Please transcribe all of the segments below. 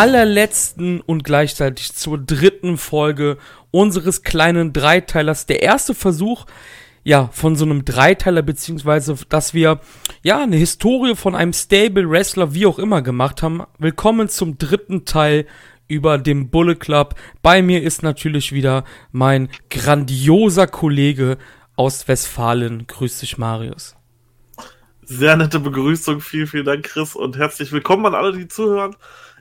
allerletzten und gleichzeitig zur dritten Folge unseres kleinen Dreiteilers. Der erste Versuch, ja, von so einem Dreiteiler, beziehungsweise, dass wir, ja, eine Historie von einem Stable Wrestler, wie auch immer, gemacht haben. Willkommen zum dritten Teil über dem Bullet Club. Bei mir ist natürlich wieder mein grandioser Kollege aus Westfalen. Grüß dich, Marius. Sehr nette Begrüßung. Vielen, vielen Dank, Chris. Und herzlich willkommen an alle, die zuhören.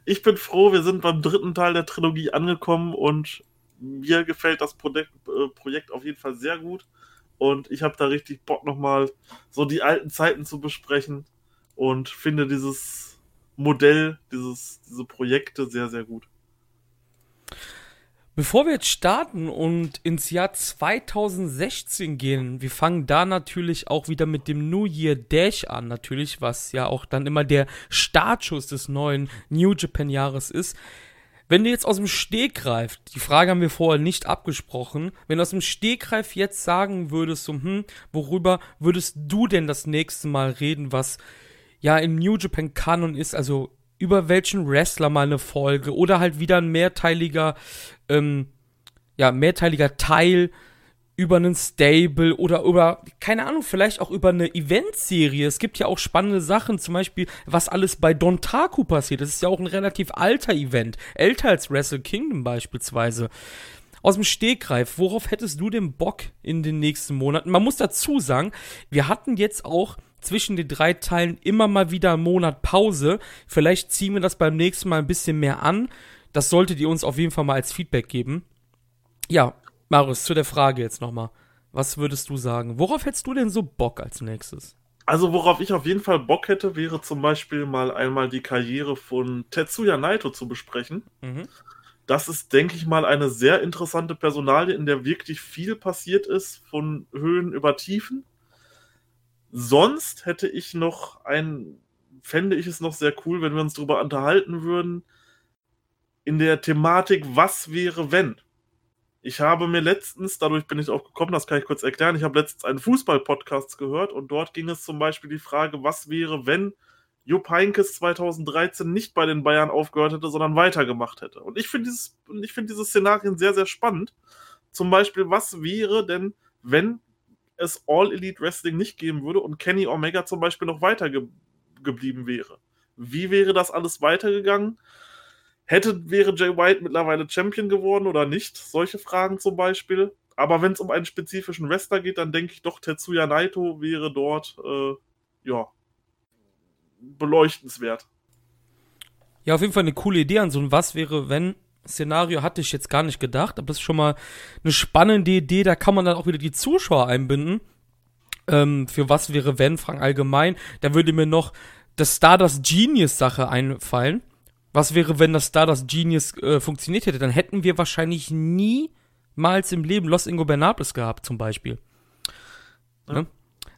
Ich bin froh, wir sind beim dritten Teil der Trilogie angekommen und mir gefällt das Projekt, äh, Projekt auf jeden Fall sehr gut. Und ich habe da richtig Bock, nochmal so die alten Zeiten zu besprechen und finde dieses Modell, dieses, diese Projekte sehr, sehr gut. Bevor wir jetzt starten und ins Jahr 2016 gehen, wir fangen da natürlich auch wieder mit dem New Year Dash an, natürlich, was ja auch dann immer der Startschuss des neuen New Japan Jahres ist. Wenn du jetzt aus dem Stegreif, die Frage haben wir vorher nicht abgesprochen, wenn du aus dem Stegreif jetzt sagen würdest, so, hm, worüber würdest du denn das nächste Mal reden, was ja im New Japan Kanon ist, also über welchen Wrestler mal eine Folge oder halt wieder ein mehrteiliger, ähm, ja, mehrteiliger Teil über einen Stable oder über, keine Ahnung, vielleicht auch über eine Eventserie. Es gibt ja auch spannende Sachen, zum Beispiel, was alles bei Don Taku passiert. Das ist ja auch ein relativ alter Event. Älter als Wrestle Kingdom beispielsweise. Aus dem Stegreif, worauf hättest du denn Bock in den nächsten Monaten? Man muss dazu sagen, wir hatten jetzt auch zwischen den drei Teilen immer mal wieder einen Monat Pause. Vielleicht ziehen wir das beim nächsten Mal ein bisschen mehr an. Das solltet ihr uns auf jeden Fall mal als Feedback geben. Ja, Marius, zu der Frage jetzt nochmal. Was würdest du sagen? Worauf hättest du denn so Bock als nächstes? Also worauf ich auf jeden Fall Bock hätte, wäre zum Beispiel mal einmal die Karriere von Tetsuya Naito zu besprechen. Mhm. Das ist, denke ich mal, eine sehr interessante Personalie, in der wirklich viel passiert ist, von Höhen über Tiefen. Sonst hätte ich noch ein, fände ich es noch sehr cool, wenn wir uns darüber unterhalten würden, in der Thematik, was wäre, wenn? Ich habe mir letztens, dadurch bin ich auch gekommen, das kann ich kurz erklären, ich habe letztens einen Fußball-Podcast gehört und dort ging es zum Beispiel die Frage, was wäre, wenn Jupp Heynckes 2013 nicht bei den Bayern aufgehört hätte, sondern weitergemacht hätte. Und ich finde dieses, ich finde dieses Szenarien sehr, sehr spannend. Zum Beispiel, was wäre denn, wenn es All Elite Wrestling nicht geben würde und Kenny Omega zum Beispiel noch weiter ge geblieben wäre. Wie wäre das alles weitergegangen? Hätte, wäre Jay White mittlerweile Champion geworden oder nicht? Solche Fragen zum Beispiel. Aber wenn es um einen spezifischen Wrestler geht, dann denke ich doch, Tetsuya Naito wäre dort, äh, ja, beleuchtenswert. Ja, auf jeden Fall eine coole Idee an so ein Was wäre, wenn Szenario hatte ich jetzt gar nicht gedacht, aber das ist schon mal eine spannende Idee. Da kann man dann auch wieder die Zuschauer einbinden. Ähm, für was wäre wenn, Frank allgemein. Da würde mir noch das Stardust Genius Sache einfallen. Was wäre, wenn das Stardust Genius äh, funktioniert hätte? Dann hätten wir wahrscheinlich niemals im Leben Los Ingobernables gehabt, zum Beispiel. Ja. Ne?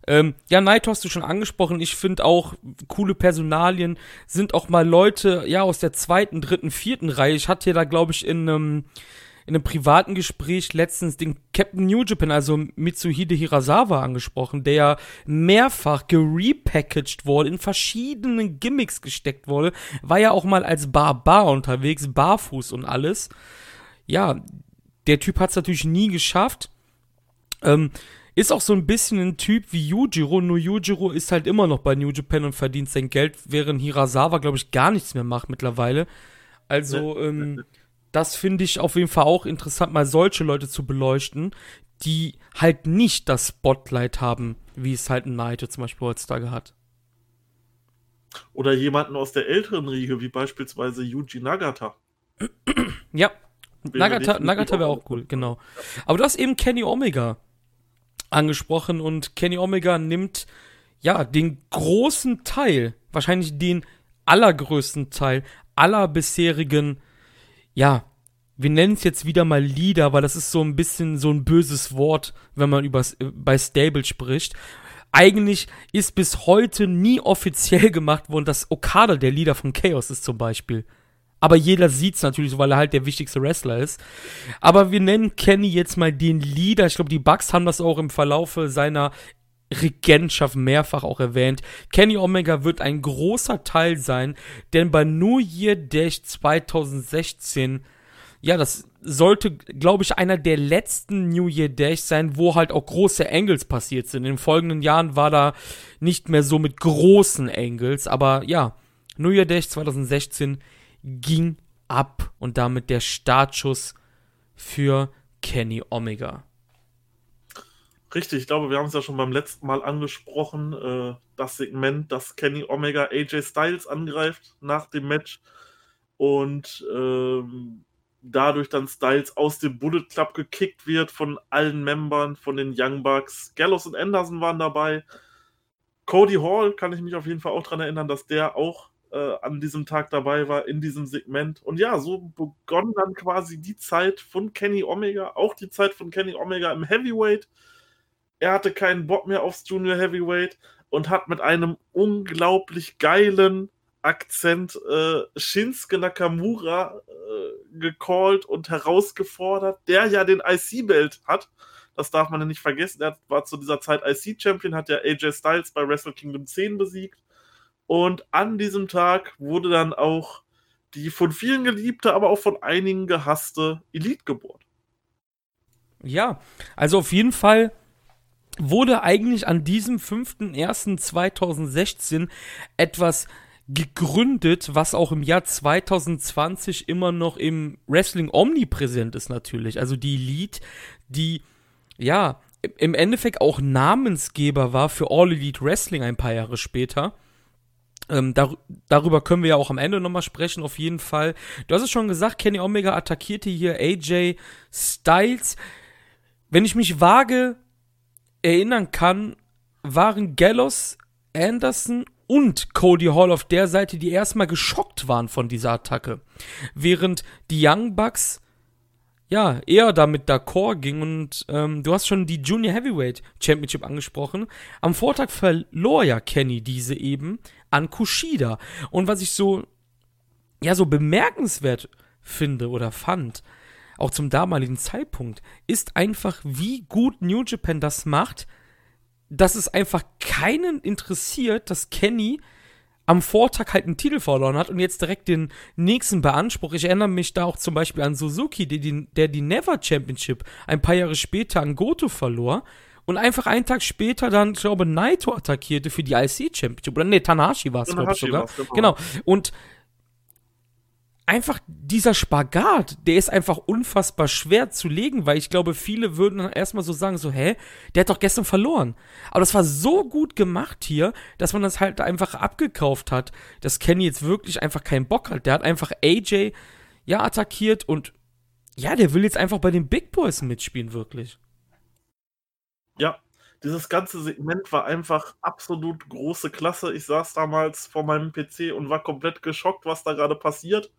Ähm, ja, Night hast du schon angesprochen. Ich finde auch coole Personalien sind auch mal Leute, ja, aus der zweiten, dritten, vierten Reihe. Ich hatte da, glaube ich, in einem, in einem privaten Gespräch letztens den Captain New Japan, also Mitsuhide Hirasawa, angesprochen, der ja mehrfach gerepackaged wurde, in verschiedenen Gimmicks gesteckt wurde, war ja auch mal als Barbar unterwegs, barfuß und alles. Ja, der Typ hat es natürlich nie geschafft. Ähm, ist auch so ein bisschen ein Typ wie Yujiro, nur Yujiro ist halt immer noch bei New Japan und verdient sein Geld, während Hirasawa, glaube ich, gar nichts mehr macht mittlerweile. Also, ähm, das finde ich auf jeden Fall auch interessant, mal solche Leute zu beleuchten, die halt nicht das Spotlight haben, wie es halt ein Naito zum Beispiel heutzutage hat. Oder jemanden aus der älteren Riege, wie beispielsweise Yuji Nagata. ja, Nagata, Nagata wäre auch cool, genau. Aber du hast eben Kenny Omega angesprochen und Kenny Omega nimmt ja den großen Teil, wahrscheinlich den allergrößten Teil aller bisherigen, ja, wir nennen es jetzt wieder mal Lieder, weil das ist so ein bisschen so ein böses Wort, wenn man über, bei Stable spricht. Eigentlich ist bis heute nie offiziell gemacht worden, dass Okada der Leader von Chaos ist zum Beispiel. Aber jeder sieht's natürlich weil er halt der wichtigste Wrestler ist. Aber wir nennen Kenny jetzt mal den Leader. Ich glaube, die Bucks haben das auch im Verlaufe seiner Regentschaft mehrfach auch erwähnt. Kenny Omega wird ein großer Teil sein, denn bei New Year Dash 2016, ja, das sollte, glaube ich, einer der letzten New Year Dash sein, wo halt auch große Angles passiert sind. In den folgenden Jahren war da nicht mehr so mit großen Angles, aber ja, New Year Dash 2016 ging ab und damit der Startschuss für Kenny Omega. Richtig, ich glaube, wir haben es ja schon beim letzten Mal angesprochen, äh, das Segment, dass Kenny Omega AJ Styles angreift nach dem Match und ähm, dadurch dann Styles aus dem Bullet Club gekickt wird von allen Membern, von den Young Bucks. Gallows und Anderson waren dabei. Cody Hall kann ich mich auf jeden Fall auch daran erinnern, dass der auch äh, an diesem Tag dabei war, in diesem Segment. Und ja, so begann dann quasi die Zeit von Kenny Omega, auch die Zeit von Kenny Omega im Heavyweight er hatte keinen Bock mehr aufs Junior Heavyweight und hat mit einem unglaublich geilen Akzent äh, Shinsuke Nakamura äh, gecallt und herausgefordert, der ja den IC-Belt hat. Das darf man ja nicht vergessen. Er war zu dieser Zeit IC-Champion, hat ja AJ Styles bei Wrestle Kingdom 10 besiegt. Und an diesem Tag wurde dann auch die von vielen geliebte, aber auch von einigen gehasste Elite geboren. Ja, also auf jeden Fall wurde eigentlich an diesem 5.1.2016 etwas gegründet, was auch im Jahr 2020 immer noch im Wrestling omnipräsent ist natürlich. Also die Elite, die ja im Endeffekt auch Namensgeber war für All Elite Wrestling ein paar Jahre später. Ähm, dar darüber können wir ja auch am Ende nochmal sprechen, auf jeden Fall. Du hast es schon gesagt, Kenny Omega attackierte hier AJ Styles. Wenn ich mich wage, erinnern kann, waren Gallows, Anderson und Cody Hall auf der Seite, die erstmal geschockt waren von dieser Attacke. Während die Young Bucks ja eher damit d'accord ging und ähm, du hast schon die Junior Heavyweight Championship angesprochen. Am Vortag verlor ja Kenny diese eben an Kushida. Und was ich so ja so bemerkenswert finde oder fand, auch zum damaligen Zeitpunkt, ist einfach, wie gut New Japan das macht, dass es einfach keinen interessiert, dass Kenny am Vortag halt einen Titel verloren hat und jetzt direkt den nächsten beansprucht. Ich erinnere mich da auch zum Beispiel an Suzuki, der die, der die Never Championship ein paar Jahre später an Goto verlor und einfach einen Tag später dann, ich glaube, Naito attackierte für die IC Championship. Oder nee, Tanahashi war es, glaube ich sogar. Genau. genau. Und einfach dieser Spagat, der ist einfach unfassbar schwer zu legen, weil ich glaube, viele würden dann erstmal so sagen, so, hä, der hat doch gestern verloren. Aber das war so gut gemacht hier, dass man das halt einfach abgekauft hat, dass Kenny jetzt wirklich einfach keinen Bock hat. Der hat einfach AJ, ja, attackiert und ja, der will jetzt einfach bei den Big Boys mitspielen, wirklich. Ja, dieses ganze Segment war einfach absolut große Klasse. Ich saß damals vor meinem PC und war komplett geschockt, was da gerade passiert.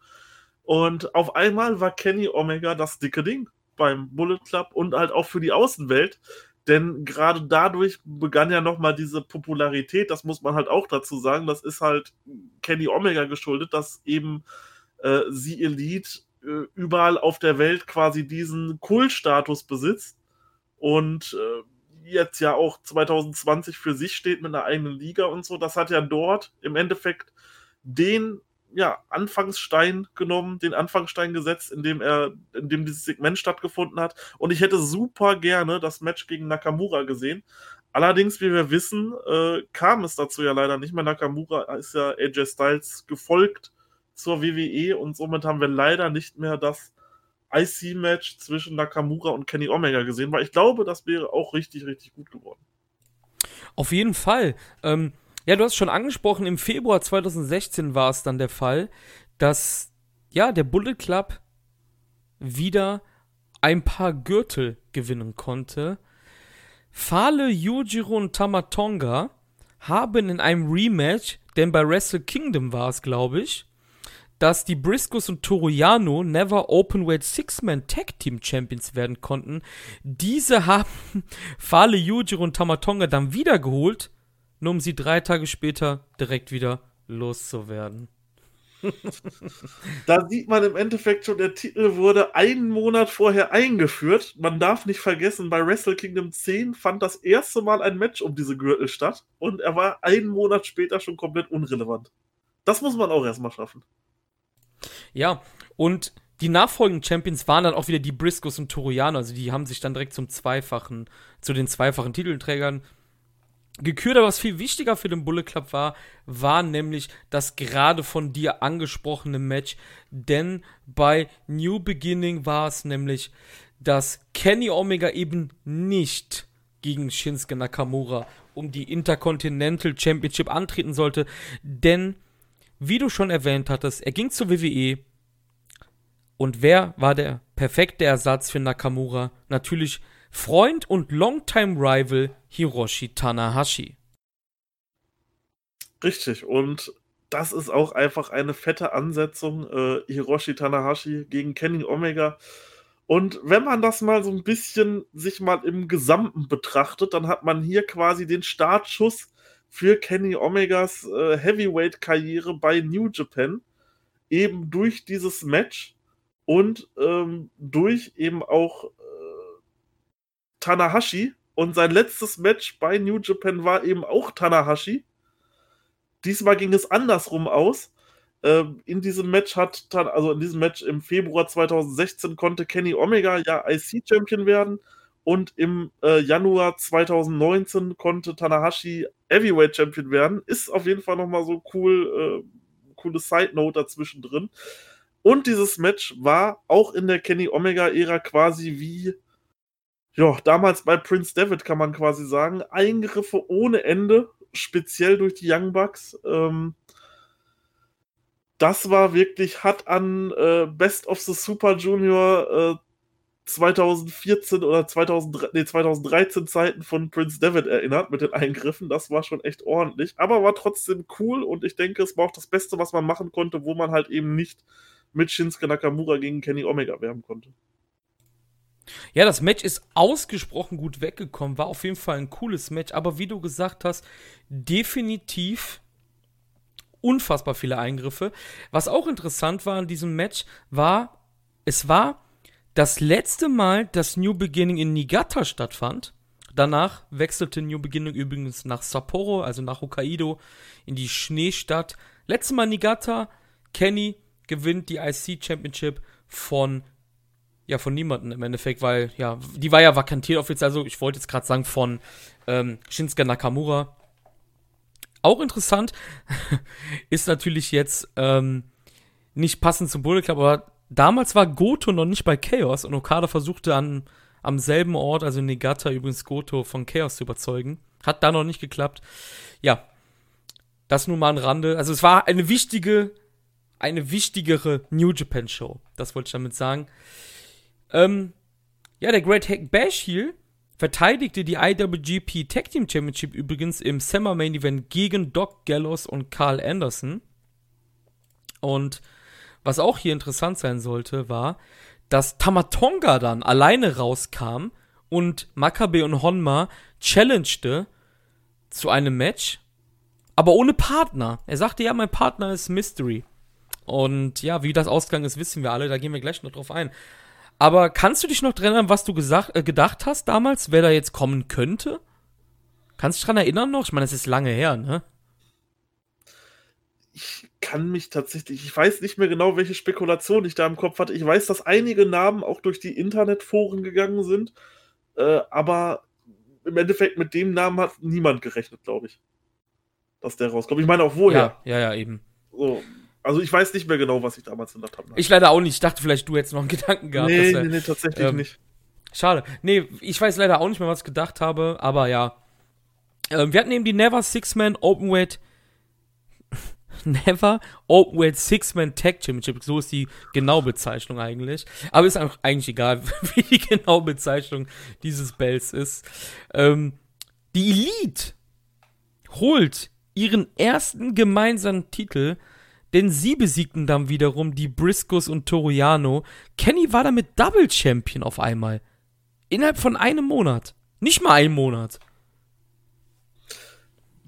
Und auf einmal war Kenny Omega das dicke Ding beim Bullet Club und halt auch für die Außenwelt. Denn gerade dadurch begann ja nochmal diese Popularität, das muss man halt auch dazu sagen. Das ist halt Kenny Omega geschuldet, dass eben äh, sie Elite äh, überall auf der Welt quasi diesen Kultstatus besitzt und äh, jetzt ja auch 2020 für sich steht mit einer eigenen Liga und so. Das hat ja dort im Endeffekt den ja, Anfangsstein genommen, den Anfangsstein gesetzt, in dem er, in dem dieses Segment stattgefunden hat. Und ich hätte super gerne das Match gegen Nakamura gesehen. Allerdings, wie wir wissen, äh, kam es dazu ja leider nicht mehr. Nakamura ist ja AJ Styles gefolgt zur WWE und somit haben wir leider nicht mehr das IC-Match zwischen Nakamura und Kenny Omega gesehen, weil ich glaube, das wäre auch richtig, richtig gut geworden. Auf jeden Fall. Ähm, ja, du hast schon angesprochen, im Februar 2016 war es dann der Fall, dass ja, der Bullet Club wieder ein paar Gürtel gewinnen konnte. Fale, Yujiro und Tamatonga haben in einem Rematch, denn bei Wrestle Kingdom war es, glaube ich, dass die Briscoes und Toriano Never Openweight Six-Man Tag Team Champions werden konnten. Diese haben Fale, Yujiro und Tamatonga dann wiedergeholt nur um sie drei Tage später direkt wieder loszuwerden. da sieht man im Endeffekt schon, der Titel wurde einen Monat vorher eingeführt. Man darf nicht vergessen, bei Wrestle Kingdom 10 fand das erste Mal ein Match um diese Gürtel statt und er war einen Monat später schon komplett unrelevant. Das muss man auch erstmal schaffen. Ja, und die nachfolgenden Champions waren dann auch wieder die Briscoes und Toriano, also die haben sich dann direkt zum zweifachen, zu den zweifachen Titelträgern gekürt. Aber was viel wichtiger für den Bullet Club war, war nämlich das gerade von dir angesprochene Match. Denn bei New Beginning war es nämlich, dass Kenny Omega eben nicht gegen Shinsuke Nakamura um die Intercontinental Championship antreten sollte. Denn, wie du schon erwähnt hattest, er ging zur WWE, und wer war der perfekte Ersatz für Nakamura? Natürlich Freund und Longtime Rival Hiroshi Tanahashi. Richtig, und das ist auch einfach eine fette Ansetzung. Äh, Hiroshi Tanahashi gegen Kenny Omega. Und wenn man das mal so ein bisschen sich mal im Gesamten betrachtet, dann hat man hier quasi den Startschuss für Kenny Omegas äh, Heavyweight-Karriere bei New Japan. Eben durch dieses Match und ähm, durch eben auch äh, Tanahashi. Und sein letztes Match bei New Japan war eben auch Tanahashi. Diesmal ging es andersrum aus. Ähm, in diesem Match hat, also in diesem Match im Februar 2016 konnte Kenny Omega ja IC-Champion werden. Und im äh, Januar 2019 konnte Tanahashi Heavyweight Champion werden. Ist auf jeden Fall nochmal so cool, äh, coole Side Note dazwischen drin. Und dieses Match war auch in der Kenny Omega-Ära quasi wie, ja, damals bei Prince David kann man quasi sagen, Eingriffe ohne Ende, speziell durch die Young Bucks. Ähm, das war wirklich, hat an äh, Best of the Super Junior äh, 2014 oder 2003, nee, 2013 Zeiten von Prince David erinnert mit den Eingriffen. Das war schon echt ordentlich, aber war trotzdem cool und ich denke, es war auch das Beste, was man machen konnte, wo man halt eben nicht mit Shinsuke Nakamura gegen Kenny Omega werben konnte. Ja, das Match ist ausgesprochen gut weggekommen, war auf jeden Fall ein cooles Match, aber wie du gesagt hast, definitiv unfassbar viele Eingriffe. Was auch interessant war an diesem Match, war, es war das letzte Mal, dass New Beginning in Niigata stattfand. Danach wechselte New Beginning übrigens nach Sapporo, also nach Hokkaido, in die Schneestadt. Letztes Mal Niigata, Kenny gewinnt die IC Championship von ja von niemandem im Endeffekt, weil ja die war ja vakantiert offiziell, also ich wollte jetzt gerade sagen von ähm, Shinsuke Nakamura. Auch interessant ist natürlich jetzt ähm, nicht passend zum Bullet Club, aber damals war Goto noch nicht bei Chaos und Okada versuchte an am selben Ort, also in Negata übrigens Goto von Chaos zu überzeugen. Hat da noch nicht geklappt. Ja, das nur mal am Rande. Also es war eine wichtige eine wichtigere New Japan Show. Das wollte ich damit sagen. Ähm, ja, der Great Hack Bash hier verteidigte die IWGP Tag Team Championship übrigens im Summer Main Event gegen Doc Gallows und Carl Anderson. Und was auch hier interessant sein sollte, war, dass Tamatonga dann alleine rauskam und Makabe und Honma challengete zu einem Match, aber ohne Partner. Er sagte, ja, mein Partner ist Mystery. Und ja, wie das ausgegangen ist, wissen wir alle, da gehen wir gleich noch drauf ein. Aber kannst du dich noch erinnern, was du gesagt, äh, gedacht hast damals, wer da jetzt kommen könnte? Kannst du dich dran erinnern noch? Ich meine, es ist lange her, ne? Ich kann mich tatsächlich, ich weiß nicht mehr genau, welche Spekulation ich da im Kopf hatte. Ich weiß, dass einige Namen auch durch die Internetforen gegangen sind, äh, aber im Endeffekt mit dem Namen hat niemand gerechnet, glaube ich, dass der rauskommt. Ich meine auch woher. Ja, ja, ja, eben. So, also ich weiß nicht mehr genau, was ich damals gedacht habe. Ich leider auch nicht. Ich dachte vielleicht, du hättest noch einen Gedanken gehabt. Nee, dass, nee, nee, tatsächlich ähm, nicht. Schade. Nee, ich weiß leider auch nicht mehr, was ich gedacht habe, aber ja. Ähm, wir hatten eben die Never Six-Man Openweight Never Openweight Six-Man Tag Championship. So ist die genaue Bezeichnung eigentlich. Aber ist eigentlich egal, wie die genaue Bezeichnung dieses Bells ist. Ähm, die Elite holt ihren ersten gemeinsamen Titel denn sie besiegten dann wiederum die Briscoes und Toriano. Kenny war damit Double Champion auf einmal. Innerhalb von einem Monat. Nicht mal einem Monat.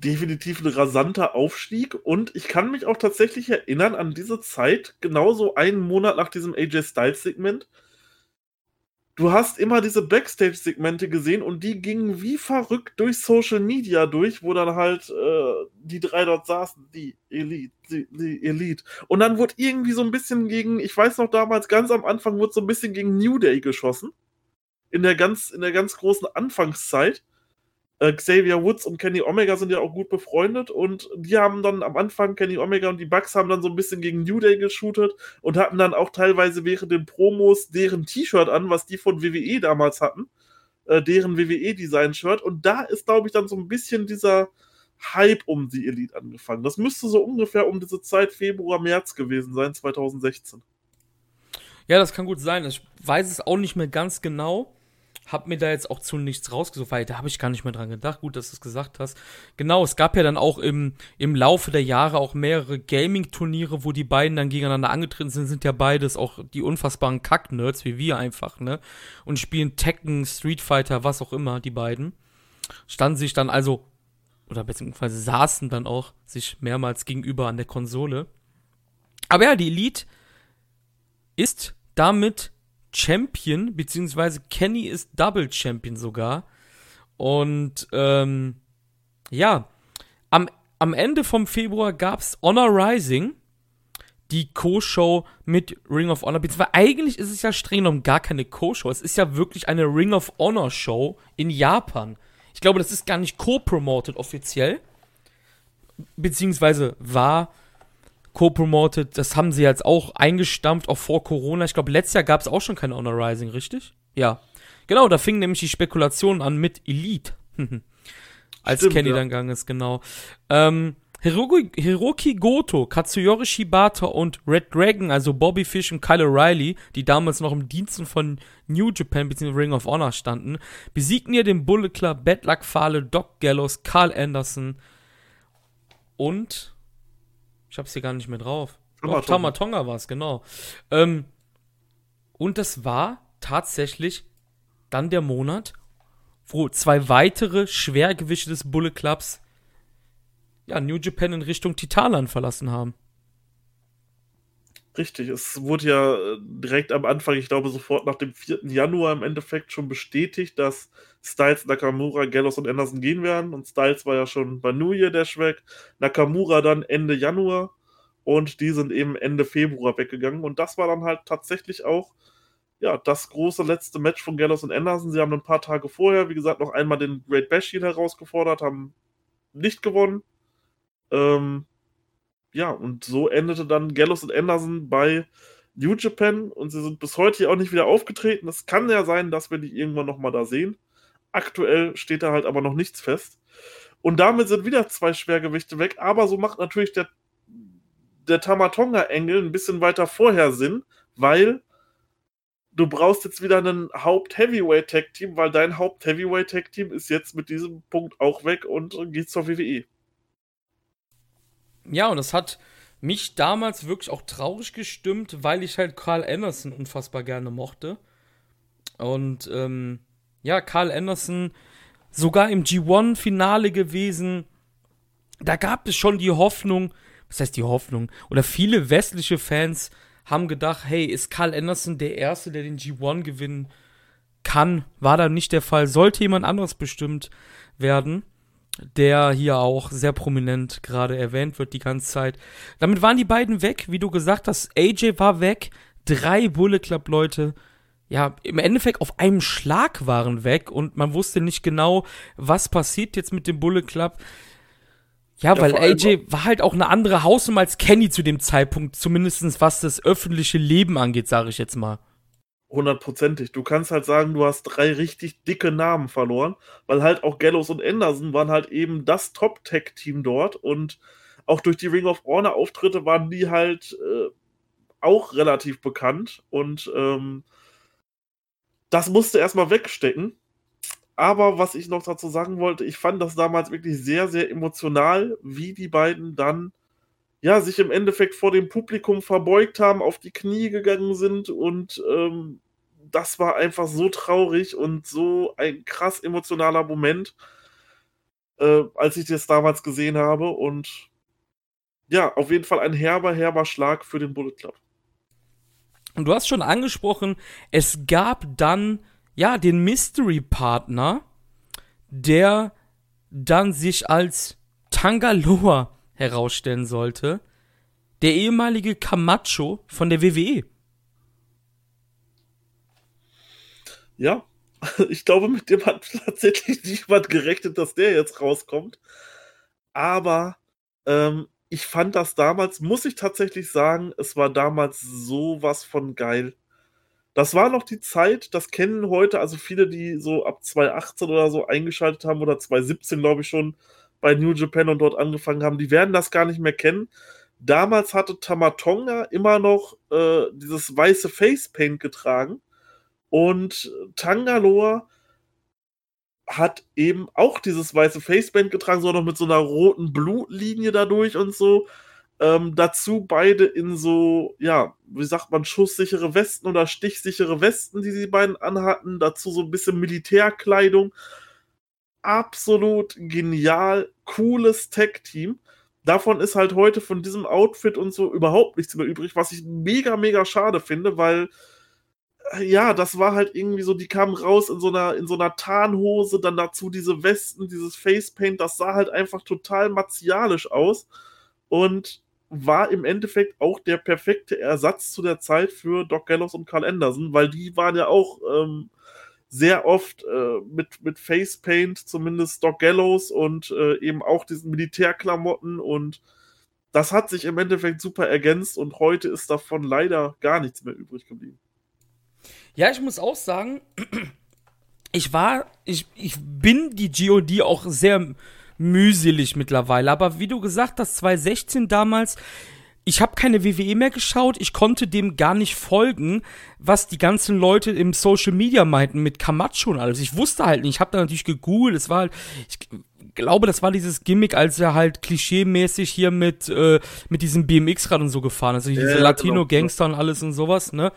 Definitiv ein rasanter Aufstieg und ich kann mich auch tatsächlich erinnern an diese Zeit, genauso einen Monat nach diesem AJ Styles Segment. Du hast immer diese Backstage-Segmente gesehen und die gingen wie verrückt durch Social Media durch, wo dann halt äh, die drei dort saßen, die Elite, die, die, Elite. Und dann wurde irgendwie so ein bisschen gegen, ich weiß noch damals, ganz am Anfang wurde so ein bisschen gegen New Day geschossen. In der ganz, in der ganz großen Anfangszeit. Äh, Xavier Woods und Kenny Omega sind ja auch gut befreundet und die haben dann am Anfang, Kenny Omega und die Bucks haben dann so ein bisschen gegen New Day geshootet und hatten dann auch teilweise während den Promos deren T-Shirt an, was die von WWE damals hatten, äh, deren WWE-Design-Shirt und da ist, glaube ich, dann so ein bisschen dieser Hype um die Elite angefangen. Das müsste so ungefähr um diese Zeit Februar, März gewesen sein, 2016. Ja, das kann gut sein. Ich weiß es auch nicht mehr ganz genau hab mir da jetzt auch zu nichts rausgesucht, weil da habe ich gar nicht mehr dran gedacht. Gut, dass du es gesagt hast. Genau, es gab ja dann auch im, im Laufe der Jahre auch mehrere Gaming-Turniere, wo die beiden dann gegeneinander angetreten sind. Sind ja beides auch die unfassbaren Kack-Nerds, wie wir einfach, ne? Und spielen Tekken, Street Fighter, was auch immer, die beiden. Standen sich dann also, oder beziehungsweise saßen dann auch sich mehrmals gegenüber an der Konsole. Aber ja, die Elite ist damit Champion, beziehungsweise Kenny ist Double Champion sogar. Und ähm, ja, am, am Ende vom Februar gab es Honor Rising, die Co-Show mit Ring of Honor. Beziehungsweise eigentlich ist es ja streng genommen gar keine Co-Show. Es ist ja wirklich eine Ring of Honor Show in Japan. Ich glaube, das ist gar nicht co-promoted offiziell. Beziehungsweise war co-promoted. Das haben sie jetzt auch eingestampft, auch vor Corona. Ich glaube, letztes Jahr gab es auch schon keine Honor Rising, richtig? Ja. Genau, da fingen nämlich die Spekulationen an mit Elite. Als Stimmt, Kenny ja. dann gegangen ist, genau. Ähm, Hiroki, Hiroki Goto, Katsuyori Shibata und Red Dragon, also Bobby Fish und Kyle O'Reilly, die damals noch im Diensten von New Japan bzw. Ring of Honor standen, besiegten hier den Bullet Club, Bad Luck Fale, Doc Gallows, Carl Anderson und ich hab's hier gar nicht mehr drauf. Tamatonga, Tamatonga war es, genau. Ähm, und das war tatsächlich dann der Monat, wo zwei weitere Schwergewichte des Bullet Clubs ja, New Japan in Richtung Titanland verlassen haben. Richtig, es wurde ja äh, direkt am Anfang, ich glaube sofort nach dem 4. Januar im Endeffekt schon bestätigt, dass Styles, Nakamura, Gallows und Anderson gehen werden. Und Styles war ja schon bei New Year Dash weg. Nakamura dann Ende Januar. Und die sind eben Ende Februar weggegangen. Und das war dann halt tatsächlich auch ja, das große letzte Match von Gallows und Anderson. Sie haben ein paar Tage vorher, wie gesagt, noch einmal den Great Bash herausgefordert, haben nicht gewonnen. Ähm, ja, und so endete dann Gallows und Anderson bei New Japan und sie sind bis heute auch nicht wieder aufgetreten. Es kann ja sein, dass wir die irgendwann nochmal da sehen. Aktuell steht da halt aber noch nichts fest. Und damit sind wieder zwei Schwergewichte weg, aber so macht natürlich der, der Tamatonga-Engel ein bisschen weiter vorher Sinn, weil du brauchst jetzt wieder einen Haupt-Heavyweight-Tag-Team, weil dein Haupt-Heavyweight-Tag-Team ist jetzt mit diesem Punkt auch weg und geht zur WWE. Ja, und das hat mich damals wirklich auch traurig gestimmt, weil ich halt Carl Anderson unfassbar gerne mochte. Und ähm, ja, Carl Anderson sogar im G1-Finale gewesen. Da gab es schon die Hoffnung, was heißt die Hoffnung? Oder viele westliche Fans haben gedacht, hey, ist Carl Anderson der Erste, der den G1 gewinnen kann? War da nicht der Fall. Sollte jemand anderes bestimmt werden der hier auch sehr prominent gerade erwähnt wird die ganze Zeit. Damit waren die beiden weg, wie du gesagt hast. AJ war weg, drei Bullet Club Leute, ja, im Endeffekt auf einem Schlag waren weg und man wusste nicht genau, was passiert jetzt mit dem Bullet Club. Ja, ja weil AJ war halt auch eine andere Hausnummer als Kenny zu dem Zeitpunkt, zumindest was das öffentliche Leben angeht, sage ich jetzt mal hundertprozentig. Du kannst halt sagen, du hast drei richtig dicke Namen verloren, weil halt auch Gallows und Anderson waren halt eben das Top-Tech-Team dort und auch durch die Ring of Honor-Auftritte waren die halt äh, auch relativ bekannt und ähm, das musste erstmal wegstecken. Aber was ich noch dazu sagen wollte, ich fand das damals wirklich sehr, sehr emotional, wie die beiden dann ja, sich im Endeffekt vor dem Publikum verbeugt haben, auf die Knie gegangen sind und ähm, das war einfach so traurig und so ein krass emotionaler Moment. Äh, als ich das damals gesehen habe. Und ja, auf jeden Fall ein herber, herber Schlag für den Bullet Club. Und du hast schon angesprochen, es gab dann ja den Mystery-Partner, der dann sich als Tangaloa herausstellen sollte. Der ehemalige Camacho von der WWE. Ja, ich glaube, mit dem hat tatsächlich niemand gerechnet, dass der jetzt rauskommt. Aber ähm, ich fand das damals, muss ich tatsächlich sagen, es war damals sowas von geil. Das war noch die Zeit, das kennen heute, also viele, die so ab 2018 oder so eingeschaltet haben oder 2017, glaube ich, schon bei New Japan und dort angefangen haben, die werden das gar nicht mehr kennen. Damals hatte Tamatonga immer noch äh, dieses weiße Facepaint getragen und Tangaloa hat eben auch dieses weiße Faceband getragen, sondern mit so einer roten Blutlinie dadurch und so. Ähm, dazu beide in so, ja, wie sagt man, schusssichere Westen oder stichsichere Westen, die sie beiden anhatten. Dazu so ein bisschen Militärkleidung. Absolut genial, cooles Tech-Team. Davon ist halt heute von diesem Outfit und so überhaupt nichts mehr übrig, was ich mega, mega schade finde, weil ja, das war halt irgendwie so, die kamen raus in so einer, in so einer Tarnhose, dann dazu diese Westen, dieses Facepaint, das sah halt einfach total martialisch aus und war im Endeffekt auch der perfekte Ersatz zu der Zeit für Doc Gallows und Carl Anderson, weil die waren ja auch ähm, sehr oft äh, mit, mit Facepaint, zumindest Doc Gallows und äh, eben auch diesen Militärklamotten und das hat sich im Endeffekt super ergänzt und heute ist davon leider gar nichts mehr übrig geblieben. Ja, ich muss auch sagen, ich war, ich, ich bin die GOD auch sehr mühselig mittlerweile. Aber wie du gesagt hast, 2016 damals, ich habe keine WWE mehr geschaut, ich konnte dem gar nicht folgen, was die ganzen Leute im Social Media meinten mit Camacho und alles. Ich wusste halt nicht, ich habe da natürlich gegoogelt, es war halt, ich glaube, das war dieses Gimmick, als er halt klischeemäßig hier mit, äh, mit diesem BMX-Rad und so gefahren ist, also diese ja, Latino-Gangster genau. und alles und sowas, ne?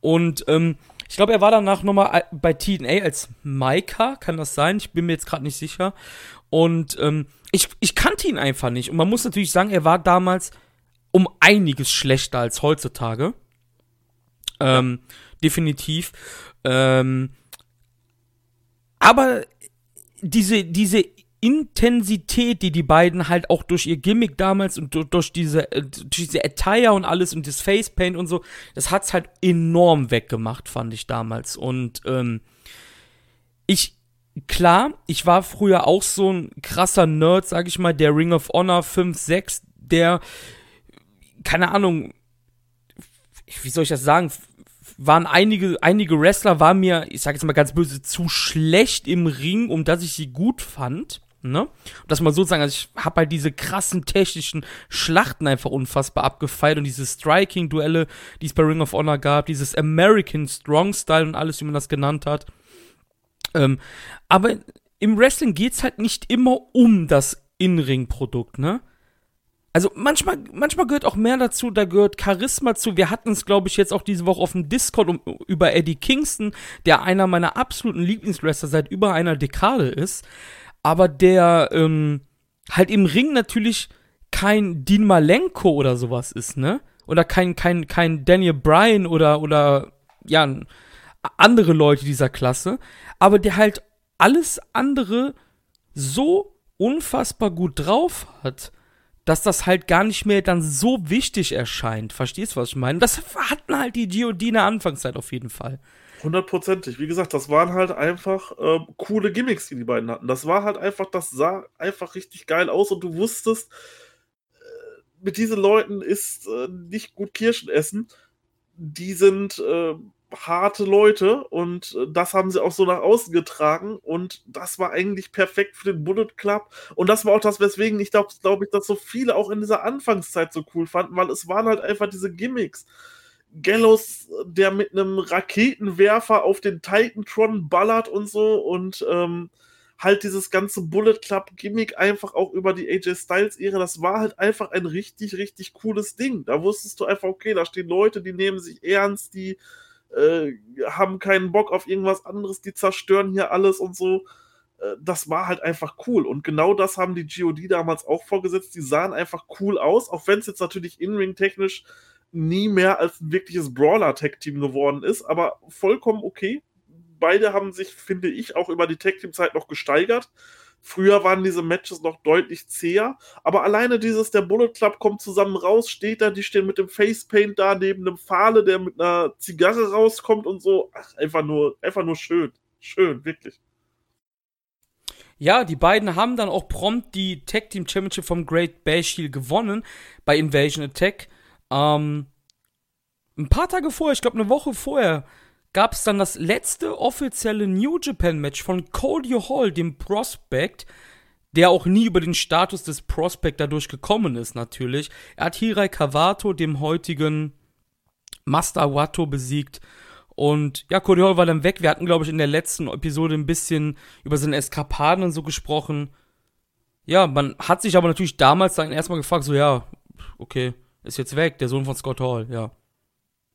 Und, ähm, ich glaube, er war danach nochmal bei TNA als Maika, kann das sein? Ich bin mir jetzt gerade nicht sicher. Und ähm, ich, ich kannte ihn einfach nicht. Und man muss natürlich sagen, er war damals um einiges schlechter als heutzutage. Ähm, definitiv. Ähm, aber diese, diese Intensität, die die beiden halt auch durch ihr Gimmick damals und durch diese, äh, durch diese Attire und alles und das Facepaint und so, das hat's halt enorm weggemacht, fand ich damals. Und ähm, ich, klar, ich war früher auch so ein krasser Nerd, sag ich mal, der Ring of Honor 5, 6, der, keine Ahnung, wie soll ich das sagen, waren einige, einige Wrestler waren mir, ich sag jetzt mal ganz böse, zu schlecht im Ring, um dass ich sie gut fand. Ne? Das mal so sagen, also ich habe halt diese krassen technischen Schlachten einfach unfassbar abgefeiert und diese Striking-Duelle, die es bei Ring of Honor gab, dieses American Strong Style und alles, wie man das genannt hat. Ähm, aber im Wrestling geht's halt nicht immer um das In-Ring-Produkt, ne? Also manchmal, manchmal gehört auch mehr dazu, da gehört Charisma zu. Wir hatten es, glaube ich, jetzt auch diese Woche auf dem Discord um, über Eddie Kingston, der einer meiner absoluten Lieblingswrestler seit über einer Dekade ist aber der ähm, halt im Ring natürlich kein Dean Malenko oder sowas ist, ne? Oder kein, kein, kein Daniel Bryan oder, oder, ja, andere Leute dieser Klasse, aber der halt alles andere so unfassbar gut drauf hat, dass das halt gar nicht mehr dann so wichtig erscheint. Verstehst du, was ich meine? Das hatten halt die GOD in der Anfangszeit auf jeden Fall. Hundertprozentig. Wie gesagt, das waren halt einfach äh, coole Gimmicks, die die beiden hatten. Das war halt einfach, das sah einfach richtig geil aus und du wusstest, äh, mit diesen Leuten ist äh, nicht gut Kirschen essen. Die sind äh, harte Leute und äh, das haben sie auch so nach außen getragen und das war eigentlich perfekt für den Bullet Club und das war auch das, weswegen ich glaube, glaub ich, dass so viele auch in dieser Anfangszeit so cool fanden, weil es waren halt einfach diese Gimmicks Gallows, der mit einem Raketenwerfer auf den Titantron ballert und so und ähm, halt dieses ganze Bullet Club Gimmick einfach auch über die AJ Styles Ehre, das war halt einfach ein richtig, richtig cooles Ding. Da wusstest du einfach, okay, da stehen Leute, die nehmen sich ernst, die äh, haben keinen Bock auf irgendwas anderes, die zerstören hier alles und so. äh, das war halt einfach cool. Und genau das haben die GOD damals auch vorgesetzt. Die sahen einfach cool aus, auch wenn es jetzt natürlich in-ring technisch nie mehr als ein wirkliches Brawler-Tag-Team geworden ist, aber vollkommen okay. Beide haben sich, finde ich, auch über die Tag-Team-Zeit noch gesteigert. Früher waren diese Matches noch deutlich zäher, aber alleine dieses, der Bullet Club kommt zusammen raus, steht da, die stehen mit dem Facepaint da neben einem Pfahle, der mit einer Zigarre rauskommt und so. Ach, einfach nur, einfach nur schön. Schön, wirklich. Ja, die beiden haben dann auch prompt die Tag Team Championship vom Great Bash Heel gewonnen bei Invasion Attack. Ähm, ein paar Tage vorher, ich glaube eine Woche vorher, gab es dann das letzte offizielle New Japan Match von Cody Hall, dem Prospect, der auch nie über den Status des Prospect dadurch gekommen ist, natürlich. Er hat Hirai Kawato, dem heutigen Master Wato, besiegt. Und ja, Cody Hall war dann weg. Wir hatten, glaube ich, in der letzten Episode ein bisschen über seine Eskapaden und so gesprochen. Ja, man hat sich aber natürlich damals dann erstmal gefragt, so, ja, okay, ist jetzt weg, der Sohn von Scott Hall, ja.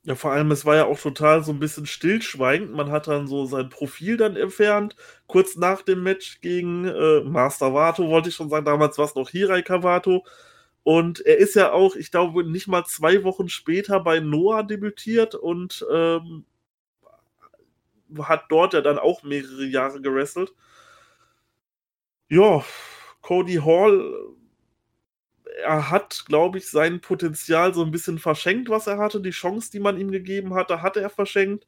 Ja, vor allem, es war ja auch total so ein bisschen stillschweigend. Man hat dann so sein Profil dann entfernt. Kurz nach dem Match gegen äh, Master Vato, wollte ich schon sagen, damals war es noch Hirai Kawato. Und er ist ja auch, ich glaube, nicht mal zwei Wochen später bei Noah debütiert und ähm, hat dort ja dann auch mehrere Jahre gewrestelt. Ja, Cody Hall er hat, glaube ich, sein Potenzial so ein bisschen verschenkt, was er hatte. Die Chance, die man ihm gegeben hatte, hatte er verschenkt.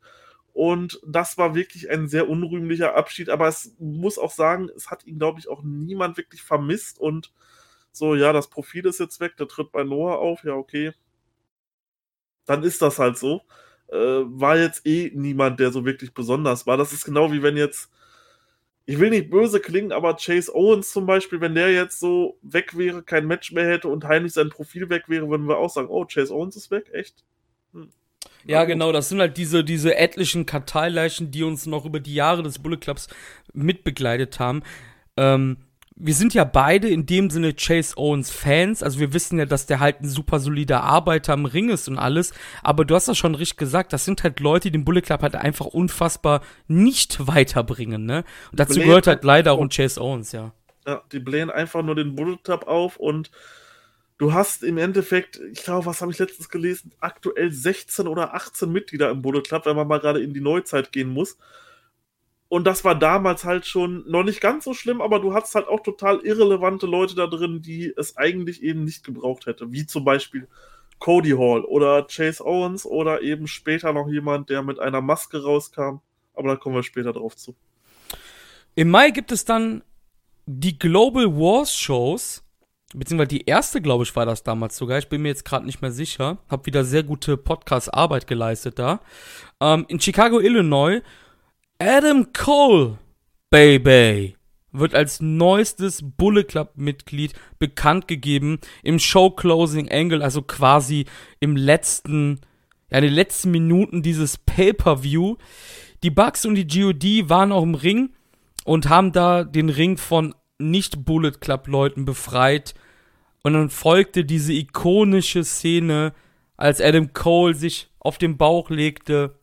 Und das war wirklich ein sehr unrühmlicher Abschied. Aber es muss auch sagen, es hat ihn, glaube ich, auch niemand wirklich vermisst. Und so, ja, das Profil ist jetzt weg, der tritt bei Noah auf. Ja, okay. Dann ist das halt so. Äh, war jetzt eh niemand, der so wirklich besonders war. Das ist genau wie wenn jetzt ich will nicht böse klingen, aber Chase Owens zum Beispiel, wenn der jetzt so weg wäre, kein Match mehr hätte und heimlich sein Profil weg wäre, würden wir auch sagen, oh, Chase Owens ist weg, echt? Hm. Ja, genau, das sind halt diese, diese etlichen Karteileichen, die uns noch über die Jahre des Bullet Clubs mitbegleitet haben. Ähm, wir sind ja beide in dem Sinne Chase Owens Fans. Also wir wissen ja, dass der halt ein super solider Arbeiter im Ring ist und alles. Aber du hast das schon richtig gesagt. Das sind halt Leute, die den Bullet Club halt einfach unfassbar nicht weiterbringen, ne? Und dazu gehört halt leider auch ein Chase Owens, ja. Ja, die blähen einfach nur den Bullet Club auf und du hast im Endeffekt, ich glaube, was habe ich letztens gelesen, aktuell 16 oder 18 Mitglieder im Bullet Club, wenn man mal gerade in die Neuzeit gehen muss. Und das war damals halt schon noch nicht ganz so schlimm, aber du hattest halt auch total irrelevante Leute da drin, die es eigentlich eben nicht gebraucht hätte. Wie zum Beispiel Cody Hall oder Chase Owens oder eben später noch jemand, der mit einer Maske rauskam. Aber da kommen wir später drauf zu. Im Mai gibt es dann die Global Wars Shows, beziehungsweise die erste, glaube ich, war das damals sogar. Ich bin mir jetzt gerade nicht mehr sicher. Hab wieder sehr gute Podcast-Arbeit geleistet da. Ähm, in Chicago, Illinois Adam Cole, Baby, wird als neuestes Bullet Club Mitglied bekannt gegeben im Show Closing Angle, also quasi im letzten, ja, in den letzten Minuten dieses Pay-Per-View. Die Bucks und die GOD waren auch im Ring und haben da den Ring von nicht Bullet Club Leuten befreit. Und dann folgte diese ikonische Szene, als Adam Cole sich auf den Bauch legte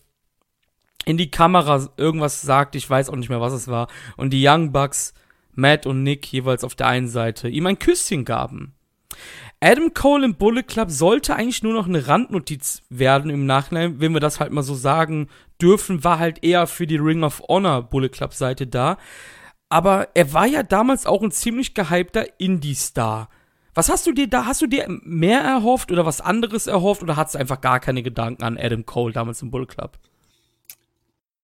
in die Kamera irgendwas sagt, ich weiß auch nicht mehr, was es war, und die Young Bucks, Matt und Nick jeweils auf der einen Seite ihm ein Küsschen gaben. Adam Cole im Bullet Club sollte eigentlich nur noch eine Randnotiz werden im Nachhinein, wenn wir das halt mal so sagen dürfen, war halt eher für die Ring of Honor Bullet Club Seite da. Aber er war ja damals auch ein ziemlich gehypter Indie-Star. Was hast du dir da, hast du dir mehr erhofft oder was anderes erhofft oder hattest du einfach gar keine Gedanken an Adam Cole damals im Bullet Club?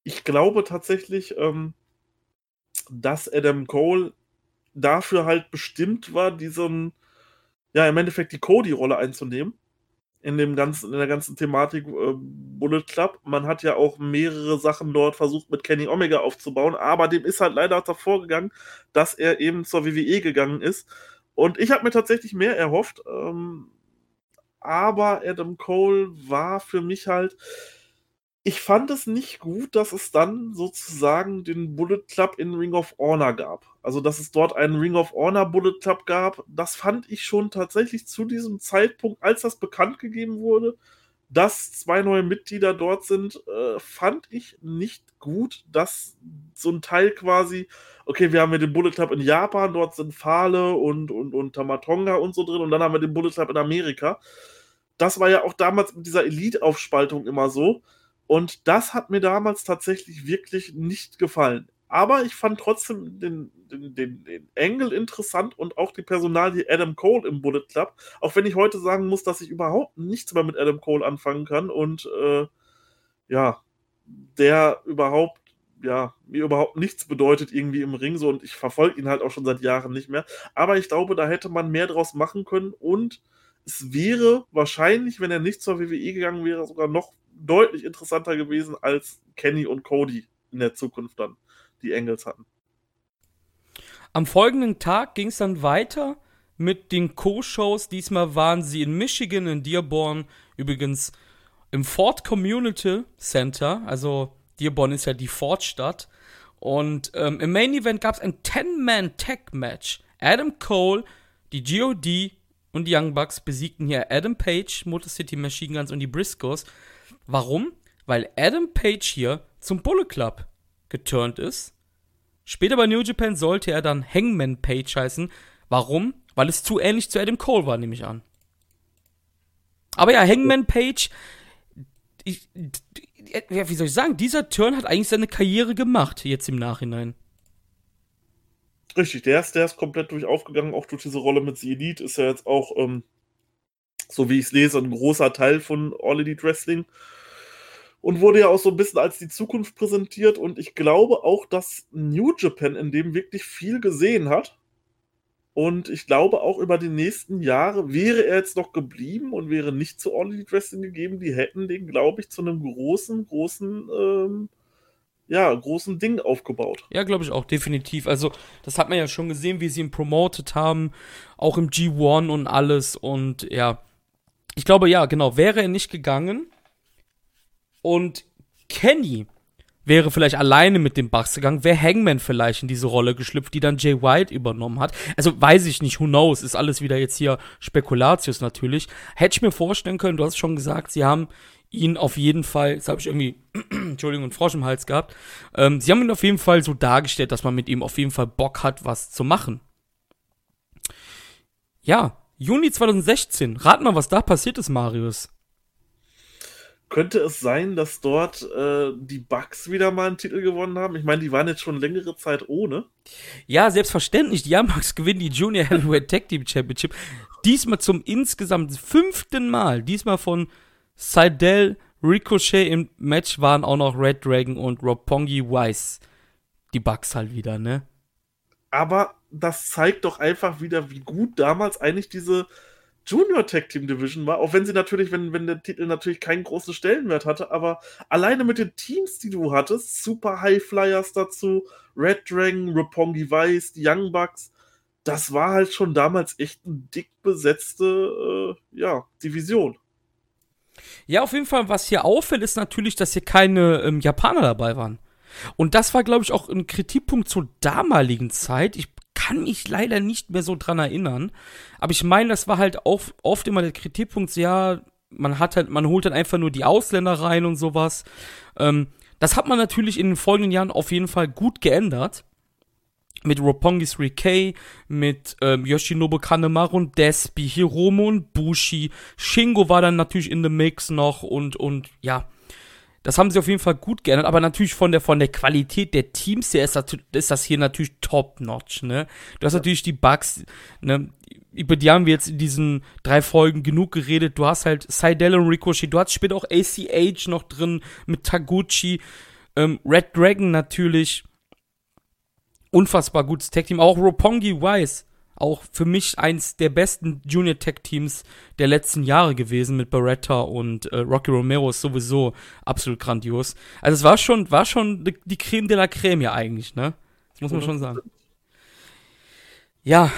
Ich glaube tatsächlich, ähm, dass Adam Cole dafür halt bestimmt war, diesen, ja, im Endeffekt die Cody-Rolle einzunehmen. In dem ganzen, in der ganzen Thematik äh, Bullet Club. Man hat ja auch mehrere Sachen dort versucht, mit Kenny Omega aufzubauen, aber dem ist halt leider davor gegangen, dass er eben zur WWE gegangen ist. Und ich habe mir tatsächlich mehr erhofft. Ähm, aber Adam Cole war für mich halt, ich fand es nicht gut, dass es dann sozusagen den Bullet Club in Ring of Honor gab. Also, dass es dort einen Ring of Honor Bullet Club gab, das fand ich schon tatsächlich zu diesem Zeitpunkt, als das bekannt gegeben wurde, dass zwei neue Mitglieder dort sind, äh, fand ich nicht gut, dass so ein Teil quasi, okay, wir haben ja den Bullet Club in Japan, dort sind Fale und, und, und Tamatonga und so drin und dann haben wir den Bullet Club in Amerika. Das war ja auch damals mit dieser Elite-Aufspaltung immer so. Und das hat mir damals tatsächlich wirklich nicht gefallen. Aber ich fand trotzdem den, den, den, den Angle interessant und auch die Personalie Adam Cole im Bullet Club. Auch wenn ich heute sagen muss, dass ich überhaupt nichts mehr mit Adam Cole anfangen kann und äh, ja, der überhaupt, ja, mir überhaupt nichts bedeutet irgendwie im Ring so und ich verfolge ihn halt auch schon seit Jahren nicht mehr. Aber ich glaube, da hätte man mehr draus machen können und es wäre wahrscheinlich, wenn er nicht zur WWE gegangen wäre, sogar noch deutlich interessanter gewesen als Kenny und Cody in der Zukunft dann die Engels hatten. Am folgenden Tag ging es dann weiter mit den Co-Shows. Diesmal waren sie in Michigan, in Dearborn, übrigens im Ford Community Center. Also Dearborn ist ja die Ford-Stadt. Und ähm, im Main Event gab es ein 10-Man-Tag-Match. Adam Cole, die GOD und die Young Bucks besiegten hier Adam Page, Motor City Machine Guns und die Briscoes. Warum? Weil Adam Page hier zum Bullet Club geturnt ist. Später bei New Japan sollte er dann Hangman Page heißen. Warum? Weil es zu ähnlich zu Adam Cole war, nehme ich an. Aber ja, Hangman Page, ich, ja, wie soll ich sagen, dieser Turn hat eigentlich seine Karriere gemacht, jetzt im Nachhinein. Richtig, der ist, der ist komplett durch aufgegangen, auch durch diese Rolle mit The Elite, ist ja jetzt auch, ähm, so wie ich es lese, ein großer Teil von All Elite Wrestling und wurde ja auch so ein bisschen als die Zukunft präsentiert. Und ich glaube auch, dass New Japan in dem wirklich viel gesehen hat. Und ich glaube auch über die nächsten Jahre wäre er jetzt noch geblieben und wäre nicht zu All Elite Wrestling gegeben, die hätten den, glaube ich, zu einem großen, großen, ähm, ja, großen Ding aufgebaut. Ja, glaube ich auch, definitiv. Also, das hat man ja schon gesehen, wie sie ihn promotet haben, auch im G1 und alles. Und ja, ich glaube, ja, genau, wäre er nicht gegangen, und Kenny wäre vielleicht alleine mit dem Bucks gegangen, wäre Hangman vielleicht in diese Rolle geschlüpft, die dann Jay White übernommen hat. Also weiß ich nicht, who knows, ist alles wieder jetzt hier Spekulatius natürlich. Hätte ich mir vorstellen können, du hast schon gesagt, sie haben ihn auf jeden Fall, jetzt habe ich irgendwie, Entschuldigung, einen Frosch im Hals gehabt, ähm, sie haben ihn auf jeden Fall so dargestellt, dass man mit ihm auf jeden Fall Bock hat, was zu machen. Ja, Juni 2016, rat mal, was da passiert ist, Marius könnte es sein, dass dort äh, die Bugs wieder mal einen Titel gewonnen haben? Ich meine, die waren jetzt schon längere Zeit ohne. Ja, selbstverständlich. Die Bugs gewinnen die Junior Heavyweight Tag Team Championship. Diesmal zum insgesamt fünften Mal. Diesmal von Seidel, Ricochet im Match waren auch noch Red Dragon und Rob Pongi Weiss. Die Bugs halt wieder, ne? Aber das zeigt doch einfach wieder, wie gut damals eigentlich diese Junior Tag Team Division war, auch wenn sie natürlich, wenn, wenn der Titel natürlich keinen großen Stellenwert hatte, aber alleine mit den Teams, die du hattest, Super High Flyers dazu, Red Dragon, Roppongi Vice, die Young Bucks, das war halt schon damals echt eine dick besetzte äh, ja, Division. Ja, auf jeden Fall, was hier auffällt, ist natürlich, dass hier keine ähm, Japaner dabei waren. Und das war, glaube ich, auch ein Kritikpunkt zur damaligen Zeit. Ich kann mich leider nicht mehr so dran erinnern. Aber ich meine, das war halt auch oft immer der Kritikpunkt, ja, man hat halt, man holt dann einfach nur die Ausländer rein und sowas. Ähm, das hat man natürlich in den folgenden Jahren auf jeden Fall gut geändert. Mit Roppongi 3K, mit ähm, Yoshinobu Kanemaru und Despi, Hiromo und Bushi. Shingo war dann natürlich in the Mix noch und, und ja, das haben sie auf jeden Fall gut geändert, aber natürlich von der, von der Qualität der Teams her ist das, ist das hier natürlich top-notch, ne? Du hast ja. natürlich die Bugs, ne? Über die haben wir jetzt in diesen drei Folgen genug geredet. Du hast halt Seidel und Ricochet, du hast später auch ACH noch drin mit Taguchi, ähm, Red Dragon natürlich. Unfassbar gutes Tag-Team. Auch Roppongi Wise auch für mich eins der besten Junior Tech Teams der letzten Jahre gewesen mit Beretta und äh, Rocky Romero ist sowieso absolut grandios. Also es war schon, war schon die Creme de la Creme ja eigentlich, ne? Das muss man schon sagen. Ja,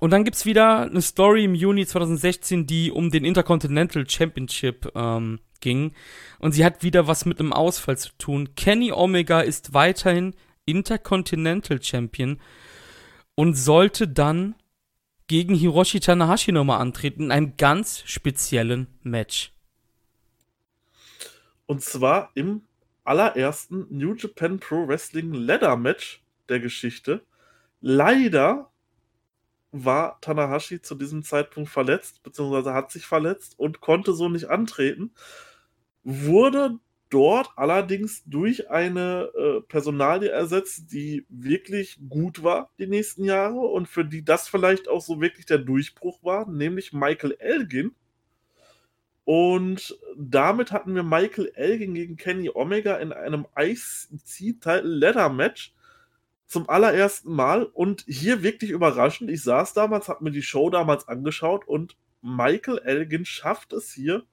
und dann gibt's wieder eine Story im Juni 2016, die um den Intercontinental Championship ähm, ging. Und sie hat wieder was mit einem Ausfall zu tun. Kenny Omega ist weiterhin Intercontinental Champion und sollte dann gegen Hiroshi Tanahashi nochmal antreten in einem ganz speziellen Match. Und zwar im allerersten New Japan Pro Wrestling Ladder Match der Geschichte. Leider war Tanahashi zu diesem Zeitpunkt verletzt, beziehungsweise hat sich verletzt und konnte so nicht antreten. Wurde dort allerdings durch eine äh, Personalie ersetzt, die wirklich gut war die nächsten Jahre und für die das vielleicht auch so wirklich der Durchbruch war, nämlich Michael Elgin. Und damit hatten wir Michael Elgin gegen Kenny Omega in einem IC-Title Ladder Match zum allerersten Mal und hier wirklich überraschend. Ich saß damals, habe mir die Show damals angeschaut und Michael Elgin schafft es hier,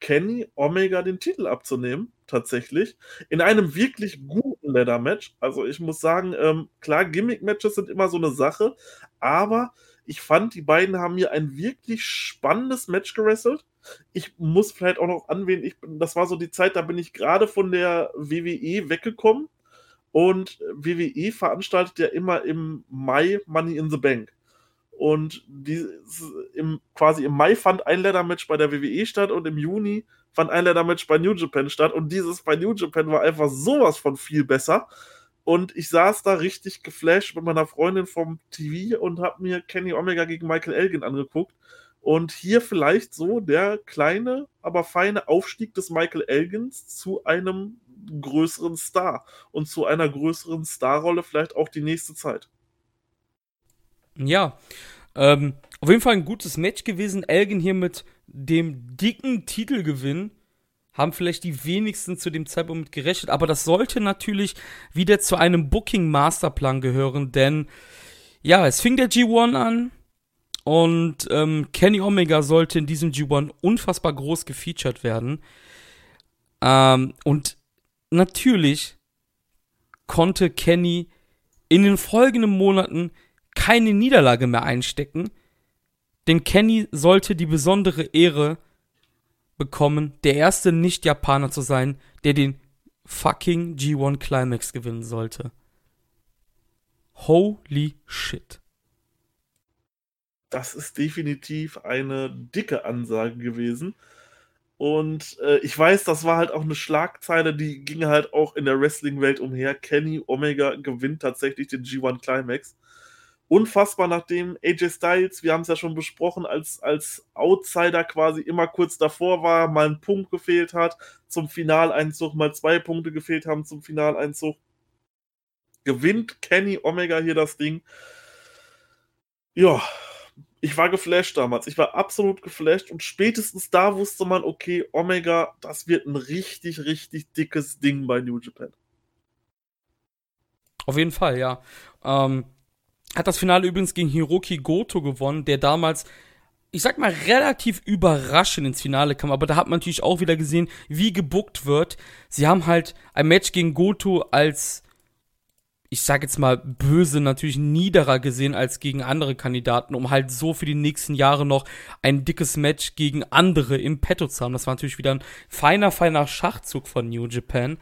Kenny Omega den Titel abzunehmen, tatsächlich. In einem wirklich guten Leather-Match. Also ich muss sagen, ähm, klar, Gimmick-Matches sind immer so eine Sache, aber ich fand, die beiden haben hier ein wirklich spannendes Match gewrestelt. Ich muss vielleicht auch noch anwählen, ich, das war so die Zeit, da bin ich gerade von der WWE weggekommen. Und WWE veranstaltet ja immer im Mai Money in the Bank. Und die, im, quasi im Mai fand ein Leather-Match bei der WWE statt und im Juni fand ein Leather-Match bei New Japan statt. Und dieses bei New Japan war einfach sowas von viel besser. Und ich saß da richtig geflasht mit meiner Freundin vom TV und habe mir Kenny Omega gegen Michael Elgin angeguckt. Und hier vielleicht so der kleine, aber feine Aufstieg des Michael Elgins zu einem größeren Star und zu einer größeren Starrolle vielleicht auch die nächste Zeit. Ja, ähm, auf jeden Fall ein gutes Match gewesen. Elgin hier mit dem dicken Titelgewinn haben vielleicht die wenigsten zu dem Zeitpunkt gerechnet, aber das sollte natürlich wieder zu einem Booking Masterplan gehören, denn ja, es fing der G1 an und ähm, Kenny Omega sollte in diesem G1 unfassbar groß gefeatured werden. Ähm, und natürlich konnte Kenny in den folgenden Monaten keine Niederlage mehr einstecken, denn Kenny sollte die besondere Ehre bekommen, der erste Nicht-Japaner zu sein, der den fucking G1 Climax gewinnen sollte. Holy shit. Das ist definitiv eine dicke Ansage gewesen. Und äh, ich weiß, das war halt auch eine Schlagzeile, die ging halt auch in der Wrestling-Welt umher. Kenny Omega gewinnt tatsächlich den G1 Climax unfassbar, nachdem AJ Styles, wir haben es ja schon besprochen, als, als Outsider quasi immer kurz davor war, mal einen Punkt gefehlt hat zum Finaleinzug, mal zwei Punkte gefehlt haben zum Finaleinzug. Gewinnt Kenny Omega hier das Ding. Ja, ich war geflasht damals. Ich war absolut geflasht und spätestens da wusste man, okay, Omega, das wird ein richtig, richtig dickes Ding bei New Japan. Auf jeden Fall, ja. Ähm, hat das Finale übrigens gegen Hiroki Goto gewonnen, der damals, ich sag mal, relativ überraschend ins Finale kam. Aber da hat man natürlich auch wieder gesehen, wie gebuckt wird. Sie haben halt ein Match gegen Goto als, ich sag jetzt mal, böse natürlich niederer gesehen als gegen andere Kandidaten, um halt so für die nächsten Jahre noch ein dickes Match gegen andere im Petto zu haben. Das war natürlich wieder ein feiner, feiner Schachzug von New Japan.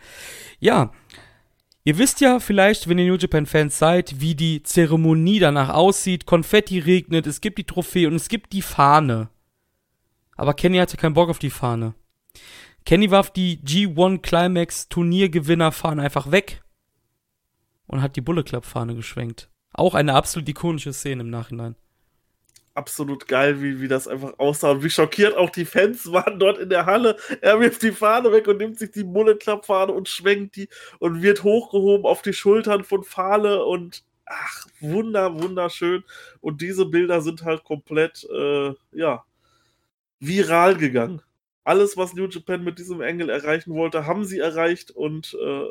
Ja, Ihr wisst ja vielleicht, wenn ihr New Japan Fans seid, wie die Zeremonie danach aussieht. Konfetti regnet, es gibt die Trophäe und es gibt die Fahne. Aber Kenny hatte keinen Bock auf die Fahne. Kenny warf die G1 Climax Turniergewinnerfahne einfach weg und hat die Bullet Club Fahne geschwenkt. Auch eine absolut ikonische Szene im Nachhinein absolut geil, wie, wie das einfach aussah und wie schockiert auch die Fans waren dort in der Halle. Er wirft die Fahne weg und nimmt sich die Bullet Club Fahne und schwenkt die und wird hochgehoben auf die Schultern von Fahle und ach, wunder, wunderschön. Und diese Bilder sind halt komplett, äh, ja, viral gegangen. Alles, was New Japan mit diesem Engel erreichen wollte, haben sie erreicht und äh,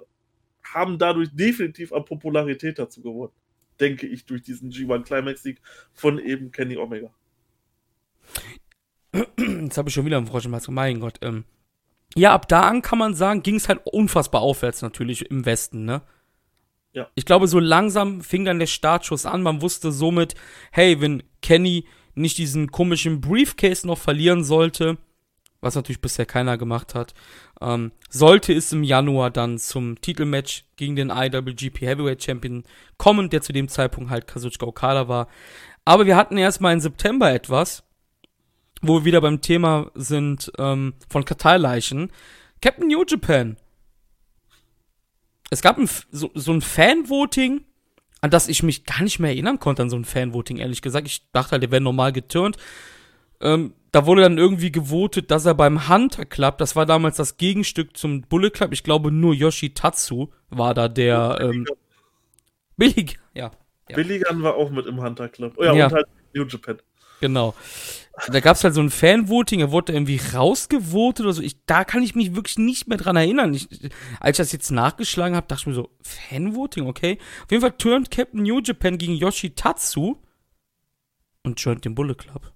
haben dadurch definitiv an Popularität dazu gewonnen denke ich, durch diesen G1 Climax-Sieg von eben Kenny Omega. Jetzt habe ich schon wieder einen Frosch im Hals. Mein Gott. Ähm. Ja, ab da an kann man sagen, ging es halt unfassbar aufwärts natürlich im Westen, ne? Ja. Ich glaube, so langsam fing dann der Startschuss an. Man wusste somit, hey, wenn Kenny nicht diesen komischen Briefcase noch verlieren sollte, was natürlich bisher keiner gemacht hat, ähm, sollte es im Januar dann zum Titelmatch gegen den IWGP Heavyweight Champion kommen, der zu dem Zeitpunkt halt Kazuchika Okada war. Aber wir hatten erstmal im September etwas, wo wir wieder beim Thema sind ähm, von Karteileichen. Captain New Japan. Es gab ein, so, so ein Fan-Voting, an das ich mich gar nicht mehr erinnern konnte, an so ein Fan-Voting, ehrlich gesagt. Ich dachte halt, der wäre normal geturnt. Ähm, da wurde dann irgendwie gewotet, dass er beim Hunter Club, das war damals das Gegenstück zum Bullet Club, ich glaube nur Yoshitatsu war da der ähm, billig, ja, ja. Billigan war auch mit im Hunter Club. Oh ja, ja. und halt New Japan. Genau. Da gab es halt so ein Fan-Voting, er wurde irgendwie rausgevotet oder so. Ich, da kann ich mich wirklich nicht mehr dran erinnern. Ich, als ich das jetzt nachgeschlagen habe, dachte ich mir so, Fan-Voting, okay. Auf jeden Fall turnt Captain New Japan gegen Yoshitatsu und joint den Bullet Club.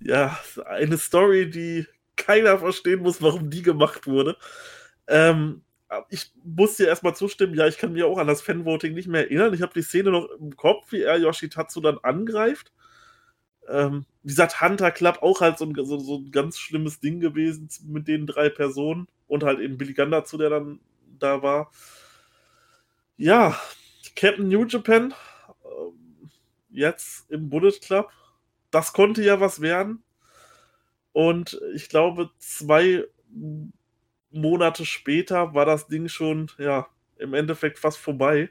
Ja, eine Story, die keiner verstehen muss, warum die gemacht wurde. Ähm, ich muss dir erstmal zustimmen, ja, ich kann mir auch an das Fanvoting nicht mehr erinnern. Ich habe die Szene noch im Kopf, wie er Yoshitatsu dann angreift. Ähm, wie gesagt, Hunter Club auch halt so ein, so, so ein, ganz schlimmes Ding gewesen mit den drei Personen und halt eben Billy Gunn dazu, der dann da war. Ja, Captain New Japan ähm, jetzt im Bullet Club. Das konnte ja was werden. Und ich glaube, zwei Monate später war das Ding schon, ja, im Endeffekt fast vorbei.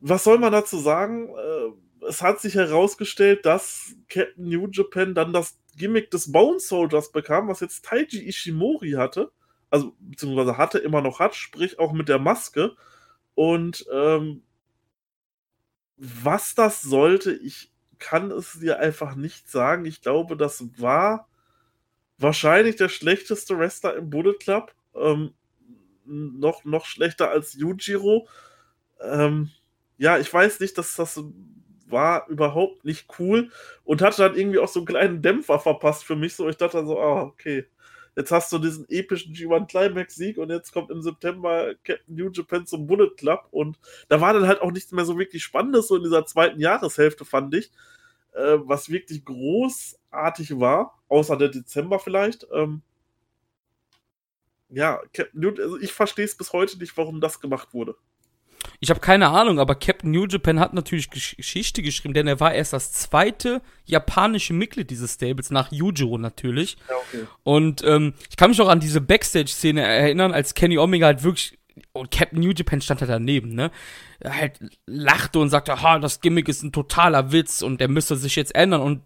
Was soll man dazu sagen? Äh, es hat sich herausgestellt, dass Captain New Japan dann das Gimmick des Bone Soldiers bekam, was jetzt Taiji Ishimori hatte. Also, beziehungsweise hatte, immer noch hat, sprich auch mit der Maske. Und ähm, was das sollte, ich kann es dir einfach nicht sagen. Ich glaube, das war wahrscheinlich der schlechteste Wrestler im Bullet Club. Ähm, noch, noch schlechter als Yujiro. Ähm, ja, ich weiß nicht, dass das war überhaupt nicht cool und hatte dann irgendwie auch so einen kleinen Dämpfer verpasst für mich. So, ich dachte dann so, ah, okay. Jetzt hast du diesen epischen G1 Climax Sieg und jetzt kommt im September Captain New Japan zum Bullet Club und da war dann halt auch nichts mehr so wirklich Spannendes so in dieser zweiten Jahreshälfte, fand ich. Äh, was wirklich großartig war außer der Dezember vielleicht. Ähm, ja, Captain New, also ich verstehe es bis heute nicht, warum das gemacht wurde. Ich habe keine Ahnung, aber Captain New Japan hat natürlich Geschichte geschrieben, denn er war erst das zweite japanische Mitglied dieses Stables, nach Yujiro natürlich. Ja, okay. Und ähm, ich kann mich auch an diese Backstage-Szene erinnern, als Kenny Omega halt wirklich, und Captain New Japan stand halt daneben, ne? Er halt lachte und sagte, ha, das Gimmick ist ein totaler Witz und der müsste sich jetzt ändern. Und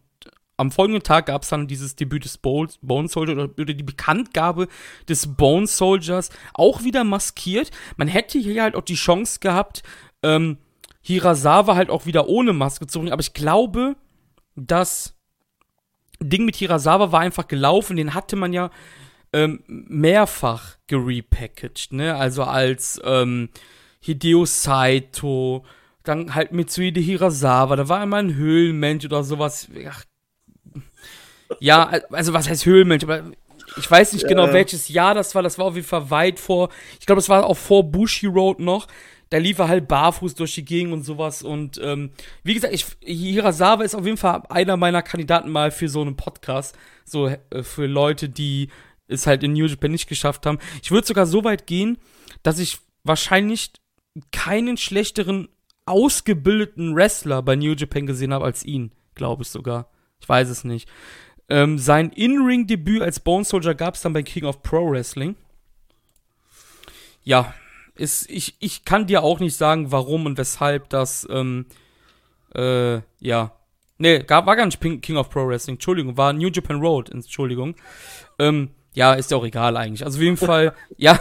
am folgenden Tag gab es dann dieses Debüt des Bone Soldier oder, die Bekanntgabe des Bone Soldiers, auch wieder maskiert. Man hätte hier halt auch die Chance gehabt, ähm, Hirasawa halt auch wieder ohne Maske zu bringen, aber ich glaube, das Ding mit Hirasawa war einfach gelaufen, den hatte man ja ähm, mehrfach gerepackaged, ne? Also als ähm, Hideo Saito, dann halt Mitsuhide Hirasawa, da war einmal ein Höhlenmensch oder sowas. Ach, ja, also was heißt Höhlenmensch, aber ich weiß nicht genau, ja. genau, welches Jahr das war. Das war auf jeden Fall weit vor. Ich glaube, das war auch vor Bushi Road noch. Da lief er halt barfuß durch die Gegend und sowas. Und ähm, wie gesagt, ich, Hirasawa ist auf jeden Fall einer meiner Kandidaten mal für so einen Podcast. So äh, für Leute, die es halt in New Japan nicht geschafft haben. Ich würde sogar so weit gehen, dass ich wahrscheinlich keinen schlechteren ausgebildeten Wrestler bei New Japan gesehen habe als ihn. Glaube ich sogar. Ich weiß es nicht. Ähm, sein In-Ring-Debüt als Bone Soldier gab es dann bei King of Pro Wrestling. Ja, ist, ich, ich kann dir auch nicht sagen, warum und weshalb das, ähm, äh, ja. Nee, war gar nicht King of Pro Wrestling, Entschuldigung, war New Japan Road, Entschuldigung. Ähm, ja, ist ja auch egal eigentlich. Also auf jeden Fall, ja.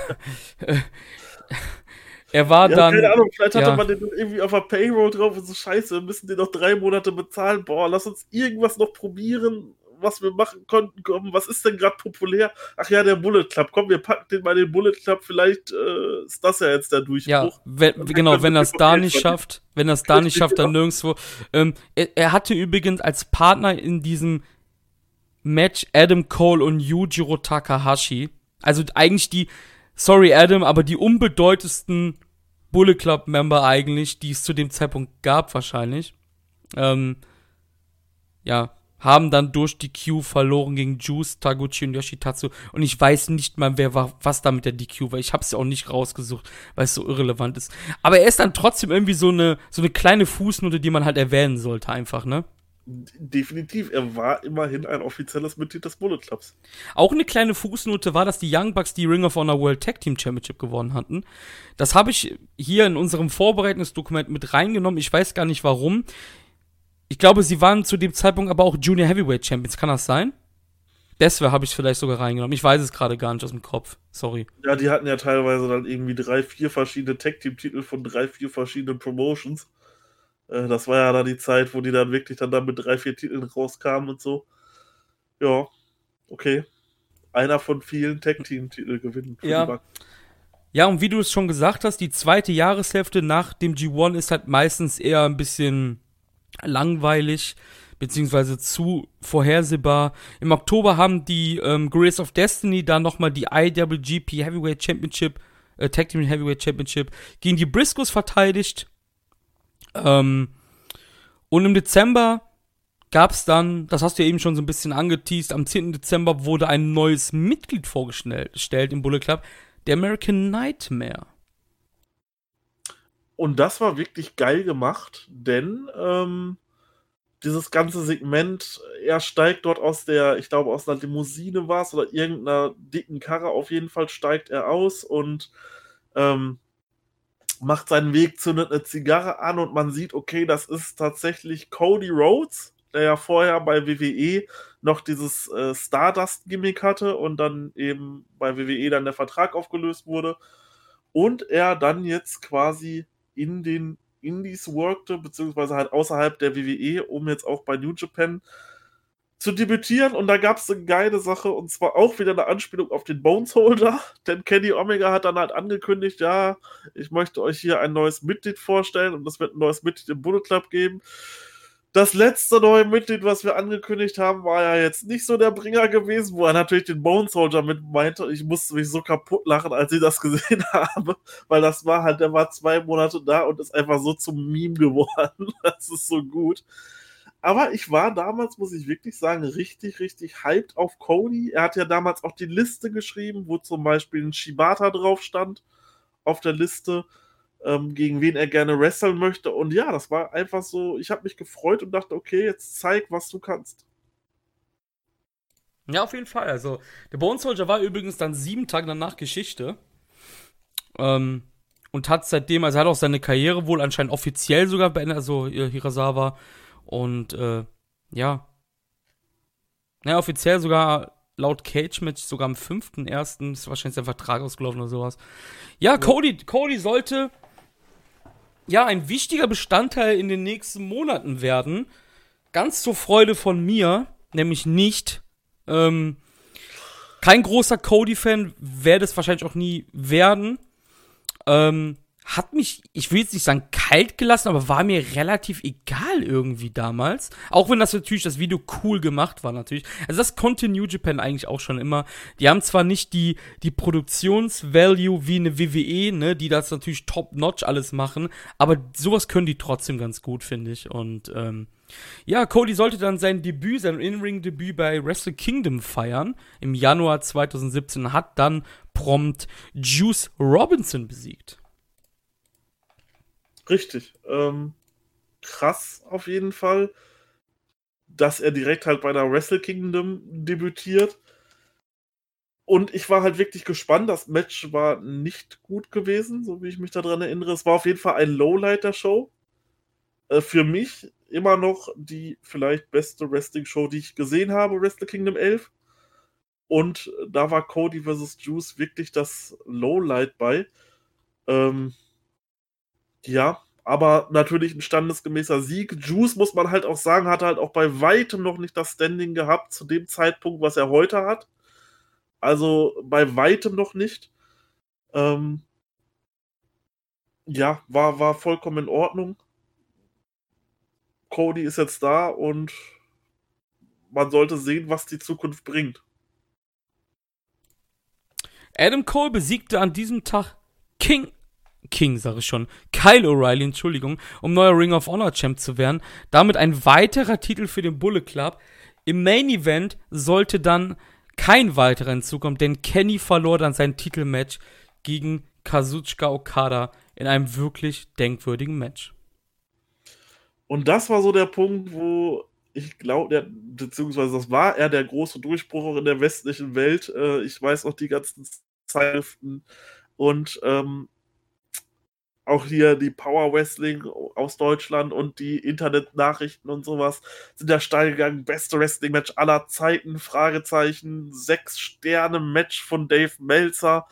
Er war ja, dann. Keine Ahnung, vielleicht ja. hatte man den irgendwie auf der Payroll drauf und so scheiße, wir müssen den noch drei Monate bezahlen. Boah, lass uns irgendwas noch probieren was wir machen konnten, komm, was ist denn gerade populär? Ach ja, der Bullet Club, komm, wir packen den bei den Bullet Club, vielleicht äh, ist das ja jetzt der Durchbruch. Ja, wenn, genau, wenn er es da nicht schafft, wenn er es da nicht schafft, dann nirgendwo. Ähm, er, er hatte übrigens als Partner in diesem Match Adam Cole und Yujiro Takahashi. Also eigentlich die, sorry Adam, aber die unbedeutendsten Bullet Club Member eigentlich, die es zu dem Zeitpunkt gab wahrscheinlich. Ähm, ja, haben dann durch die Q verloren gegen Juice, Taguchi und Yoshitatsu. Und ich weiß nicht mal, wer war, was da mit der DQ war. Ich habe es ja auch nicht rausgesucht, weil es so irrelevant ist. Aber er ist dann trotzdem irgendwie so eine, so eine kleine Fußnote, die man halt erwähnen sollte, einfach, ne? Definitiv, er war immerhin ein offizielles Mitglied des Bullet Clubs. Auch eine kleine Fußnote war, dass die Young Bucks die Ring of Honor World Tag Team Championship gewonnen hatten. Das habe ich hier in unserem Vorbereitungsdokument mit reingenommen. Ich weiß gar nicht warum. Ich glaube, sie waren zu dem Zeitpunkt aber auch Junior Heavyweight Champions. Kann das sein? Deswegen habe ich es vielleicht sogar reingenommen. Ich weiß es gerade gar nicht aus dem Kopf. Sorry. Ja, die hatten ja teilweise dann irgendwie drei, vier verschiedene Tag Team Titel von drei, vier verschiedenen Promotions. Äh, das war ja da die Zeit, wo die dann wirklich dann, dann mit drei, vier Titeln rauskamen und so. Ja, okay. Einer von vielen Tag-Team-Titel gewinnen. ja. Ja, und wie du es schon gesagt hast, die zweite Jahreshälfte nach dem G1 ist halt meistens eher ein bisschen langweilig, beziehungsweise zu vorhersehbar. Im Oktober haben die ähm, Grace of Destiny dann nochmal die IWGP Heavyweight Championship, äh, Tag Team Heavyweight Championship gegen die Briscoes verteidigt. Ähm, und im Dezember gab es dann, das hast du ja eben schon so ein bisschen angeteased, am 10. Dezember wurde ein neues Mitglied vorgestellt im Bullet Club, der American Nightmare. Und das war wirklich geil gemacht, denn ähm, dieses ganze Segment, er steigt dort aus der, ich glaube, aus einer Limousine war es oder irgendeiner dicken Karre, auf jeden Fall steigt er aus und ähm, macht seinen Weg, zündet eine Zigarre an und man sieht, okay, das ist tatsächlich Cody Rhodes, der ja vorher bei WWE noch dieses äh, Stardust-Gimmick hatte und dann eben bei WWE dann der Vertrag aufgelöst wurde. Und er dann jetzt quasi in den Indies workte, beziehungsweise halt außerhalb der WWE, um jetzt auch bei New Japan zu debütieren und da gab es eine geile Sache und zwar auch wieder eine Anspielung auf den Bonesholder, denn Kenny Omega hat dann halt angekündigt, ja, ich möchte euch hier ein neues Mitglied vorstellen und es wird ein neues Mitglied im Bullet Club geben. Das letzte neue Mitglied, was wir angekündigt haben, war ja jetzt nicht so der Bringer gewesen, wo er natürlich den Bone Soldier mit meinte. Ich musste mich so kaputt lachen, als ich das gesehen habe, weil das war halt, der war zwei Monate da und ist einfach so zum Meme geworden. Das ist so gut. Aber ich war damals, muss ich wirklich sagen, richtig, richtig hyped auf Cody. Er hat ja damals auch die Liste geschrieben, wo zum Beispiel ein Shibata drauf stand auf der Liste, ähm, gegen wen er gerne wresteln möchte. Und ja, das war einfach so, ich habe mich gefreut und dachte, okay, jetzt zeig, was du kannst. Ja, auf jeden Fall. Also, der Bone Soldier war übrigens dann sieben Tage danach Geschichte. Ähm, und hat seitdem, also er hat auch seine Karriere wohl anscheinend offiziell sogar beendet, also Hirasawa und äh, ja. Ja, offiziell sogar laut Cage-Match sogar am 5.1. ist wahrscheinlich sein Vertrag ausgelaufen oder sowas. Ja, ja, Cody, Cody sollte ja ein wichtiger Bestandteil in den nächsten Monaten werden. Ganz zur Freude von mir, nämlich nicht. Ähm, kein großer Cody-Fan, werde es wahrscheinlich auch nie werden. Ähm, hat mich, ich will jetzt nicht sagen kalt gelassen, aber war mir relativ egal irgendwie damals. Auch wenn das natürlich das Video cool gemacht war natürlich. Also das konnte New Japan eigentlich auch schon immer. Die haben zwar nicht die, die Produktionsvalue wie eine WWE, ne, die das natürlich top-notch alles machen, aber sowas können die trotzdem ganz gut, finde ich. Und ähm, ja, Cody sollte dann sein Debüt, sein In-Ring-Debüt bei Wrestle Kingdom feiern im Januar 2017, hat dann prompt Juice Robinson besiegt. Richtig. Ähm, krass auf jeden Fall, dass er direkt halt bei der Wrestle Kingdom debütiert. Und ich war halt wirklich gespannt. Das Match war nicht gut gewesen, so wie ich mich daran erinnere. Es war auf jeden Fall ein Lowlight der Show. Äh, für mich immer noch die vielleicht beste Wrestling-Show, die ich gesehen habe, Wrestle Kingdom 11. Und da war Cody vs. Juice wirklich das Lowlight bei. Ähm, ja, aber natürlich ein standesgemäßer Sieg. Juice, muss man halt auch sagen, hat halt auch bei weitem noch nicht das Standing gehabt zu dem Zeitpunkt, was er heute hat. Also bei weitem noch nicht. Ähm, ja, war, war vollkommen in Ordnung. Cody ist jetzt da und man sollte sehen, was die Zukunft bringt. Adam Cole besiegte an diesem Tag King King, sage ich schon, Kyle O'Reilly, Entschuldigung, um neuer Ring of Honor Champ zu werden. Damit ein weiterer Titel für den Bullet Club. Im Main Event sollte dann kein weiterer hinzukommen, denn Kenny verlor dann sein Titelmatch gegen Kazuchika Okada in einem wirklich denkwürdigen Match. Und das war so der Punkt, wo ich glaube, beziehungsweise das war er der große Durchbruch in der westlichen Welt. Äh, ich weiß noch die ganzen Zeiten und ähm, auch hier die Power Wrestling aus Deutschland und die Internetnachrichten und sowas sind da steil gegangen. Beste Wrestling-Match aller Zeiten, Fragezeichen, sechs Sterne Match von Dave Meltzer.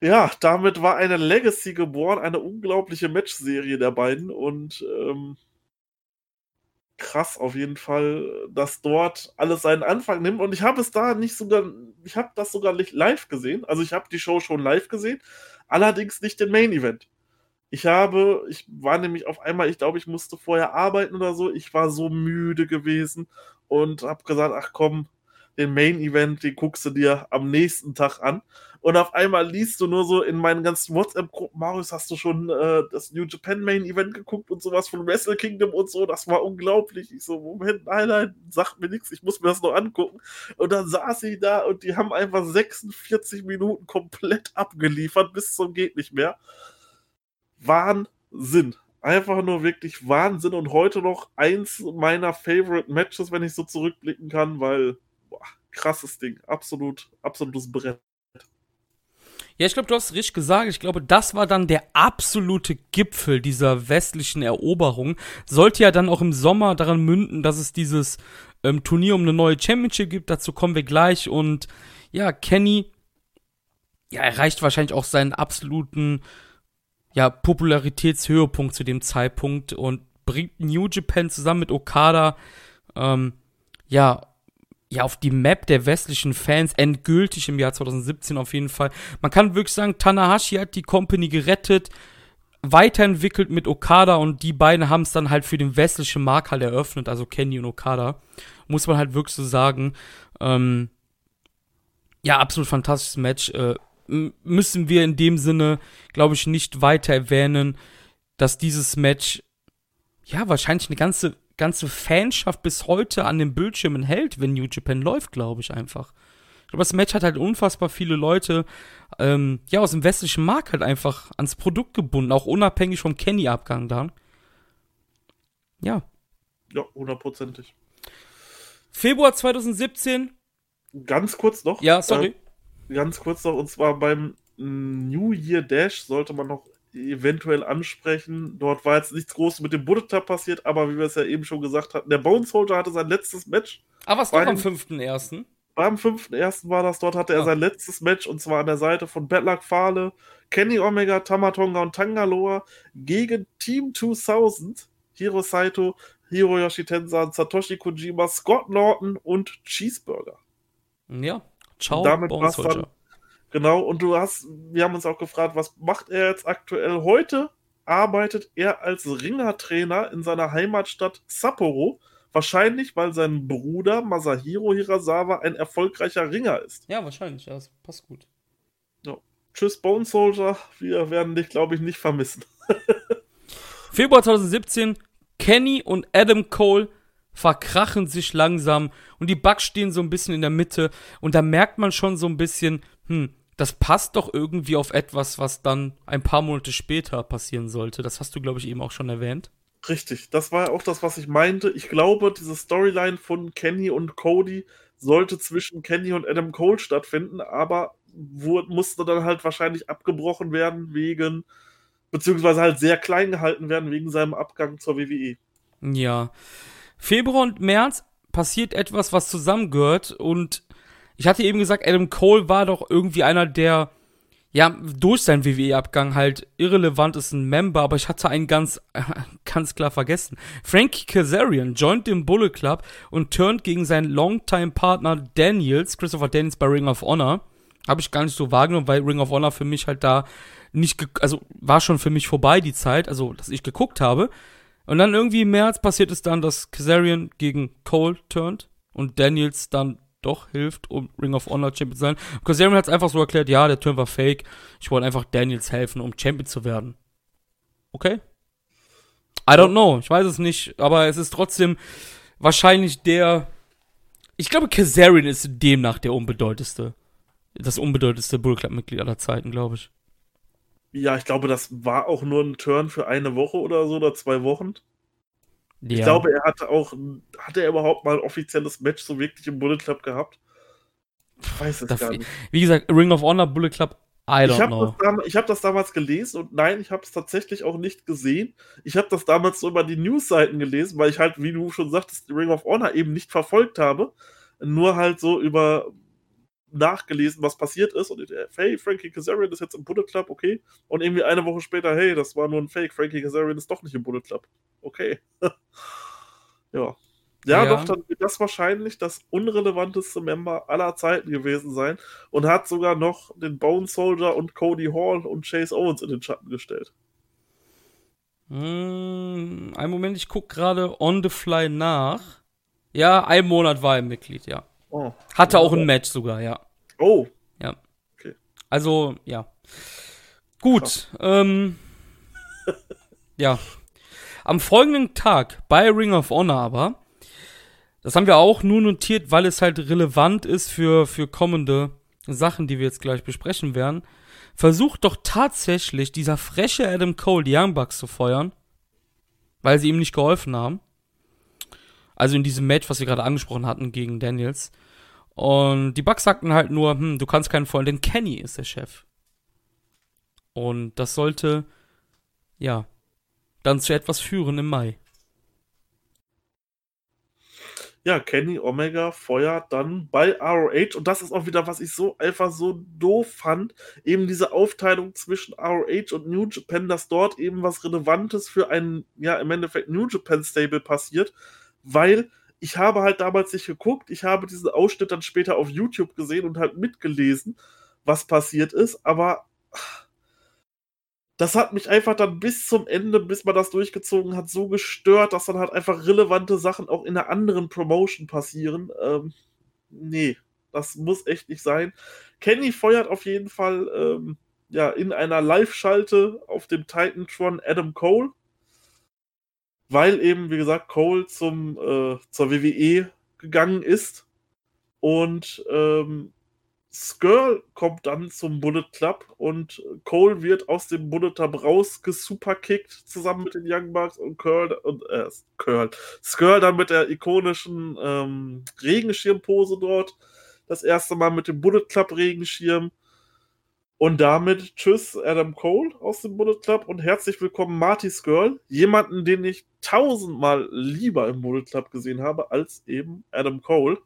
Ja, damit war eine Legacy geboren, eine unglaubliche Matchserie der beiden und ähm, krass auf jeden Fall, dass dort alles seinen Anfang nimmt. Und ich habe es da nicht sogar, ich habe das sogar nicht live gesehen. Also ich habe die Show schon live gesehen, allerdings nicht den Main Event. Ich habe, ich war nämlich auf einmal, ich glaube, ich musste vorher arbeiten oder so. Ich war so müde gewesen und habe gesagt, ach komm, den Main Event, den guckst du dir am nächsten Tag an. Und auf einmal liest du nur so in meinen ganzen WhatsApp-Gruppen, Marius, hast du schon äh, das New Japan Main Event geguckt und sowas von Wrestle Kingdom und so, das war unglaublich. Ich so, Moment, nein, nein, sagt mir nichts, ich muss mir das noch angucken. Und dann saß sie da und die haben einfach 46 Minuten komplett abgeliefert, bis zum geht nicht mehr. Wahnsinn. Einfach nur wirklich Wahnsinn und heute noch eins meiner Favorite Matches, wenn ich so zurückblicken kann, weil boah, krasses Ding. Absolut, absolutes Brett. Ja, ich glaube, du hast richtig gesagt. Ich glaube, das war dann der absolute Gipfel dieser westlichen Eroberung. Sollte ja dann auch im Sommer daran münden, dass es dieses ähm, Turnier um eine neue Championship gibt. Dazu kommen wir gleich. Und ja, Kenny ja, erreicht wahrscheinlich auch seinen absoluten ja, Popularitätshöhepunkt zu dem Zeitpunkt und bringt New Japan zusammen mit Okada ähm, ja ja, auf die Map der westlichen Fans endgültig im Jahr 2017 auf jeden Fall. Man kann wirklich sagen, Tanahashi hat die Company gerettet, weiterentwickelt mit Okada und die beiden haben es dann halt für den westlichen Markt halt eröffnet, also Kenny und Okada. Muss man halt wirklich so sagen. Ähm, ja, absolut fantastisches Match. Äh, müssen wir in dem Sinne, glaube ich, nicht weiter erwähnen, dass dieses Match ja wahrscheinlich eine ganze ganze Fanschaft bis heute an den Bildschirmen hält, wenn New Japan läuft, glaube ich einfach. Ich glaube, das Match hat halt unfassbar viele Leute ähm, ja aus dem westlichen Markt halt einfach ans Produkt gebunden, auch unabhängig vom Kenny-Abgang dann. Ja. Ja, hundertprozentig. Februar 2017. Ganz kurz noch. Ja, sorry. Äh, ganz kurz noch, und zwar beim New Year Dash sollte man noch eventuell ansprechen. Dort war jetzt nichts Großes mit dem Bullet passiert, aber wie wir es ja eben schon gesagt hatten, der Bone Soldier hatte sein letztes Match. Ah, was doch am 5.1.? Beim 5.1. war das, dort hatte er ah. sein letztes Match und zwar an der Seite von Bedluck Fale, Kenny Omega, Tamatonga und Tangaloa gegen Team 2000, Hiro Saito, Hiroyoshi Tenzan, Satoshi Kojima, Scott Norton und Cheeseburger. Ja, ciao, und damit war es dann Genau, und du hast, wir haben uns auch gefragt, was macht er jetzt aktuell? Heute arbeitet er als Ringertrainer in seiner Heimatstadt Sapporo. Wahrscheinlich, weil sein Bruder Masahiro Hirasawa ein erfolgreicher Ringer ist. Ja, wahrscheinlich, ja, das passt gut. Ja. Tschüss, Bone Soldier. Wir werden dich, glaube ich, nicht vermissen. Februar 2017, Kenny und Adam Cole verkrachen sich langsam und die Bugs stehen so ein bisschen in der Mitte und da merkt man schon so ein bisschen, hm, das passt doch irgendwie auf etwas, was dann ein paar Monate später passieren sollte. Das hast du, glaube ich, eben auch schon erwähnt. Richtig, das war auch das, was ich meinte. Ich glaube, diese Storyline von Kenny und Cody sollte zwischen Kenny und Adam Cole stattfinden, aber wurde, musste dann halt wahrscheinlich abgebrochen werden wegen, beziehungsweise halt sehr klein gehalten werden wegen seinem Abgang zur WWE. Ja. Februar und März passiert etwas, was zusammengehört und ich hatte eben gesagt, Adam Cole war doch irgendwie einer der, ja, durch seinen WWE-Abgang halt irrelevant ist ein Member, aber ich hatte einen ganz, ganz klar vergessen. Frankie Kazarian joint den Bullet Club und turnt gegen seinen Longtime-Partner Daniels, Christopher Daniels bei Ring of Honor. Habe ich gar nicht so wahrgenommen, weil Ring of Honor für mich halt da nicht, also war schon für mich vorbei die Zeit, also dass ich geguckt habe. Und dann irgendwie im März passiert es dann, dass Kazarian gegen Cole turnt und Daniels dann doch hilft, um Ring of Honor Champion zu sein. Kazarian hat es einfach so erklärt, ja, der Turn war fake. Ich wollte einfach Daniels helfen, um Champion zu werden. Okay? I don't know, ich weiß es nicht, aber es ist trotzdem wahrscheinlich der. Ich glaube, Kazarian ist demnach der unbedeutendste. Das unbedeutendste Bull Club-Mitglied aller Zeiten, glaube ich. Ja, ich glaube, das war auch nur ein Turn für eine Woche oder so oder zwei Wochen. Ja. Ich glaube, er hatte auch, hatte er überhaupt mal ein offizielles Match so wirklich im Bullet Club gehabt? Ich weiß es das, gar nicht. Wie gesagt, Ring of Honor, Bullet Club, I don't ich hab know. Das, ich habe das damals gelesen und nein, ich habe es tatsächlich auch nicht gesehen. Ich habe das damals so über die Newsseiten gelesen, weil ich halt, wie du schon sagtest, Ring of Honor eben nicht verfolgt habe. Nur halt so über nachgelesen, was passiert ist. Und hey, Frankie Kazarian ist jetzt im Bullet Club, okay. Und irgendwie eine Woche später, hey, das war nur ein Fake. Frankie Kazarian ist doch nicht im Bullet Club. Okay. ja. Ja, ja, doch, dann wird das wahrscheinlich das unrelevanteste Member aller Zeiten gewesen sein und hat sogar noch den Bone Soldier und Cody Hall und Chase Owens in den Schatten gestellt. Mm, einen Moment, ich gucke gerade on the fly nach. Ja, ein Monat war er Mitglied, ja. Oh. Hatte auch ein Match sogar, ja. Oh. Ja. Okay. Also, ja. Gut. Ähm, ja. Am folgenden Tag bei Ring of Honor aber das haben wir auch nur notiert, weil es halt relevant ist für, für kommende Sachen, die wir jetzt gleich besprechen werden. Versucht doch tatsächlich dieser freche Adam Cole die Young Bucks zu feuern, weil sie ihm nicht geholfen haben. Also in diesem Match, was wir gerade angesprochen hatten gegen Daniels. Und die Bucks sagten halt nur, hm, du kannst keinen feuern, denn Kenny ist der Chef. Und das sollte, ja, dann zu etwas führen im Mai ja, Kenny Omega feuert dann bei ROH und das ist auch wieder, was ich so einfach so doof fand, eben diese Aufteilung zwischen ROH und New Japan, dass dort eben was Relevantes für ein, ja, im Endeffekt New Japan Stable passiert, weil ich habe halt damals nicht geguckt, ich habe diesen Ausschnitt dann später auf YouTube gesehen und halt mitgelesen, was passiert ist, aber das hat mich einfach dann bis zum Ende, bis man das durchgezogen hat, so gestört, dass dann halt einfach relevante Sachen auch in einer anderen Promotion passieren. Ähm, nee, das muss echt nicht sein. Kenny feuert auf jeden Fall ähm, ja, in einer Live-Schalte auf dem Titantron Adam Cole, weil eben, wie gesagt, Cole zum, äh, zur WWE gegangen ist und ähm, Skrull kommt dann zum Bullet Club und Cole wird aus dem Bullet Club rausgesuperkickt zusammen mit den Young Bucks und Curl und äh, Curl. Skrull dann mit der ikonischen ähm, Regenschirmpose dort. Das erste Mal mit dem Bullet Club Regenschirm. Und damit tschüss Adam Cole aus dem Bullet Club und herzlich willkommen Marty Skrull, jemanden, den ich tausendmal lieber im Bullet Club gesehen habe als eben Adam Cole.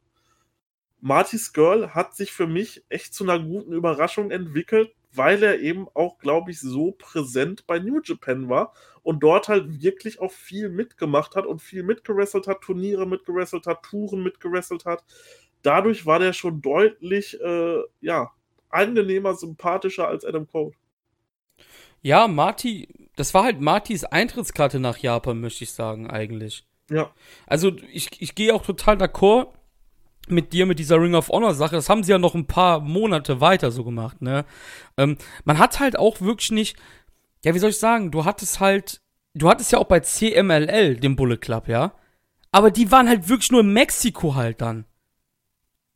Marty's Girl hat sich für mich echt zu einer guten Überraschung entwickelt, weil er eben auch, glaube ich, so präsent bei New Japan war und dort halt wirklich auch viel mitgemacht hat und viel mitgerasselt hat, Turniere mitgerasselt hat, Touren mitgerasselt hat. Dadurch war der schon deutlich, äh, ja, angenehmer, sympathischer als Adam Cole. Ja, Marty, das war halt Martys Eintrittskarte nach Japan, möchte ich sagen, eigentlich. Ja. Also, ich, ich gehe auch total d'accord mit dir mit dieser Ring of Honor Sache, das haben sie ja noch ein paar Monate weiter so gemacht, ne? Ähm, man hat halt auch wirklich nicht, ja, wie soll ich sagen, du hattest halt, du hattest ja auch bei CMLL den Bullet Club, ja? Aber die waren halt wirklich nur in Mexiko halt dann.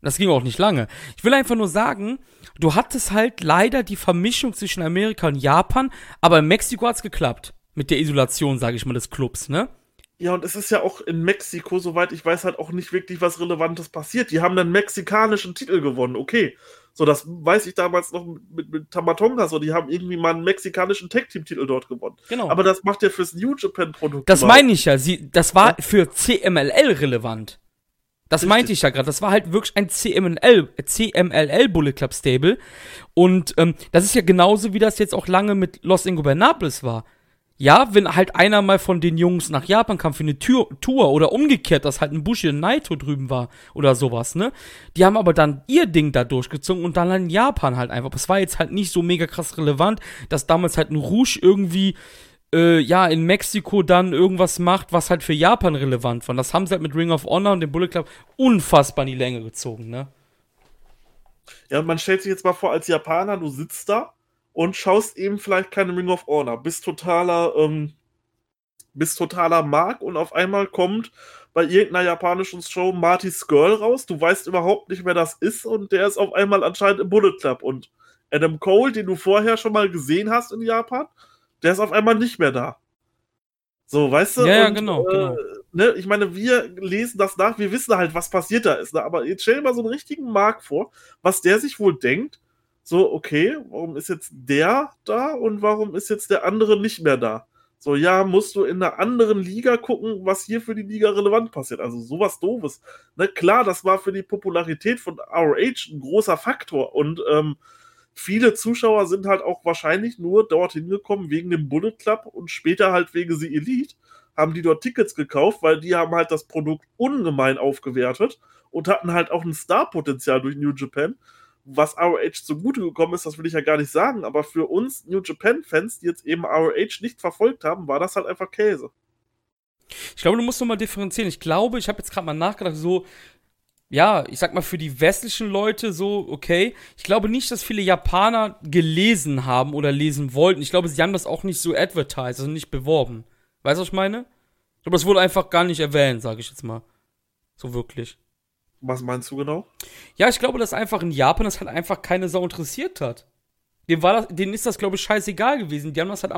Das ging auch nicht lange. Ich will einfach nur sagen, du hattest halt leider die Vermischung zwischen Amerika und Japan, aber in Mexiko hat's geklappt. Mit der Isolation, sage ich mal, des Clubs, ne? Ja, und es ist ja auch in Mexiko, soweit ich weiß, halt auch nicht wirklich was Relevantes passiert. Die haben einen mexikanischen Titel gewonnen, okay. So, das weiß ich damals noch mit, mit Tamatonga so. Die haben irgendwie mal einen mexikanischen Tag-Team-Titel dort gewonnen. Genau. Aber das macht ja fürs New Japan-Produkt. Das meine ich ja. Sie, das war für CMLL relevant. Das Richtig. meinte ich ja gerade. Das war halt wirklich ein CMLL, CMLL Bullet Club Stable. Und ähm, das ist ja genauso, wie das jetzt auch lange mit Los Ingobernables war ja, wenn halt einer mal von den Jungs nach Japan kam für eine Tür, Tour oder umgekehrt, dass halt ein Bushi Naito drüben war oder sowas, ne? Die haben aber dann ihr Ding da durchgezogen und dann in Japan halt einfach. Das war jetzt halt nicht so mega krass relevant, dass damals halt ein Rouge irgendwie, äh, ja, in Mexiko dann irgendwas macht, was halt für Japan relevant war. Das haben sie halt mit Ring of Honor und dem Bullet Club unfassbar in die Länge gezogen, ne? Ja, man stellt sich jetzt mal vor, als Japaner, du sitzt da und schaust eben vielleicht keine Ring of Honor, bist totaler, ähm, bist totaler Mark und auf einmal kommt bei irgendeiner japanischen Show Marty's Girl raus, du weißt überhaupt nicht, wer das ist und der ist auf einmal anscheinend im Bullet Club und Adam Cole, den du vorher schon mal gesehen hast in Japan, der ist auf einmal nicht mehr da. So, weißt du? Ja, und, genau, äh, genau. ne, ich meine, wir lesen das nach, wir wissen halt, was passiert da ist. Ne? Aber jetzt stell dir mal so einen richtigen Mark vor, was der sich wohl denkt. So, okay, warum ist jetzt der da und warum ist jetzt der andere nicht mehr da? So, ja, musst du in einer anderen Liga gucken, was hier für die Liga relevant passiert. Also sowas doofes. Ne, klar, das war für die Popularität von ROH ein großer Faktor und ähm, viele Zuschauer sind halt auch wahrscheinlich nur dorthin gekommen wegen dem Bullet Club und später halt wegen sie Elite, haben die dort Tickets gekauft, weil die haben halt das Produkt ungemein aufgewertet und hatten halt auch ein Starpotenzial durch New Japan. Was ROH zugute gekommen ist, das will ich ja gar nicht sagen, aber für uns New Japan-Fans, die jetzt eben ROH nicht verfolgt haben, war das halt einfach Käse. Ich glaube, du musst nochmal differenzieren. Ich glaube, ich habe jetzt gerade mal nachgedacht, so ja, ich sag mal, für die westlichen Leute so, okay. Ich glaube nicht, dass viele Japaner gelesen haben oder lesen wollten. Ich glaube, sie haben das auch nicht so advertised, also nicht beworben. Weißt du, was ich meine? Ich glaube, das wurde einfach gar nicht erwähnt, sage ich jetzt mal. So wirklich. Was meinst du genau? Ja, ich glaube, dass einfach in Japan das halt einfach keine Sau interessiert hat. Denen, war das, denen ist das, glaube ich, scheißegal gewesen. Die haben das halt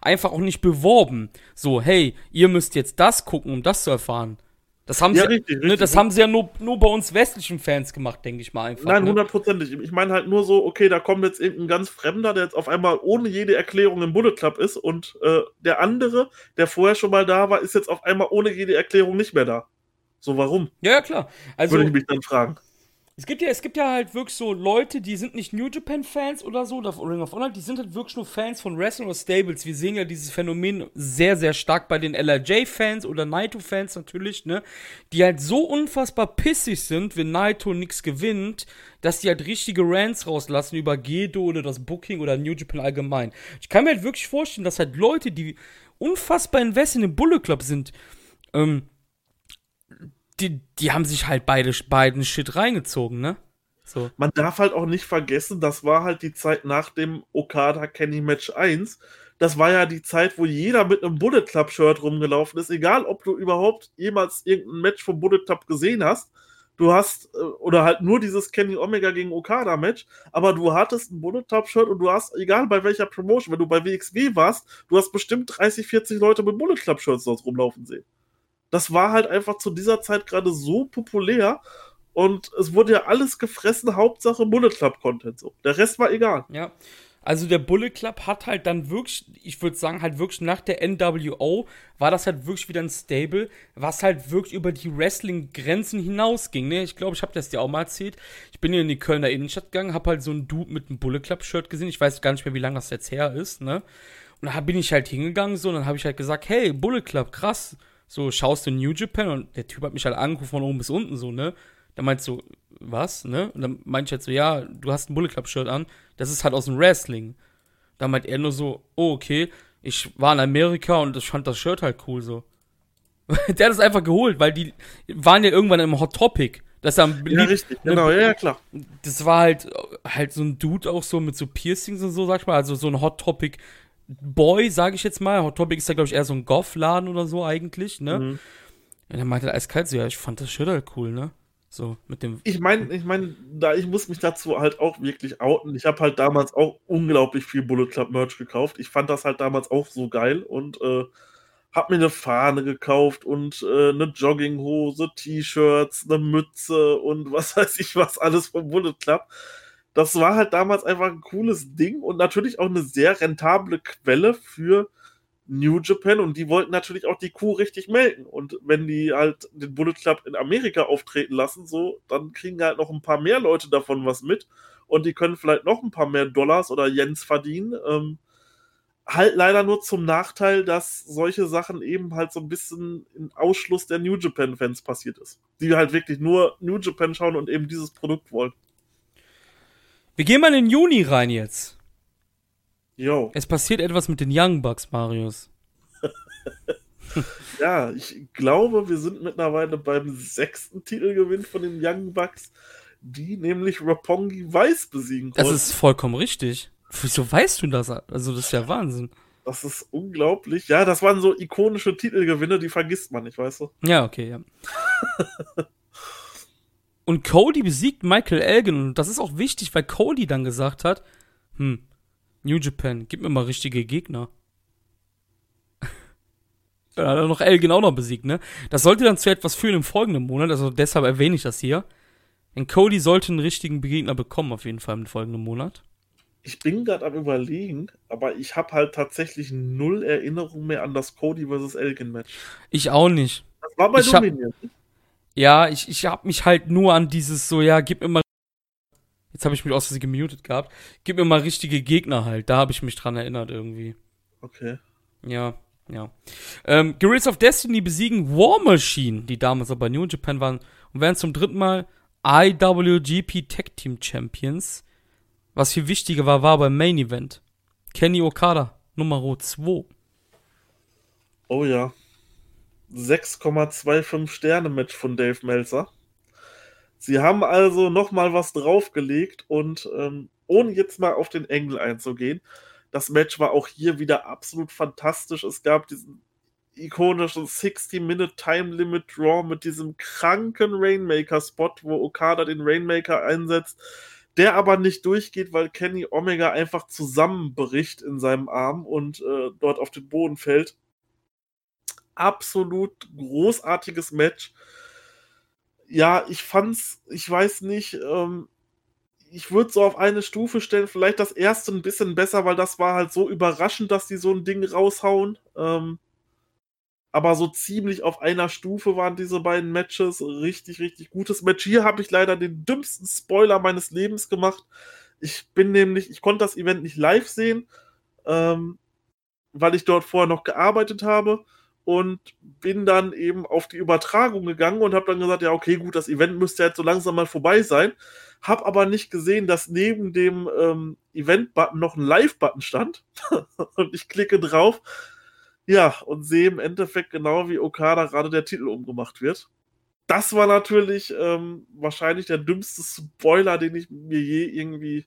einfach auch nicht beworben. So, hey, ihr müsst jetzt das gucken, um das zu erfahren. Das haben ja, sie, richtig, ne, richtig. das haben sie ja nur, nur bei uns westlichen Fans gemacht, denke ich mal einfach. Nein, ne? hundertprozentig. Ne? Ich meine halt nur so, okay, da kommt jetzt irgendein ganz Fremder, der jetzt auf einmal ohne jede Erklärung im Bullet Club ist und äh, der andere, der vorher schon mal da war, ist jetzt auf einmal ohne jede Erklärung nicht mehr da. So, warum? Ja, ja klar. Also, Würde ich mich dann fragen. Es gibt ja, es gibt ja halt wirklich so Leute, die sind nicht New Japan Fans oder so, oder Ring of Honor, die sind halt wirklich nur Fans von Wrestling oder Stables. Wir sehen ja dieses Phänomen sehr, sehr stark bei den LRJ Fans oder Naito Fans natürlich, ne, die halt so unfassbar pissig sind, wenn Naito nichts gewinnt, dass die halt richtige Rants rauslassen über Gedo oder das Booking oder New Japan allgemein. Ich kann mir halt wirklich vorstellen, dass halt Leute, die unfassbar invest in den Bullet Club sind, ähm, die, die haben sich halt beide, beiden Shit reingezogen, ne? So. Man darf halt auch nicht vergessen, das war halt die Zeit nach dem Okada Kenny Match 1. Das war ja die Zeit, wo jeder mit einem Bullet Club Shirt rumgelaufen ist, egal ob du überhaupt jemals irgendein Match vom Bullet Club gesehen hast. Du hast, äh, oder halt nur dieses Kenny Omega gegen Okada Match, aber du hattest ein Bullet Club Shirt und du hast, egal bei welcher Promotion, wenn du bei WXW warst, du hast bestimmt 30, 40 Leute mit Bullet Club Shirts dort rumlaufen sehen das war halt einfach zu dieser Zeit gerade so populär und es wurde ja alles gefressen, Hauptsache Bullet Club Content so. Der Rest war egal. Ja. Also der Bullet Club hat halt dann wirklich, ich würde sagen, halt wirklich nach der NWO war das halt wirklich wieder ein Stable, was halt wirklich über die Wrestling-Grenzen hinausging. Ne? Ich glaube, ich habe das dir auch mal erzählt. Ich bin hier in die Kölner Innenstadt gegangen, habe halt so einen Dude mit einem Bullet Club-Shirt gesehen. Ich weiß gar nicht mehr, wie lange das jetzt her ist. Ne? Und da bin ich halt hingegangen so und dann habe ich halt gesagt, hey, Bullet Club, krass so, schaust du New Japan und der Typ hat mich halt angerufen von oben bis unten so, ne? Da meinst du, was, ne? Und dann meinte ich halt so, ja, du hast ein Bullet Club Shirt an, das ist halt aus dem Wrestling. Da meint er nur so, oh, okay, ich war in Amerika und ich fand das Shirt halt cool so. der hat es einfach geholt, weil die waren ja irgendwann im Hot Topic. Das am ja, richtig, ne, genau, ja, ja, klar. Das war halt, halt so ein Dude auch so mit so Piercings und so, sag ich mal, also so ein Hot Topic Boy, sage ich jetzt mal. Hot Topic ist ja, glaube ich, eher so ein Goff-Laden oder so eigentlich, ne? Mhm. Ja, der meinte eiskalt so, ja, ich fand das Shirt halt cool, ne? So, mit dem. Ich meine, ich meine, da, ich muss mich dazu halt auch wirklich outen. Ich habe halt damals auch unglaublich viel Bullet Club Merch gekauft. Ich fand das halt damals auch so geil und äh, hab mir eine Fahne gekauft und äh, eine Jogginghose, T-Shirts, eine Mütze und was weiß ich was alles vom Bullet Club das war halt damals einfach ein cooles Ding und natürlich auch eine sehr rentable Quelle für New Japan und die wollten natürlich auch die Kuh richtig melken. Und wenn die halt den Bullet Club in Amerika auftreten lassen, so, dann kriegen halt noch ein paar mehr Leute davon was mit und die können vielleicht noch ein paar mehr Dollars oder Jens verdienen. Ähm, halt leider nur zum Nachteil, dass solche Sachen eben halt so ein bisschen im Ausschluss der New Japan-Fans passiert ist. Die halt wirklich nur New Japan schauen und eben dieses Produkt wollen. Wir gehen mal in den Juni rein jetzt. Jo. Es passiert etwas mit den Young Bucks, Marius. ja, ich glaube, wir sind mittlerweile beim sechsten Titelgewinn von den Young Bucks, die nämlich Rapongi Weiß besiegen konnten. Das ist vollkommen richtig. Wieso weißt du das? Also, das ist ja Wahnsinn. Das ist unglaublich. Ja, das waren so ikonische Titelgewinne, die vergisst man nicht, weißt du? Ja, okay, ja. Und Cody besiegt Michael Elgin. Und das ist auch wichtig, weil Cody dann gesagt hat, hm, New Japan, gib mir mal richtige Gegner. Da hat er noch Elgin auch noch besiegt, ne? Das sollte dann zu etwas führen im folgenden Monat, also deshalb erwähne ich das hier. Denn Cody sollte einen richtigen Begegner bekommen, auf jeden Fall im folgenden Monat. Ich bin gerade am überlegen, aber ich habe halt tatsächlich null Erinnerung mehr an das Cody vs. Elgin Match. Ich auch nicht. Das war bei ich Dominion. Hab, ja, ich, ich habe mich halt nur an dieses so, ja, gib mir mal. Jetzt habe ich mich aus Versehen gemutet gehabt. Gib mir mal richtige Gegner halt. Da habe ich mich dran erinnert irgendwie. Okay. Ja, ja. Ähm, Guerrillas of Destiny besiegen War Machine, die damals aber bei New Japan waren, und werden zum dritten Mal IWGP Tag Team Champions. Was viel wichtiger war, war beim Main Event. Kenny Okada, Nummer 2. Oh ja. 6,25 Sterne Match von Dave Meltzer. Sie haben also nochmal was draufgelegt und ähm, ohne jetzt mal auf den Engel einzugehen, das Match war auch hier wieder absolut fantastisch. Es gab diesen ikonischen 60-Minute Time Limit Draw mit diesem kranken Rainmaker-Spot, wo Okada den Rainmaker einsetzt, der aber nicht durchgeht, weil Kenny Omega einfach zusammenbricht in seinem Arm und äh, dort auf den Boden fällt. Absolut großartiges Match. Ja, ich fand's, ich weiß nicht, ähm, ich würde so auf eine Stufe stellen, vielleicht das erste ein bisschen besser, weil das war halt so überraschend, dass die so ein Ding raushauen. Ähm, aber so ziemlich auf einer Stufe waren diese beiden Matches. Richtig, richtig gutes Match. Hier habe ich leider den dümmsten Spoiler meines Lebens gemacht. Ich bin nämlich, ich konnte das Event nicht live sehen, ähm, weil ich dort vorher noch gearbeitet habe und bin dann eben auf die Übertragung gegangen und habe dann gesagt, ja, okay, gut, das Event müsste jetzt so langsam mal vorbei sein. Hab aber nicht gesehen, dass neben dem ähm, Event-Button noch ein Live-Button stand. und ich klicke drauf. Ja, und sehe im Endeffekt genau, wie Okada gerade der Titel umgemacht wird. Das war natürlich ähm, wahrscheinlich der dümmste Spoiler, den ich mir je irgendwie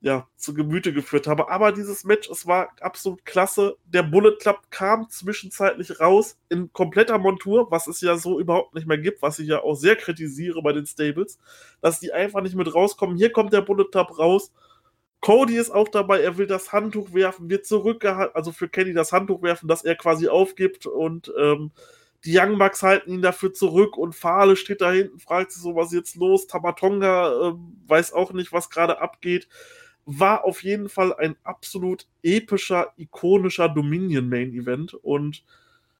ja, zu Gemüte geführt habe. Aber dieses Match, es war absolut klasse. Der Bullet Club kam zwischenzeitlich raus in kompletter Montur, was es ja so überhaupt nicht mehr gibt, was ich ja auch sehr kritisiere bei den Stables, dass die einfach nicht mit rauskommen. Hier kommt der Bullet Club raus. Cody ist auch dabei, er will das Handtuch werfen, wird zurückgehalten, also für Kenny das Handtuch werfen, das er quasi aufgibt und ähm, die Young Bucks halten ihn dafür zurück und Fahle steht da hinten, fragt sich so, was ist jetzt los? Tamatonga äh, weiß auch nicht, was gerade abgeht war auf jeden Fall ein absolut epischer, ikonischer Dominion-Main-Event und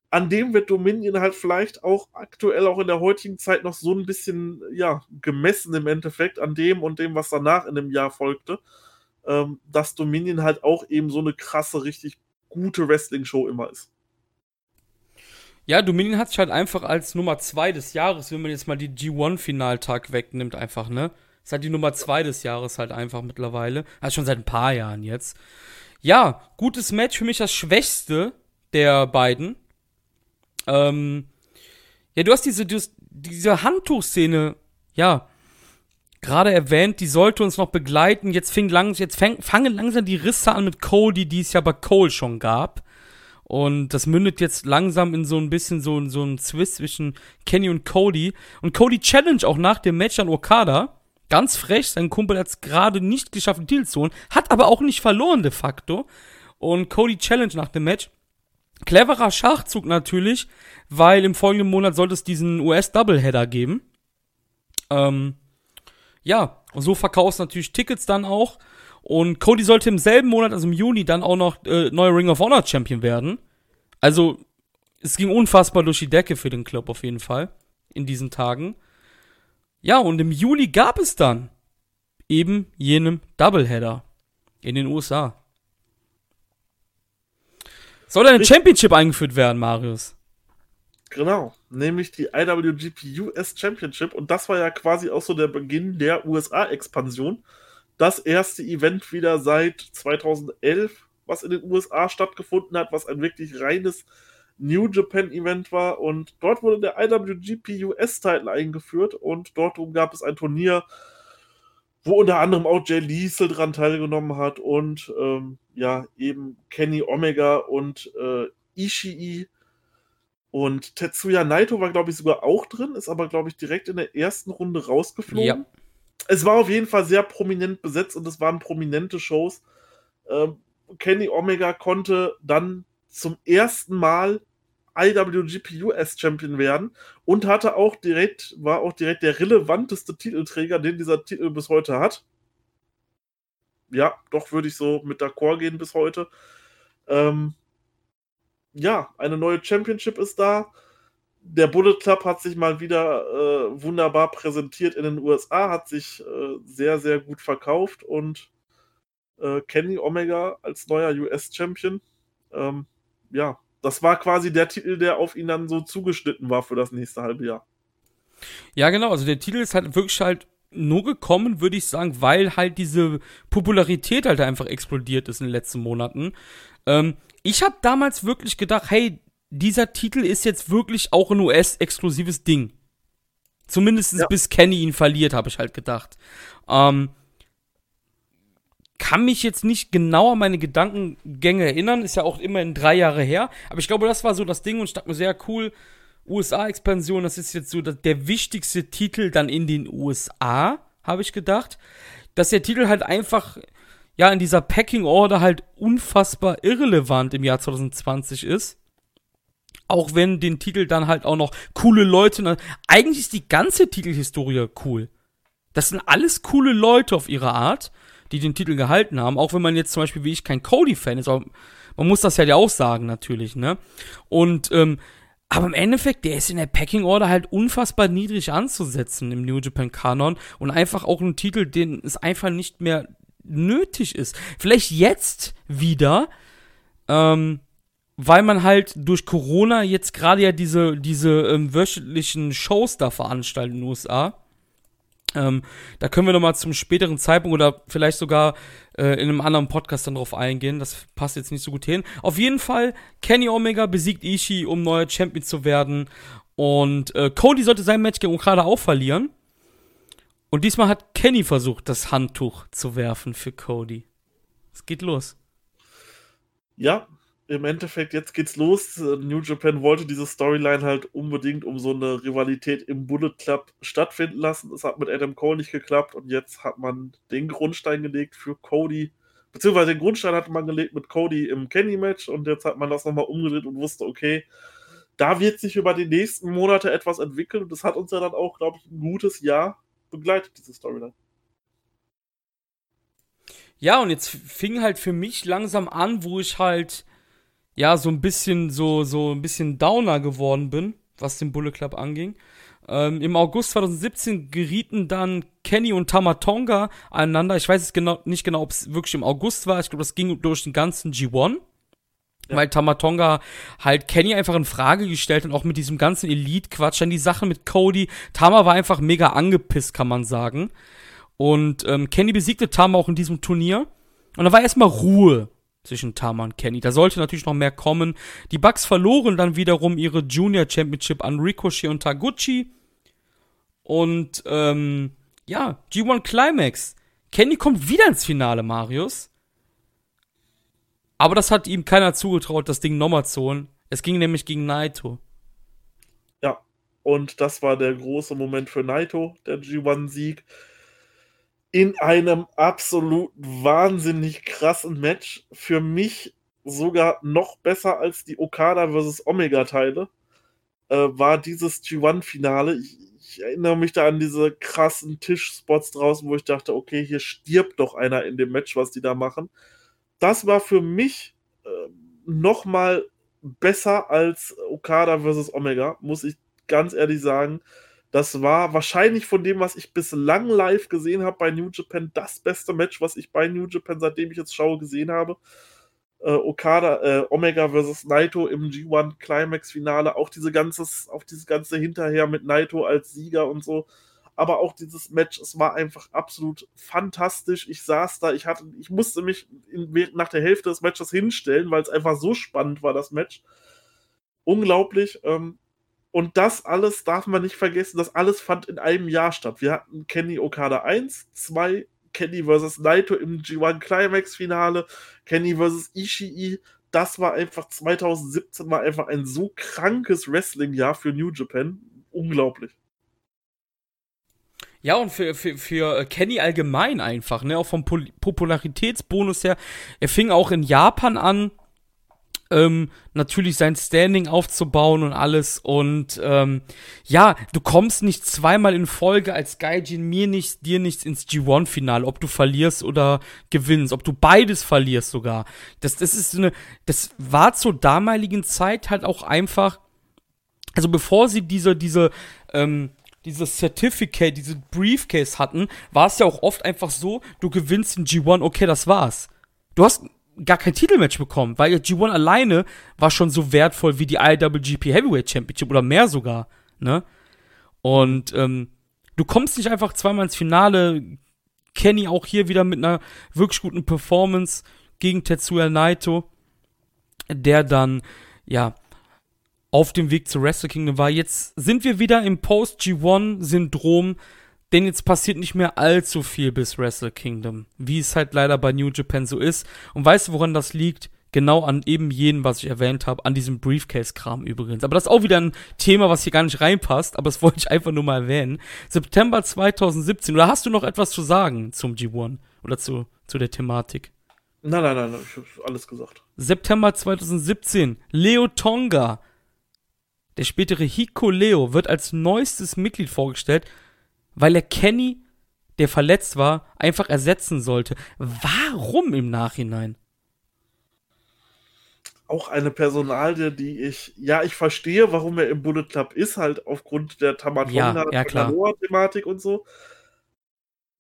an dem wird Dominion halt vielleicht auch aktuell auch in der heutigen Zeit noch so ein bisschen, ja, gemessen im Endeffekt an dem und dem, was danach in dem Jahr folgte, ähm, dass Dominion halt auch eben so eine krasse, richtig gute Wrestling-Show immer ist. Ja, Dominion hat sich halt einfach als Nummer 2 des Jahres, wenn man jetzt mal die G1-Finaltag wegnimmt, einfach, ne? Ist halt die Nummer zwei des Jahres halt einfach mittlerweile. Also schon seit ein paar Jahren jetzt. Ja, gutes Match. Für mich das schwächste der beiden. Ähm, ja, du hast diese, diese Handtuchszene, ja, gerade erwähnt, die sollte uns noch begleiten. Jetzt, fing lang, jetzt fang, fangen langsam die Risse an mit Cody, die es ja bei Cole schon gab. Und das mündet jetzt langsam in so ein bisschen so, so ein Zwist zwischen Kenny und Cody. Und Cody challenge auch nach dem Match an Okada. Ganz frech, sein Kumpel hat es gerade nicht geschafft, den Titel zu holen, hat aber auch nicht verloren de facto. Und Cody Challenge nach dem Match. Cleverer Schachzug natürlich, weil im folgenden Monat sollte es diesen US-Doubleheader geben. Ähm, ja, und so verkaufst natürlich Tickets dann auch. Und Cody sollte im selben Monat, also im Juni, dann auch noch äh, neuer Ring of Honor Champion werden. Also, es ging unfassbar durch die Decke für den Club auf jeden Fall in diesen Tagen. Ja, und im Juli gab es dann eben jenem Doubleheader in den USA. Soll eine Championship eingeführt werden, Marius? Genau, nämlich die IWGP US Championship und das war ja quasi auch so der Beginn der USA-Expansion. Das erste Event wieder seit 2011, was in den USA stattgefunden hat, was ein wirklich reines New Japan Event war und dort wurde der IWGP US Title eingeführt und dort gab es ein Turnier, wo unter anderem auch Jay Liesel dran teilgenommen hat und ähm, ja, eben Kenny Omega und äh, Ishii und Tetsuya Naito war, glaube ich, sogar auch drin, ist aber, glaube ich, direkt in der ersten Runde rausgeflogen. Ja. Es war auf jeden Fall sehr prominent besetzt und es waren prominente Shows. Ähm, Kenny Omega konnte dann zum ersten Mal IWGP US Champion werden und hatte auch direkt, war auch direkt der relevanteste Titelträger, den dieser Titel bis heute hat. Ja, doch würde ich so mit d'accord gehen bis heute. Ähm, ja, eine neue Championship ist da. Der Bullet Club hat sich mal wieder äh, wunderbar präsentiert in den USA, hat sich äh, sehr, sehr gut verkauft und äh, Kenny Omega als neuer US-Champion. Ähm, ja, das war quasi der Titel, der auf ihn dann so zugeschnitten war für das nächste halbe Jahr. Ja, genau, also der Titel ist halt wirklich halt nur gekommen, würde ich sagen, weil halt diese Popularität halt einfach explodiert ist in den letzten Monaten. Ähm, ich habe damals wirklich gedacht, hey, dieser Titel ist jetzt wirklich auch ein US-exklusives Ding. Zumindest ja. bis Kenny ihn verliert, habe ich halt gedacht. Ähm, kann mich jetzt nicht genau an meine Gedankengänge erinnern, ist ja auch immerhin drei Jahre her. Aber ich glaube, das war so das Ding und ich dachte mir sehr cool. USA-Expansion, das ist jetzt so der wichtigste Titel dann in den USA, habe ich gedacht. Dass der Titel halt einfach ja in dieser Packing Order halt unfassbar irrelevant im Jahr 2020 ist. Auch wenn den Titel dann halt auch noch coole Leute. Eigentlich ist die ganze Titelhistorie cool. Das sind alles coole Leute auf ihre Art, die den Titel gehalten haben. Auch wenn man jetzt zum Beispiel wie ich kein Cody-Fan ist. Aber man muss das ja auch sagen, natürlich, ne? Und, ähm, aber im Endeffekt, der ist in der Packing Order halt unfassbar niedrig anzusetzen im New Japan Kanon und einfach auch ein Titel, den es einfach nicht mehr nötig ist. Vielleicht jetzt wieder, ähm, weil man halt durch Corona jetzt gerade ja diese, diese ähm, wöchentlichen Shows da veranstaltet in den USA. Ähm, da können wir nochmal zum späteren Zeitpunkt oder vielleicht sogar äh, in einem anderen Podcast dann drauf eingehen. Das passt jetzt nicht so gut hin. Auf jeden Fall, Kenny Omega besiegt Ishii, um neuer Champion zu werden. Und äh, Cody sollte sein Match gegen Okada auch verlieren. Und diesmal hat Kenny versucht, das Handtuch zu werfen für Cody. Es geht los. Ja, im Endeffekt, jetzt geht's los. New Japan wollte diese Storyline halt unbedingt um so eine Rivalität im Bullet Club stattfinden lassen. Es hat mit Adam Cole nicht geklappt und jetzt hat man den Grundstein gelegt für Cody. Beziehungsweise den Grundstein hatte man gelegt mit Cody im Kenny-Match und jetzt hat man das nochmal umgedreht und wusste, okay, da wird sich über die nächsten Monate etwas entwickeln und das hat uns ja dann auch, glaube ich, ein gutes Jahr begleitet, diese Storyline. Ja, und jetzt fing halt für mich langsam an, wo ich halt ja so ein bisschen so so ein bisschen Downer geworden bin, was den Bullet Club anging. Ähm, Im August 2017 gerieten dann Kenny und Tamatonga aneinander. Ich weiß es genau, nicht genau, ob es wirklich im August war. Ich glaube, das ging durch den ganzen G1. Ja. Weil Tamatonga halt Kenny einfach in Frage gestellt hat, auch mit diesem ganzen Elite-Quatsch, dann die Sache mit Cody. Tama war einfach mega angepisst, kann man sagen. Und ähm, Kenny besiegte Tama auch in diesem Turnier. Und da war erstmal Ruhe zwischen Tama und Kenny. Da sollte natürlich noch mehr kommen. Die Bucks verloren dann wiederum ihre Junior Championship an Ricochet und Taguchi. Und ähm, ja, G1 Climax. Kenny kommt wieder ins Finale, Marius. Aber das hat ihm keiner zugetraut, das Ding nochmal zu holen. Es ging nämlich gegen Naito. Ja, und das war der große Moment für Naito, der G1-Sieg. In einem absolut wahnsinnig krassen Match. Für mich sogar noch besser als die Okada vs. Omega-Teile. Äh, war dieses G1-Finale. Ich, ich, erinnere mich da an diese krassen Tischspots draußen, wo ich dachte, okay, hier stirbt doch einer in dem Match, was die da machen das war für mich äh, noch mal besser als Okada versus Omega, muss ich ganz ehrlich sagen. Das war wahrscheinlich von dem, was ich bislang live gesehen habe bei New Japan, das beste Match, was ich bei New Japan, seitdem ich jetzt schaue, gesehen habe. Äh, Okada, äh, Omega versus Naito im G1 Climax Finale, auch diese ganzes, auch dieses ganze hinterher mit Naito als Sieger und so aber auch dieses Match, es war einfach absolut fantastisch. Ich saß da, ich hatte, ich musste mich in, nach der Hälfte des Matches hinstellen, weil es einfach so spannend war, das Match. Unglaublich. Ähm, und das alles darf man nicht vergessen, das alles fand in einem Jahr statt. Wir hatten Kenny Okada 1, 2, Kenny vs. Naito im G1 Climax Finale, Kenny vs. Ishii. Das war einfach 2017 war einfach ein so krankes Wrestling-Jahr für New Japan. Unglaublich. Ja, und für, für, für Kenny allgemein einfach, ne? Auch vom Popularitätsbonus her. Er fing auch in Japan an. Ähm, natürlich sein Standing aufzubauen und alles. Und ähm, ja, du kommst nicht zweimal in Folge als Gaijin mir nichts, dir nichts ins G1-Finale, ob du verlierst oder gewinnst, ob du beides verlierst sogar. Das, das ist eine, das war zur damaligen Zeit halt auch einfach, also bevor sie diese, diese, ähm, dieses Certificate, diese Briefcase hatten, war es ja auch oft einfach so, du gewinnst in G1, okay, das war's. Du hast gar kein Titelmatch bekommen, weil G1 alleine war schon so wertvoll wie die IWGP Heavyweight Championship oder mehr sogar, ne? Und ähm, du kommst nicht einfach zweimal ins Finale. Kenny auch hier wieder mit einer wirklich guten Performance gegen Tetsuya Naito, der dann, ja, auf dem Weg zu Wrestle Kingdom war. Jetzt sind wir wieder im Post-G1-Syndrom denn jetzt passiert nicht mehr allzu viel bis Wrestle Kingdom, wie es halt leider bei New Japan so ist. Und weißt du, woran das liegt? Genau an eben jenem, was ich erwähnt habe, an diesem Briefcase-Kram übrigens. Aber das ist auch wieder ein Thema, was hier gar nicht reinpasst, aber das wollte ich einfach nur mal erwähnen. September 2017, oder hast du noch etwas zu sagen zum G1 oder zu, zu der Thematik? Nein, nein, nein, ich habe alles gesagt. September 2017, Leo Tonga, der spätere Hiko Leo, wird als neuestes Mitglied vorgestellt weil er Kenny, der verletzt war, einfach ersetzen sollte. Warum im Nachhinein? Auch eine Personalie, die ich, ja, ich verstehe, warum er im Bullet Club ist, halt aufgrund der Tamatonga ja, ja, und so.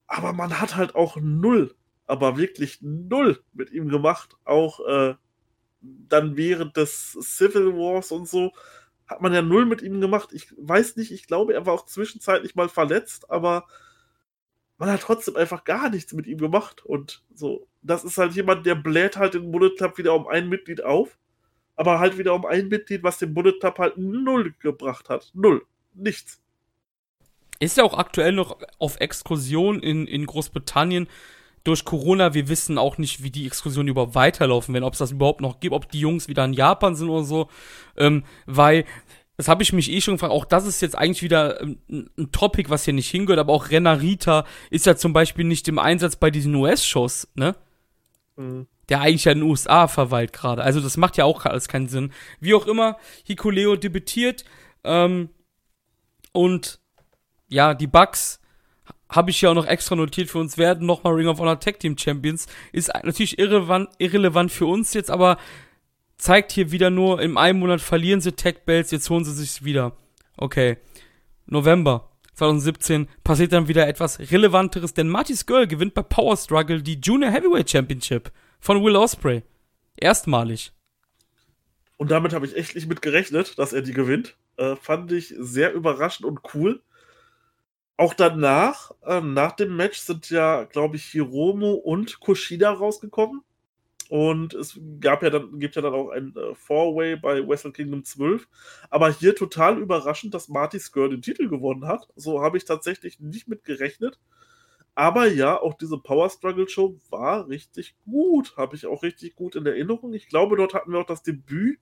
Aber man hat halt auch null, aber wirklich null mit ihm gemacht. Auch äh, dann während des Civil Wars und so hat man ja null mit ihm gemacht. Ich weiß nicht, ich glaube, er war auch zwischenzeitlich mal verletzt, aber man hat trotzdem einfach gar nichts mit ihm gemacht. Und so, das ist halt jemand, der bläht halt den Bullet Club wieder um ein Mitglied auf, aber halt wieder um ein Mitglied, was den Bullet Club halt null gebracht hat. Null. Nichts. Ist ja auch aktuell noch auf Exkursion in, in Großbritannien durch Corona, wir wissen auch nicht, wie die Exkursionen überhaupt weiterlaufen werden, ob es das überhaupt noch gibt, ob die Jungs wieder in Japan sind oder so, ähm, weil das habe ich mich eh schon gefragt. Auch das ist jetzt eigentlich wieder ein, ein Topic, was hier nicht hingehört, aber auch Renarita ist ja zum Beispiel nicht im Einsatz bei diesen US-Shows, ne? Mhm. Der eigentlich ja in den USA verweilt gerade. Also das macht ja auch alles keinen Sinn. Wie auch immer, Hikuleo debütiert ähm, und ja, die Bugs habe ich ja auch noch extra notiert für uns, werden nochmal Ring of Honor Tag Team Champions. Ist natürlich irrelevant, irrelevant für uns jetzt, aber zeigt hier wieder nur, im einen Monat verlieren sie Tag Belts, jetzt holen sie sich wieder. Okay. November 2017 passiert dann wieder etwas Relevanteres, denn Marty's Girl gewinnt bei Power Struggle die Junior Heavyweight Championship von Will Osprey. Erstmalig. Und damit habe ich echt nicht mit gerechnet, dass er die gewinnt. Äh, fand ich sehr überraschend und cool auch danach, äh, nach dem Match, sind ja, glaube ich, Hiromo und Kushida rausgekommen. Und es gab ja dann, gibt ja dann auch ein äh, Four-Way bei Wrestle Kingdom 12. Aber hier total überraschend, dass Marty Skir den Titel gewonnen hat. So habe ich tatsächlich nicht mit gerechnet. Aber ja, auch diese Power Struggle Show war richtig gut. Habe ich auch richtig gut in Erinnerung. Ich glaube, dort hatten wir auch das Debüt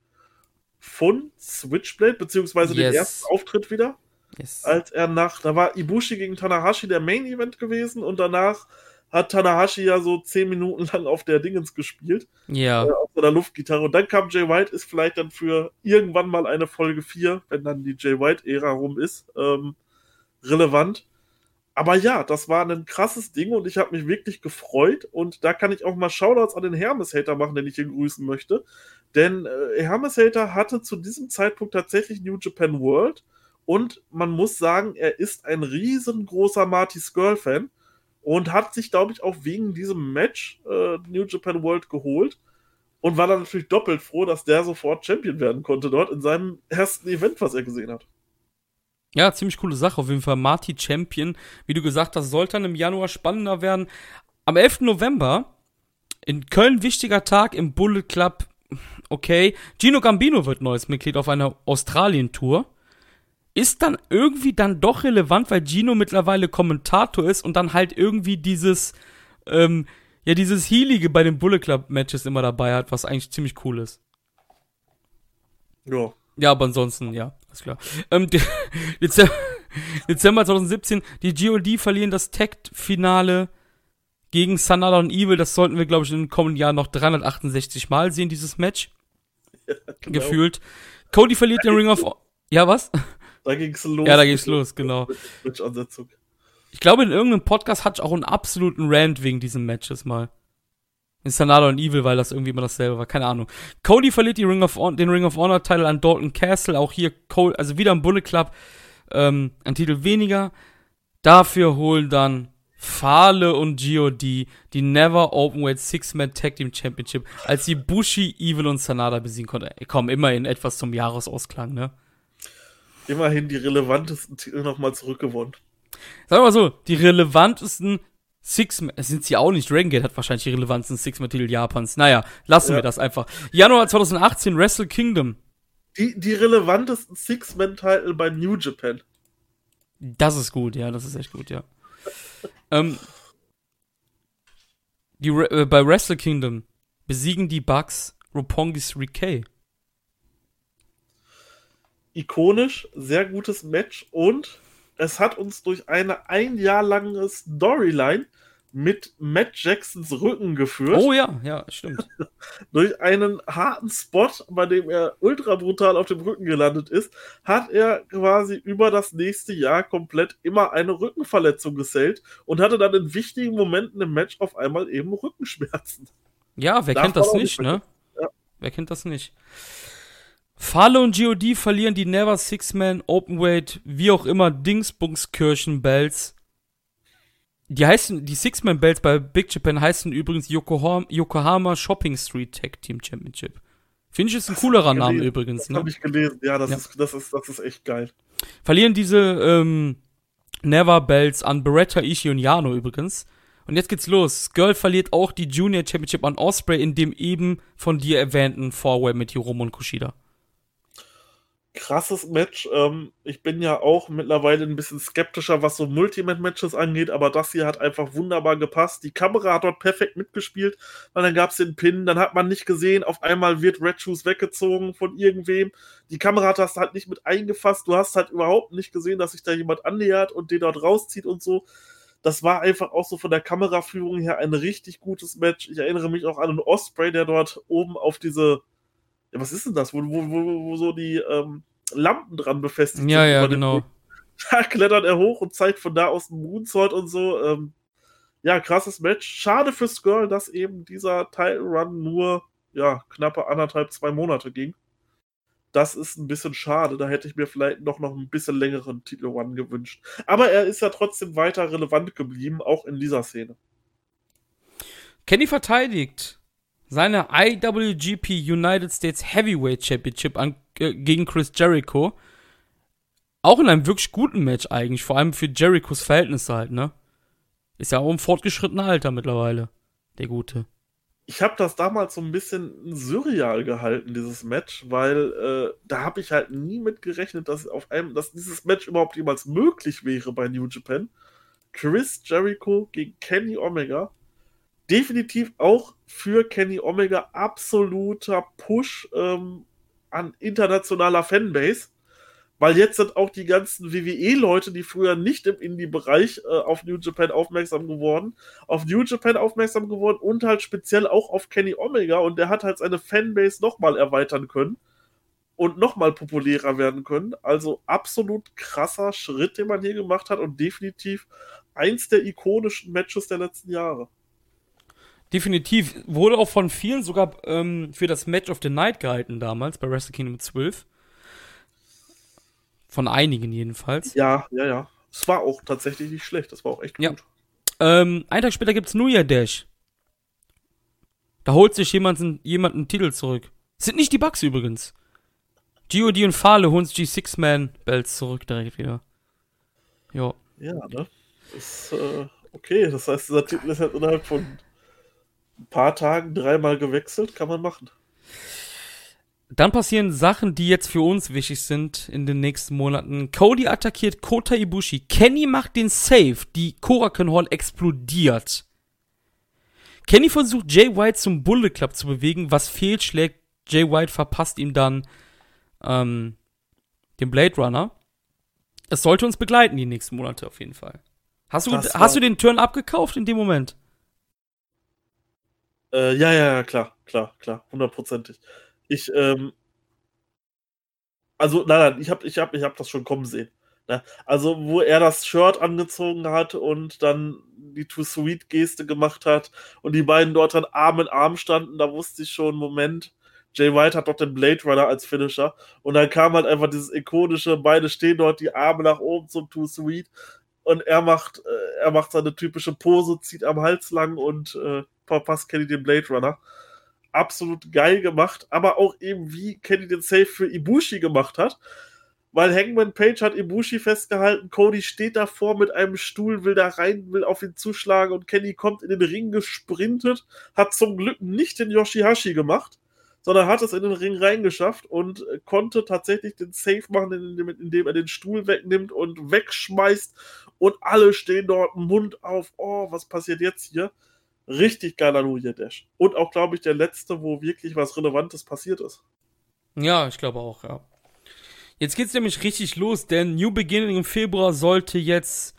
von Switchblade, beziehungsweise yes. den ersten Auftritt wieder. Yes. Als er nach, da war Ibushi gegen Tanahashi der Main Event gewesen und danach hat Tanahashi ja so zehn Minuten lang auf der Dingens gespielt. Ja. Äh, auf der Luftgitarre. Und dann kam Jay White, ist vielleicht dann für irgendwann mal eine Folge 4, wenn dann die Jay White-Ära rum ist, ähm, relevant. Aber ja, das war ein krasses Ding und ich habe mich wirklich gefreut. Und da kann ich auch mal Shoutouts an den Hermes-Hater machen, den ich hier grüßen möchte. Denn äh, Hermes-Hater hatte zu diesem Zeitpunkt tatsächlich New Japan World und man muss sagen, er ist ein riesengroßer Marty Skrull-Fan und hat sich, glaube ich, auch wegen diesem Match äh, New Japan World geholt und war dann natürlich doppelt froh, dass der sofort Champion werden konnte dort in seinem ersten Event, was er gesehen hat. Ja, ziemlich coole Sache. Auf jeden Fall Marty Champion. Wie du gesagt hast, sollte dann im Januar spannender werden. Am 11. November in Köln wichtiger Tag im Bullet Club. Okay, Gino Gambino wird neues Mitglied auf einer Australien-Tour ist dann irgendwie dann doch relevant, weil Gino mittlerweile Kommentator ist und dann halt irgendwie dieses, ähm, ja, dieses Healige bei den Bullet Club Matches immer dabei hat, was eigentlich ziemlich cool ist. Ja. Ja, aber ansonsten, ja, ist klar. Ähm, Dezember, Dezember 2017, die GOD verlieren das Tag-Finale gegen Sanada und Evil. Das sollten wir, glaube ich, in den kommenden Jahren noch 368 Mal sehen, dieses Match. ja, genau. gefühlt. Cody verliert den Ring of Ja, was? Da ging's los. Ja, da ging's los, genau. Mit ich glaube, in irgendeinem Podcast hatte ich auch einen absoluten Rant wegen diesem Matches mal. In Sanada und Evil, weil das irgendwie immer dasselbe war. Keine Ahnung. Cody verliert die Ring of den Ring of Honor Titel an Dalton Castle. Auch hier, Cole, also wieder im Bullet Club. Ähm, ein Titel weniger. Dafür holen dann Fale und GOD die Never Openweight Six-Man Tag Team Championship, als sie Bushi, Evil und Sanada besiegen konnte. Komm, immerhin etwas zum Jahresausklang, ne? Immerhin die relevantesten Titel nochmal zurückgewonnen. Sagen wir mal so, die relevantesten Six-Man, sind sie auch nicht, Dragon Gate hat wahrscheinlich die relevantesten Six-Man-Titel Japans. Naja, lassen ja. wir das einfach. Januar 2018, Wrestle Kingdom. Die, die relevantesten Six-Man-Titel bei New Japan. Das ist gut, ja, das ist echt gut, ja. ähm, die, äh, bei Wrestle Kingdom besiegen die Bugs Roppongi's Rikei. Ikonisch, sehr gutes Match und es hat uns durch eine ein Jahr lange Storyline mit Matt Jacksons Rücken geführt. Oh ja, ja, stimmt. Durch einen harten Spot, bei dem er ultra brutal auf dem Rücken gelandet ist, hat er quasi über das nächste Jahr komplett immer eine Rückenverletzung gesellt und hatte dann in wichtigen Momenten im Match auf einmal eben Rückenschmerzen. Ja, wer Darf kennt das nicht, ne? Ja. Wer kennt das nicht? Fale und GOD verlieren die Never Six-Man Openweight, wie auch immer, Dingsbungskirchen Bells. Die heißen, die Six-Man Bells bei Big Japan heißen übrigens Yokohama, Yokohama Shopping Street Tag Team Championship. Finde ich ist ein das coolerer Name übrigens. Ne? habe ich gelesen. Ja, das, ja. Ist, das, ist, das ist echt geil. Verlieren diese ähm, Never Bells an Beretta, Ishii und Yano übrigens. Und jetzt geht's los. Girl verliert auch die Junior Championship an Osprey in dem eben von dir erwähnten Four-Way mit Hiromo und Kushida krasses Match. Ähm, ich bin ja auch mittlerweile ein bisschen skeptischer, was so Multimate-Matches angeht, aber das hier hat einfach wunderbar gepasst. Die Kamera hat dort perfekt mitgespielt, weil dann gab es den Pin, dann hat man nicht gesehen, auf einmal wird Red Shoes weggezogen von irgendwem. Die Kamera hat das halt nicht mit eingefasst, du hast halt überhaupt nicht gesehen, dass sich da jemand annähert und den dort rauszieht und so. Das war einfach auch so von der Kameraführung her ein richtig gutes Match. Ich erinnere mich auch an einen Osprey, der dort oben auf diese ja, was ist denn das, wo, wo, wo, wo so die ähm, Lampen dran befestigt ja, sind. Ja, ja, genau. Da klettert er hoch und zeigt von da aus einen Moonsault und so. Ähm, ja, krasses Match. Schade für Skirl, dass eben dieser Title Run nur ja, knappe anderthalb, zwei Monate ging. Das ist ein bisschen schade. Da hätte ich mir vielleicht noch, noch ein bisschen längeren Titel One gewünscht. Aber er ist ja trotzdem weiter relevant geblieben, auch in dieser Szene. Kenny verteidigt seine IWGP United States Heavyweight Championship an, äh, gegen Chris Jericho. Auch in einem wirklich guten Match eigentlich, vor allem für Jerichos Verhältnisse halt, ne? Ist ja auch im fortgeschrittenen Alter mittlerweile, der Gute. Ich habe das damals so ein bisschen surreal gehalten, dieses Match, weil äh, da habe ich halt nie mit gerechnet, dass auf einem, dass dieses Match überhaupt jemals möglich wäre bei New Japan. Chris Jericho gegen Kenny Omega definitiv auch für Kenny Omega absoluter Push ähm, an internationaler Fanbase. Weil jetzt sind auch die ganzen WWE-Leute, die früher nicht im Indie-Bereich äh, auf New Japan aufmerksam geworden, auf New Japan aufmerksam geworden und halt speziell auch auf Kenny Omega und der hat halt seine Fanbase nochmal erweitern können und nochmal populärer werden können. Also absolut krasser Schritt, den man hier gemacht hat und definitiv eins der ikonischen Matches der letzten Jahre. Definitiv. Wurde auch von vielen sogar ähm, für das Match of the Night gehalten damals bei Wrestle Kingdom 12. Von einigen jedenfalls. Ja, ja, ja. Es war auch tatsächlich nicht schlecht. Das war auch echt ja. gut. Ähm, einen Tag später gibt's New Year Dash. Da holt sich jemand, jemand einen Titel zurück. sind nicht die Bugs übrigens. GOD und Fale holen sich die Six-Man-Belts zurück direkt wieder. Ja. Ja, ne? Das, äh, okay, das heißt, dieser Titel ist halt innerhalb von ein paar Tagen dreimal gewechselt, kann man machen. Dann passieren Sachen, die jetzt für uns wichtig sind in den nächsten Monaten. Cody attackiert Kota Ibushi. Kenny macht den Save. Die Korakuen Hall explodiert. Kenny versucht Jay White zum Bullet Club zu bewegen. Was fehlschlägt, Jay White verpasst ihm dann ähm, den Blade Runner. Es sollte uns begleiten die nächsten Monate auf jeden Fall. Hast du, hast du den Turn abgekauft in dem Moment? Äh, ja, ja, ja, klar, klar, klar, hundertprozentig. Ich, ähm, also, nein, nein, ich habe ich hab, ich hab das schon kommen sehen. Ne? Also, wo er das Shirt angezogen hat und dann die Too Sweet Geste gemacht hat und die beiden dort dann Arm in Arm standen, da wusste ich schon, Moment, Jay White hat doch den Blade Runner als Finisher und dann kam halt einfach dieses ikonische, beide stehen dort, die Arme nach oben zum Too Sweet und er macht, äh, er macht seine typische Pose, zieht am Hals lang und äh, verpasst Kenny den Blade Runner. Absolut geil gemacht, aber auch eben wie Kenny den Safe für Ibushi gemacht hat weil Hangman Page hat Ibushi festgehalten, Cody steht davor mit einem Stuhl, will da rein, will auf ihn zuschlagen und Kenny kommt in den Ring gesprintet, hat zum Glück nicht den Yoshihashi gemacht, sondern hat es in den Ring reingeschafft und konnte tatsächlich den Safe machen, indem, indem er den Stuhl wegnimmt und wegschmeißt und alle stehen dort Mund auf, oh, was passiert jetzt hier? Richtig geiler New Year Dash. Und auch, glaube ich, der letzte, wo wirklich was Relevantes passiert ist. Ja, ich glaube auch, ja. Jetzt geht's nämlich richtig los, denn New Beginning im Februar sollte jetzt,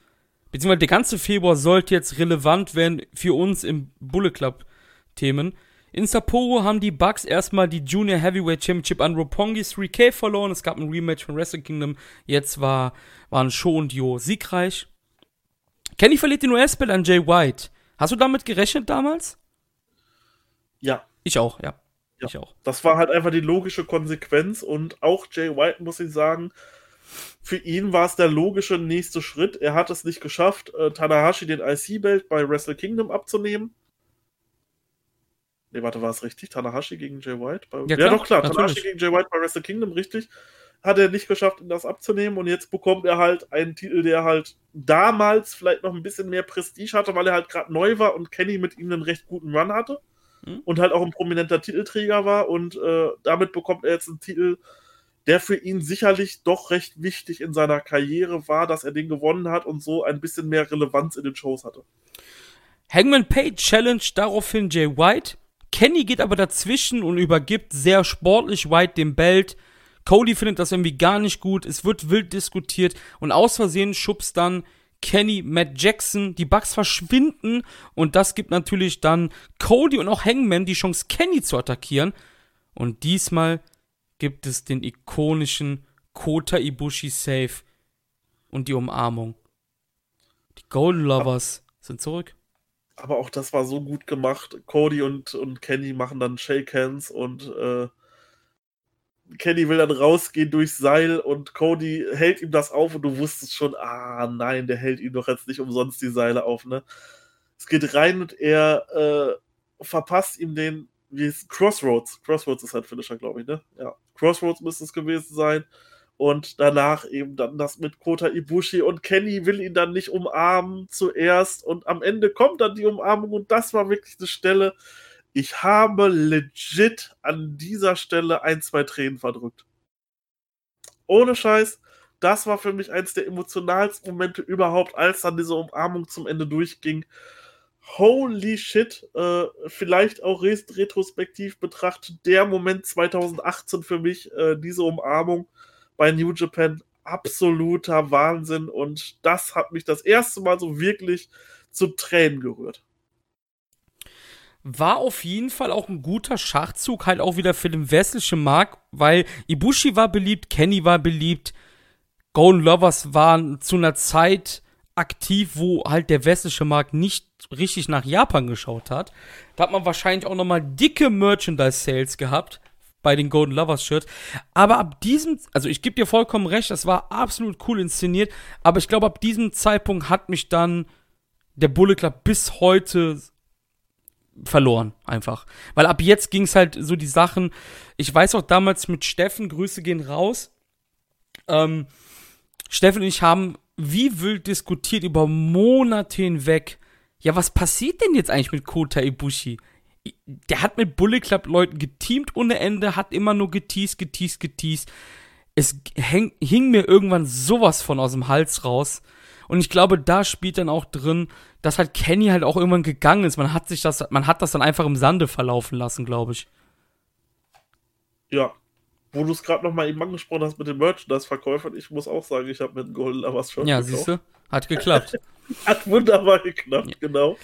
beziehungsweise der ganze Februar sollte jetzt relevant werden für uns im Bullet Club Themen. In Sapporo haben die Bucks erstmal die Junior Heavyweight Championship an Roppongi 3K verloren. Es gab ein Rematch von Wrestle Kingdom. Jetzt war, waren Show und Dio siegreich. Kenny verliert den US-Belt an Jay White. Hast du damit gerechnet damals? Ja. Ich auch, ja. Ja, ich auch. Das war halt einfach die logische Konsequenz und auch Jay White, muss ich sagen, für ihn war es der logische nächste Schritt. Er hat es nicht geschafft, äh, Tanahashi den IC-Belt bei Wrestle Kingdom abzunehmen. Ne, warte, war es richtig? Tanahashi gegen Jay White? Bei... Ja, ja, doch klar, natürlich. Tanahashi gegen Jay White bei Wrestle Kingdom, richtig. Hat er nicht geschafft, ihn das abzunehmen und jetzt bekommt er halt einen Titel, der halt damals vielleicht noch ein bisschen mehr Prestige hatte, weil er halt gerade neu war und Kenny mit ihm einen recht guten Run hatte. Mhm. und halt auch ein prominenter Titelträger war. Und äh, damit bekommt er jetzt einen Titel, der für ihn sicherlich doch recht wichtig in seiner Karriere war, dass er den gewonnen hat und so ein bisschen mehr Relevanz in den Shows hatte. Hangman Page challenge daraufhin Jay White. Kenny geht aber dazwischen und übergibt sehr sportlich White den Belt. Cody findet das irgendwie gar nicht gut. Es wird wild diskutiert und aus Versehen schubst dann Kenny, Matt Jackson, die Bugs verschwinden und das gibt natürlich dann Cody und auch Hangman die Chance, Kenny zu attackieren. Und diesmal gibt es den ikonischen Kota Ibushi Save und die Umarmung. Die Golden Lovers sind zurück. Aber auch das war so gut gemacht. Cody und, und Kenny machen dann Shake Hands und äh, Kenny will dann rausgehen durchs Seil und Cody hält ihm das auf und du wusstest schon, ah nein, der hält ihm doch jetzt nicht umsonst die Seile auf, ne? Es geht rein und er äh, verpasst ihm den, wie ist Crossroads. Crossroads ist halt Finisher, glaube ich, ne? Ja. Crossroads müsste es gewesen sein. Und danach eben dann das mit Kota Ibushi und Kenny will ihn dann nicht umarmen zuerst und am Ende kommt dann die Umarmung und das war wirklich eine Stelle, ich habe legit an dieser Stelle ein, zwei Tränen verdrückt. Ohne Scheiß, das war für mich eins der emotionalsten Momente überhaupt, als dann diese Umarmung zum Ende durchging. Holy shit, äh, vielleicht auch retrospektiv betrachtet, der Moment 2018 für mich, äh, diese Umarmung bei New Japan, absoluter Wahnsinn und das hat mich das erste Mal so wirklich zu Tränen gerührt war auf jeden Fall auch ein guter Schachzug, halt auch wieder für den westlichen Markt, weil Ibushi war beliebt, Kenny war beliebt, Golden Lovers waren zu einer Zeit aktiv, wo halt der westliche Markt nicht richtig nach Japan geschaut hat. Da hat man wahrscheinlich auch nochmal dicke Merchandise-Sales gehabt bei den Golden Lovers Shirts. Aber ab diesem, also ich gebe dir vollkommen recht, das war absolut cool inszeniert, aber ich glaube, ab diesem Zeitpunkt hat mich dann der Bullet Club bis heute verloren, einfach. Weil ab jetzt ging es halt so die Sachen. Ich weiß auch damals mit Steffen, Grüße gehen raus. Ähm, Steffen und ich haben wie wild diskutiert über Monate hinweg. Ja, was passiert denn jetzt eigentlich mit Kota Ibushi? Der hat mit Bullet Club Leuten geteamt ohne Ende, hat immer nur geteased, geteased, geteased. Es häng, hing mir irgendwann sowas von aus dem Hals raus. Und ich glaube, da spielt dann auch drin, dass halt Kenny halt auch irgendwann gegangen ist. Man hat sich das, man hat das dann einfach im Sande verlaufen lassen, glaube ich. Ja. Wo du es gerade noch mal eben angesprochen hast mit den Merchandise-Verkäufern, ich muss auch sagen, ich habe mit Golden Lovers schon. Ja, siehst du? Hat geklappt. hat wunderbar geklappt, ja. genau.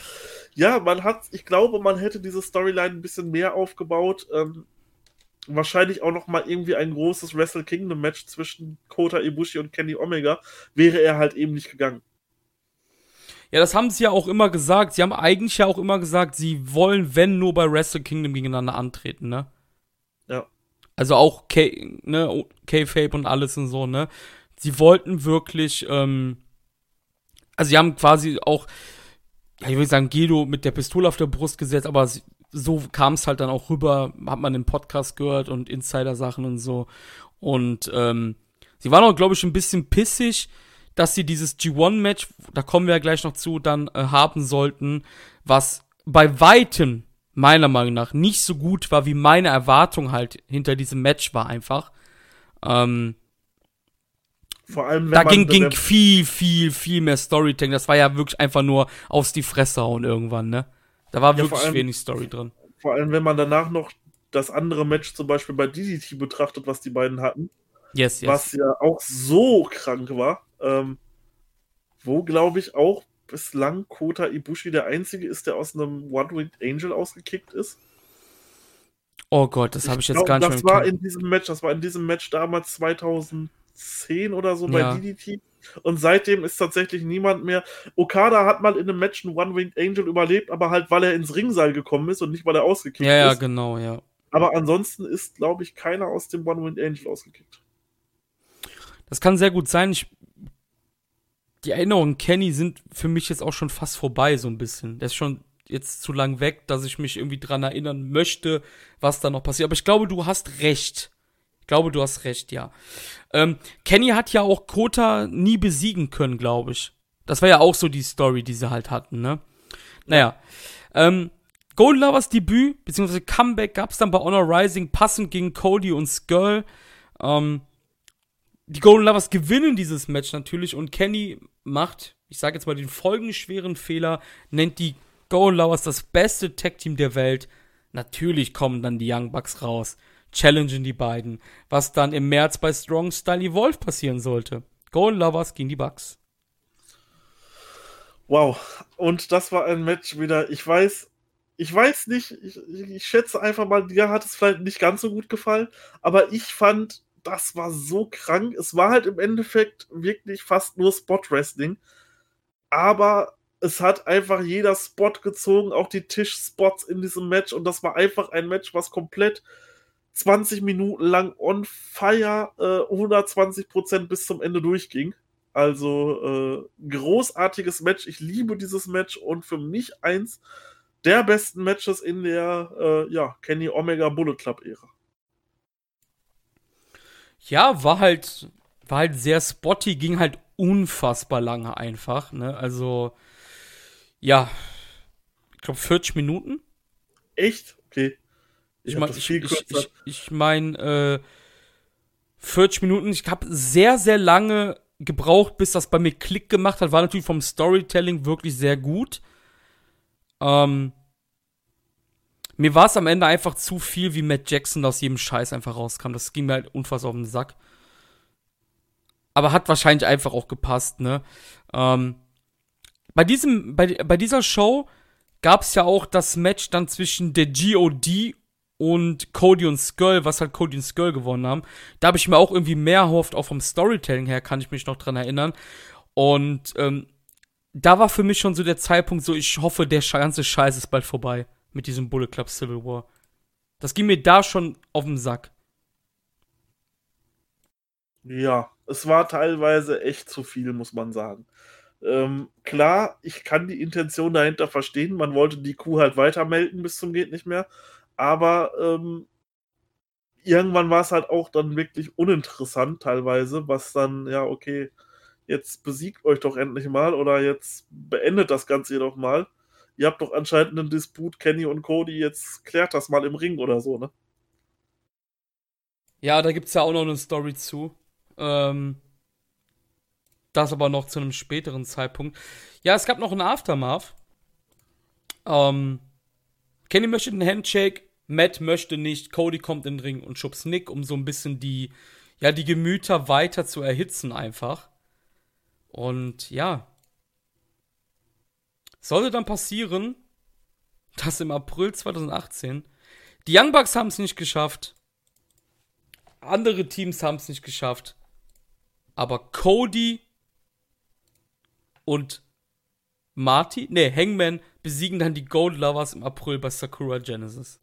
Ja, man hat, ich glaube, man hätte diese Storyline ein bisschen mehr aufgebaut. Ähm, wahrscheinlich auch noch mal irgendwie ein großes Wrestle Kingdom Match zwischen Kota Ibushi und Kenny Omega, wäre er halt eben nicht gegangen. Ja, das haben sie ja auch immer gesagt. Sie haben eigentlich ja auch immer gesagt, sie wollen, wenn nur bei Wrestle Kingdom gegeneinander antreten, ne? Ja. Also auch K, ne, K-Fape und alles und so, ne? Sie wollten wirklich, ähm, also sie haben quasi auch, ja, ich würde sagen, Guido mit der Pistole auf der Brust gesetzt, aber so kam es halt dann auch rüber, hat man im Podcast gehört und Insider-Sachen und so. Und ähm, sie waren auch, glaube ich, ein bisschen pissig, dass sie dieses G1-Match, da kommen wir ja gleich noch zu, dann äh, haben sollten, was bei Weitem meiner Meinung nach nicht so gut war, wie meine Erwartung halt hinter diesem Match war einfach. Ähm, Vor allem, wenn da ging, ging viel, viel, viel mehr Storytelling. Das war ja wirklich einfach nur aus die Fresse hauen irgendwann, ne? Da war Ja, wirklich allem- wenig Story drin. Vor allem, wenn man danach noch das andere Match zum Beispiel bei DDT betrachtet, was die beiden hatten, Yes, yes. was ja auch so krank war, ähm, wo glaube ich auch bislang Kota Ibushi der einzige ist, der aus einem One-Winged Angel ausgekickt ist. Oh Gott, das habe ich jetzt glaub, gar nicht Das mehr war im in diesem Match, das war in diesem Match damals 2010 oder so Ja. bei DDT. Und seitdem ist tatsächlich niemand mehr. Okada hat mal in einem Match einen One-Winged Angel überlebt, aber halt, weil er ins Ringseil gekommen ist und nicht, weil er ausgekickt Ja, ja, ist. genau, ja. Aber ansonsten ist, glaube ich, keiner aus dem One-Winged Angel ausgekickt. Das kann sehr gut sein. Ich, die Erinnerungen Kenny sind für mich jetzt auch schon fast vorbei, so ein bisschen. Der ist schon jetzt zu lang weg, dass ich mich irgendwie dran erinnern möchte, was da noch passiert. Aber ich glaube, du hast recht. Ich glaube, du hast recht, ja. Ähm, Kenny hat ja auch Kota nie besiegen können, glaube ich. Das war ja auch so die Story, die sie halt hatten, ne? Naja. Ähm, Golden Lovers Debüt, beziehungsweise Comeback gab's dann bei Honor Rising, passend gegen Cody und Skull. Ähm, die Golden Lovers gewinnen dieses Match natürlich und Kenny macht, ich sage jetzt mal den folgenschweren Fehler, nennt die Golden Lovers das beste Tag-Team der Welt. Natürlich kommen dann die Young Bucks raus, challengen die beiden, was dann im März bei Strong Style Evolve passieren sollte. Golden Lovers gegen die Bucks. Wow. Und das war ein Match wieder. Ich weiß, ich weiß nicht, ich, ich, schätze einfach mal, dir hat es vielleicht nicht ganz so gut gefallen, aber ich fand, das war so krank. Es war halt im Endeffekt wirklich fast nur Spot-Wrestling, aber es hat einfach jeder Spot gezogen, auch die Tischspots in diesem Match und das war einfach ein Match, was komplett 20 Minuten lang on fire, äh, 120% bis zum Ende durchging. Also äh, großartiges Match. Ich liebe dieses Match und für mich eins der besten Matches in der äh, ja, Kenny Omega Bullet Club Ära. Ja, war halt, war halt sehr spotty, ging halt unfassbar lange einfach, ne? Also, ja, ich glaube 40 Minuten. Echt? Okay. Ich meine, ich, ich, ich, ich mein, äh, 40 Minuten. Ich habe sehr, sehr lange gebraucht, bis das bei mir Klick gemacht hat. War natürlich vom Storytelling wirklich sehr gut. Ähm, mir war es am Ende einfach zu viel, wie Matt Jackson aus jedem Scheiß einfach rauskam. Das ging mir halt unfassbar auf den Sack. Aber hat wahrscheinlich einfach auch gepasst, ne? Ähm, bei diesem, bei, bei dieser Show gab es ja auch das Match dann zwischen der GOD und Cody und Skull, was halt Cody und Skull gewonnen haben. Da habe ich mir auch irgendwie mehr erhofft, auch vom Storytelling her, kann ich mich noch dran erinnern. Und ähm, da war für mich schon so der Zeitpunkt, so ich hoffe, der ganze Scheiß ist bald vorbei mit diesem Bullet Club Civil War. Das ging mir da schon auf den Sack. Ja, es war teilweise echt zu viel, muss man sagen. Ähm, klar, ich kann die Intention dahinter verstehen. Man wollte die Kuh halt weitermelden bis zum geht nicht mehr. Aber ähm, irgendwann war es halt auch dann wirklich uninteressant teilweise, was dann, ja, okay, jetzt besiegt euch doch endlich mal oder jetzt beendet das Ganze jedoch mal. Ihr habt doch anscheinend einen Disput, Kenny und Cody, jetzt klärt das mal im Ring oder so, ne? Ja, da gibt's ja auch noch eine Story zu. Ähm, das aber noch zu einem späteren Zeitpunkt. Ja, es gab noch einen Aftermath. Ähm, Kenny möchte einen Handshake, Matt möchte nicht, Cody kommt in den Ring und schubst Nick, um so ein bisschen die, ja, die Gemüter weiter zu erhitzen einfach. Und ja. Sollte dann passieren, dass im April 2018 die Young Bucks haben es nicht geschafft, andere Teams haben es nicht geschafft. Aber Cody und Marty, nee, Hangman besiegen dann die Gold Lovers im April bei Sakura Genesis.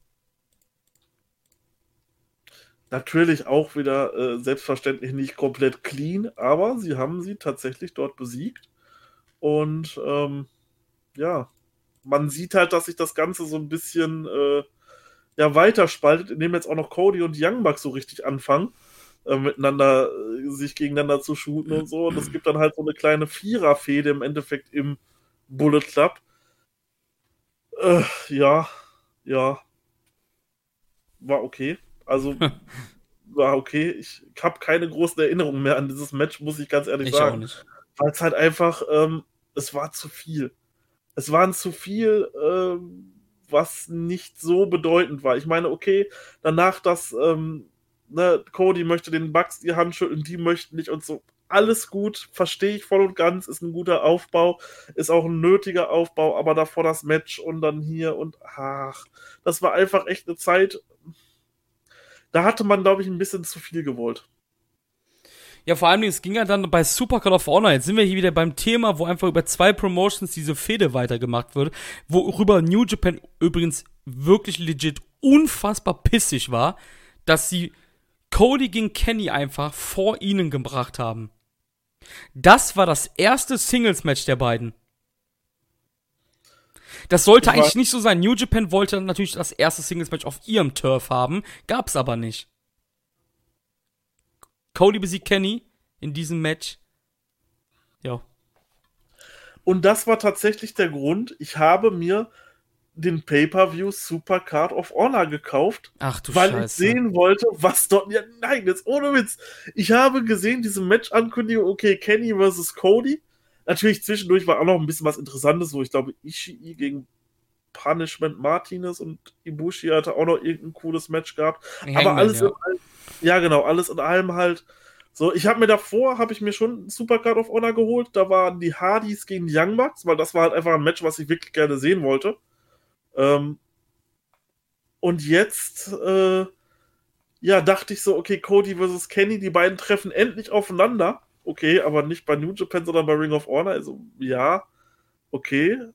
Natürlich auch wieder äh, selbstverständlich nicht komplett clean, aber sie haben sie tatsächlich dort besiegt. Und ähm, ja, man sieht halt, dass sich das Ganze so ein bisschen äh, ja, weiterspaltet, indem jetzt auch noch Cody und Young Bucks so richtig anfangen, äh, miteinander, äh, sich gegeneinander zu shooten und so. Und es gibt dann halt so eine kleine Vierer-Fehde im Endeffekt im Bullet Club. Äh, ja, ja. War okay. Also, war okay. Ich habe keine großen Erinnerungen mehr an dieses Match, muss ich ganz ehrlich ich sagen. Weil es halt einfach, ähm, es war zu viel. Es waren zu viel, ähm, was nicht so bedeutend war. Ich meine, okay, danach, dass ähm, ne, Cody möchte den Bugs die Hand schütteln, die möchten nicht und so. Alles gut, verstehe ich voll und ganz, ist ein guter Aufbau, ist auch ein nötiger Aufbau, aber davor das Match und dann hier und ach, das war einfach echt eine Zeit, da hatte man, glaube ich, ein bisschen zu viel gewollt. Ja, vor allem, es ging ja dann bei Super Call of Honor. Jetzt sind wir hier wieder beim Thema, wo einfach über zwei Promotions diese Fehde weitergemacht wird, worüber New Japan übrigens wirklich legit unfassbar pissig war, dass sie Cody gegen Kenny einfach vor ihnen gebracht haben. Das war das erste Singles-Match der beiden. Das sollte eigentlich nicht so sein. New Japan wollte natürlich das erste Singles-Match auf ihrem Turf haben, gab's aber nicht. Cody besiegt Kenny in diesem Match. Ja. Und das war tatsächlich der Grund. Ich habe mir den Pay-per-View Super Card of Honor gekauft, Ach, du weil Scheiße. ich sehen wollte, was dort. Ja, nein, jetzt ohne Witz. Ich habe gesehen, diese Match-Ankündigung, okay, Kenny versus Cody. Natürlich zwischendurch war auch noch ein bisschen was Interessantes, wo ich glaube, Ishii gegen Punishment Martinez und Ibushi hatte auch noch irgendein cooles Match gehabt. Hangman, Aber alles ja. in allem, ja genau, alles in allem halt. So, ich habe mir davor, habe ich mir schon Supercard of Honor geholt. Da waren die Hardys gegen die Young Bucks, weil das war halt einfach ein Match, was ich wirklich gerne sehen wollte. Ähm, und jetzt, äh, ja, dachte ich so, okay, Cody versus Kenny, die beiden treffen endlich aufeinander. Okay, aber nicht bei New Japan, sondern bei Ring of Honor. Also, ja, okay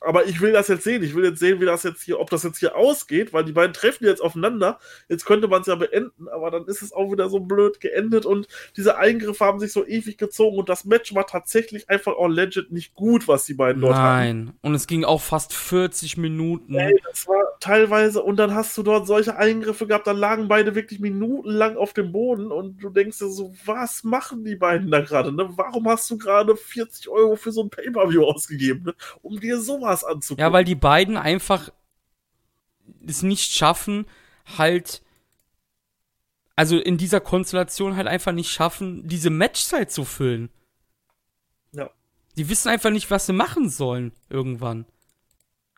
aber ich will das jetzt sehen. Ich will jetzt sehen, wie das jetzt hier, ob das jetzt hier ausgeht, weil die beiden treffen jetzt aufeinander. Jetzt könnte man es ja beenden, aber dann ist es auch wieder so blöd geendet und diese Eingriffe haben sich so ewig gezogen und das Match war tatsächlich einfach auch legit nicht gut, was die beiden dort Nein. Nein, und es ging auch fast 40 Minuten. Ey, das war teilweise und dann hast du dort solche Eingriffe gehabt, dann lagen beide wirklich minutenlang auf dem Boden und du denkst dir so, was machen die beiden da gerade? Ne? Warum hast du gerade 40 Euro für so ein Pay-Per-View ausgegeben, ne? um dir sowas sowas anzugucken. Ja, weil die beiden einfach es nicht schaffen, halt, also in dieser Konstellation halt einfach nicht schaffen, diese Matchzeit zu füllen. Ja. Die wissen einfach nicht, was sie machen sollen irgendwann.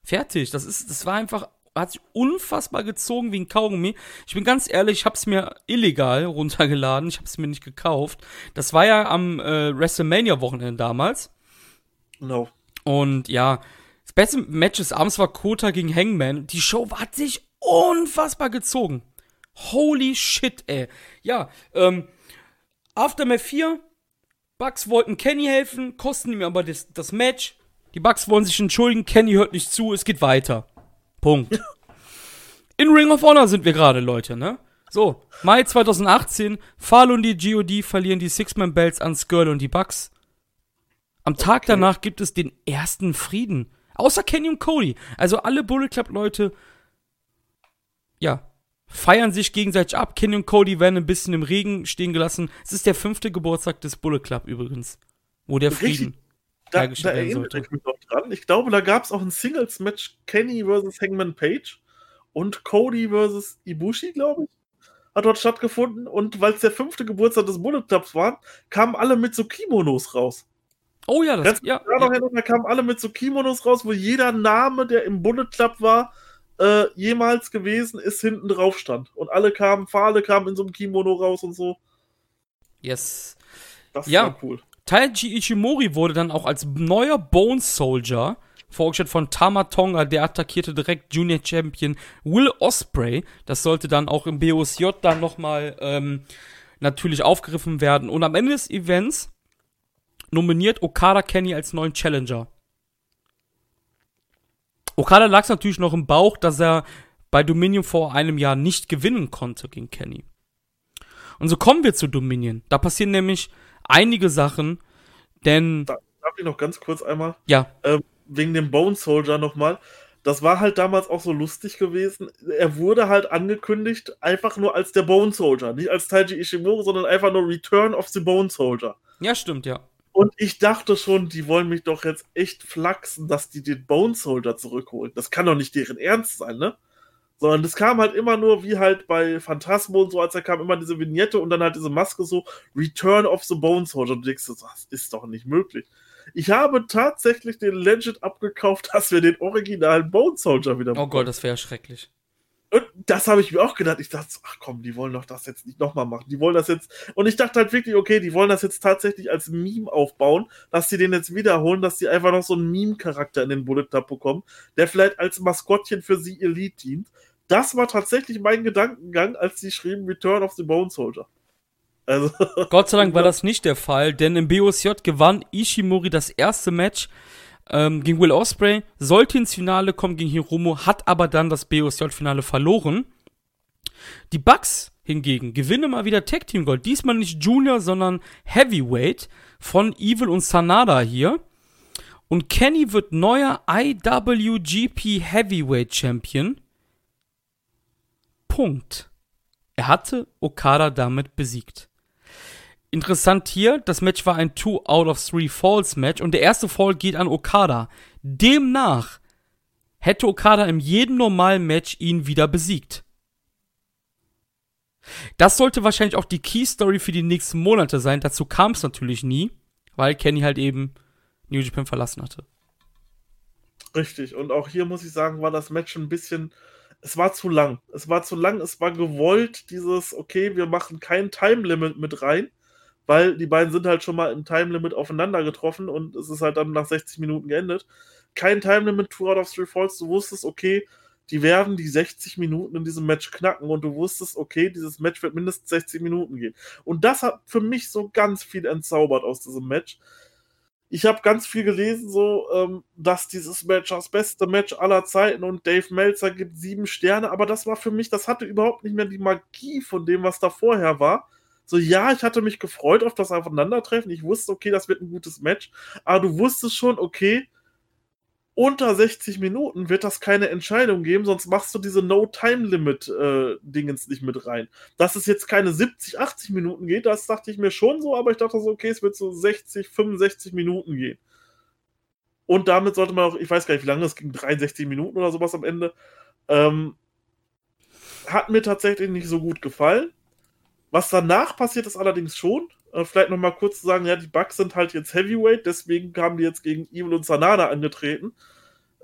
Fertig. Das ist, das war einfach, hat sich unfassbar gezogen wie ein Kaugummi. Ich bin ganz ehrlich, ich hab's mir illegal runtergeladen. Ich hab's mir nicht gekauft. Das war ja am äh, WrestleMania-Wochenende damals. No. Und ja, beste Match des Abends war Kota gegen Hangman. Die Show hat sich unfassbar gezogen. Holy shit, ey. Ja, ähm, Aftermath 4, Bugs wollten Kenny helfen, kosten ihm aber das, das Match. Die Bugs wollen sich entschuldigen, Kenny hört nicht zu, es geht weiter. Punkt. In Ring of Honor sind wir gerade, Leute, ne? So, Mai 2018, Fall und die GOD verlieren die Six-Man-Belts an Skirl und die Bugs. Am Tag okay. danach gibt es den ersten Frieden. Außer Kenny und Cody. Also alle Bullet Club-Leute, ja, feiern sich gegenseitig ab. Kenny und Cody werden ein bisschen im Regen stehen gelassen. Es ist der fünfte Geburtstag des Bullet Club übrigens, wo der Frieden da, da sollte. Ich mich noch dran. Ich glaube, da gab es auch ein Singles-Match Kenny versus Hangman Page und Cody versus Ibushi, glaube ich hat dort stattgefunden und weil es der fünfte Geburtstag des Bullet Clubs war, kamen alle mit so Kimonos raus. Oh ja, das ja, ja. Noch, da kamen alle mit so Kimonos raus, wo jeder Name, der im Bullet Club war, äh, jemals gewesen ist, hinten drauf stand. Und alle kamen, Pfahle kamen in so einem Kimono raus und so. Yes. Das ja. war cool. Taiji Ichimori wurde dann auch als neuer Bone Soldier vorgestellt von Tama Tonga, der attackierte direkt Junior Champion Will Osprey. Das sollte dann auch im BOSJ dann nochmal ähm, natürlich aufgegriffen werden. Und am Ende des Events nominiert Okada Kenny als neuen Challenger. Okada lag es natürlich noch im Bauch, dass er bei Dominion vor einem Jahr nicht gewinnen konnte gegen Kenny. Und so kommen wir zu Dominion. Da passieren nämlich einige Sachen, denn. Da, darf ich noch ganz kurz einmal? Ja. Ähm, wegen dem Bone Soldier nochmal. Das war halt damals auch so lustig gewesen. Er wurde halt angekündigt, einfach nur als der Bone Soldier. Nicht als Taiji Ishimori, sondern einfach nur Return of the Bone Soldier. Ja, stimmt, ja. Und ich dachte schon, die wollen mich doch jetzt echt flachsen, dass die den Bone Soldier zurückholen. Das kann doch nicht deren Ernst sein, ne? Sondern das kam halt immer nur wie halt bei Phantasmo und so, als er kam immer diese Vignette und dann halt diese Maske so Return of the Bone Soldier. Und du denkst, das ist doch nicht möglich. Ich habe tatsächlich den Legend abgekauft, dass wir den originalen Bone Soldier wieder bekommen. Oh Gott, das wäre schrecklich. Und das habe ich mir auch gedacht. Ich dachte, ach komm, die wollen doch das jetzt nicht nochmal machen. Die wollen das jetzt. Und ich dachte halt wirklich, okay, die wollen das jetzt tatsächlich als Meme aufbauen, dass sie den jetzt wiederholen, dass sie einfach noch so einen Meme-Charakter in den Bullet Club bekommen, der vielleicht als Maskottchen für sie Elite dient. Das war tatsächlich mein Gedankengang, als sie schrieben Return of the Bone Soldier. Also, Gott sei Dank war das nicht der Fall, denn im BOSJ gewann Ishimori das erste Match ähm, gegen Will Osprey, sollte ins Finale kommen gegen Hiromo, hat aber dann das BOSJ-Finale verloren. Die Bucks hingegen gewinnen mal wieder Tag Team Gold. Diesmal nicht Junior, sondern Heavyweight von Evil und Sanada hier. Und Kenny wird neuer IWGP Heavyweight Champion. Punkt. Er hatte Okada damit besiegt. Interessant hier, das Match war ein 2 out of 3 Falls Match und der erste Fall geht an Okada. Demnach hätte Okada in jedem normalen Match ihn wieder besiegt. Das sollte wahrscheinlich auch die Key Story für die nächsten Monate sein. Dazu kam es natürlich nie, weil Kenny halt eben New Japan verlassen hatte. Richtig, und auch hier muss ich sagen, war das Match ein bisschen. Es war zu lang. Es war zu lang, es war gewollt, dieses, okay, wir machen kein Time Limit mit rein weil die beiden sind halt schon mal im Time Limit aufeinander getroffen und es ist halt dann nach 60 Minuten geendet. Kein Time Limit, Two out of Three Falls. Du wusstest, okay, die werden die 60 Minuten in diesem Match knacken und du wusstest, okay, dieses Match wird mindestens 60 Minuten gehen. Und das hat für mich so ganz viel entzaubert aus diesem Match. Ich habe ganz viel gelesen, so, ähm, dass dieses Match das beste Match aller Zeiten und Dave Meltzer gibt sieben Sterne, aber das war für mich, das hatte überhaupt nicht mehr die Magie von dem, was da vorher war so, ja, ich hatte mich gefreut auf das Aufeinandertreffen. Ich wusste, okay, das wird ein gutes Match. Aber du wusstest schon, okay, unter 60 Minuten wird das keine Entscheidung geben, sonst machst du diese No-Time-Limit-Dingens äh, nicht mit rein. Dass es jetzt keine 70, 80 Minuten geht, das dachte ich mir schon so, aber ich dachte so, okay, es wird so 60, 65 Minuten gehen. Und damit sollte man auch, ich weiß gar nicht, wie lange es ging, 63 Minuten oder sowas am Ende. Ähm, hat mir tatsächlich nicht so gut gefallen. Was danach passiert ist allerdings schon. Äh, vielleicht nochmal kurz zu sagen, ja, die Bugs sind halt jetzt Heavyweight, deswegen kamen die jetzt gegen Evil und Sanada angetreten.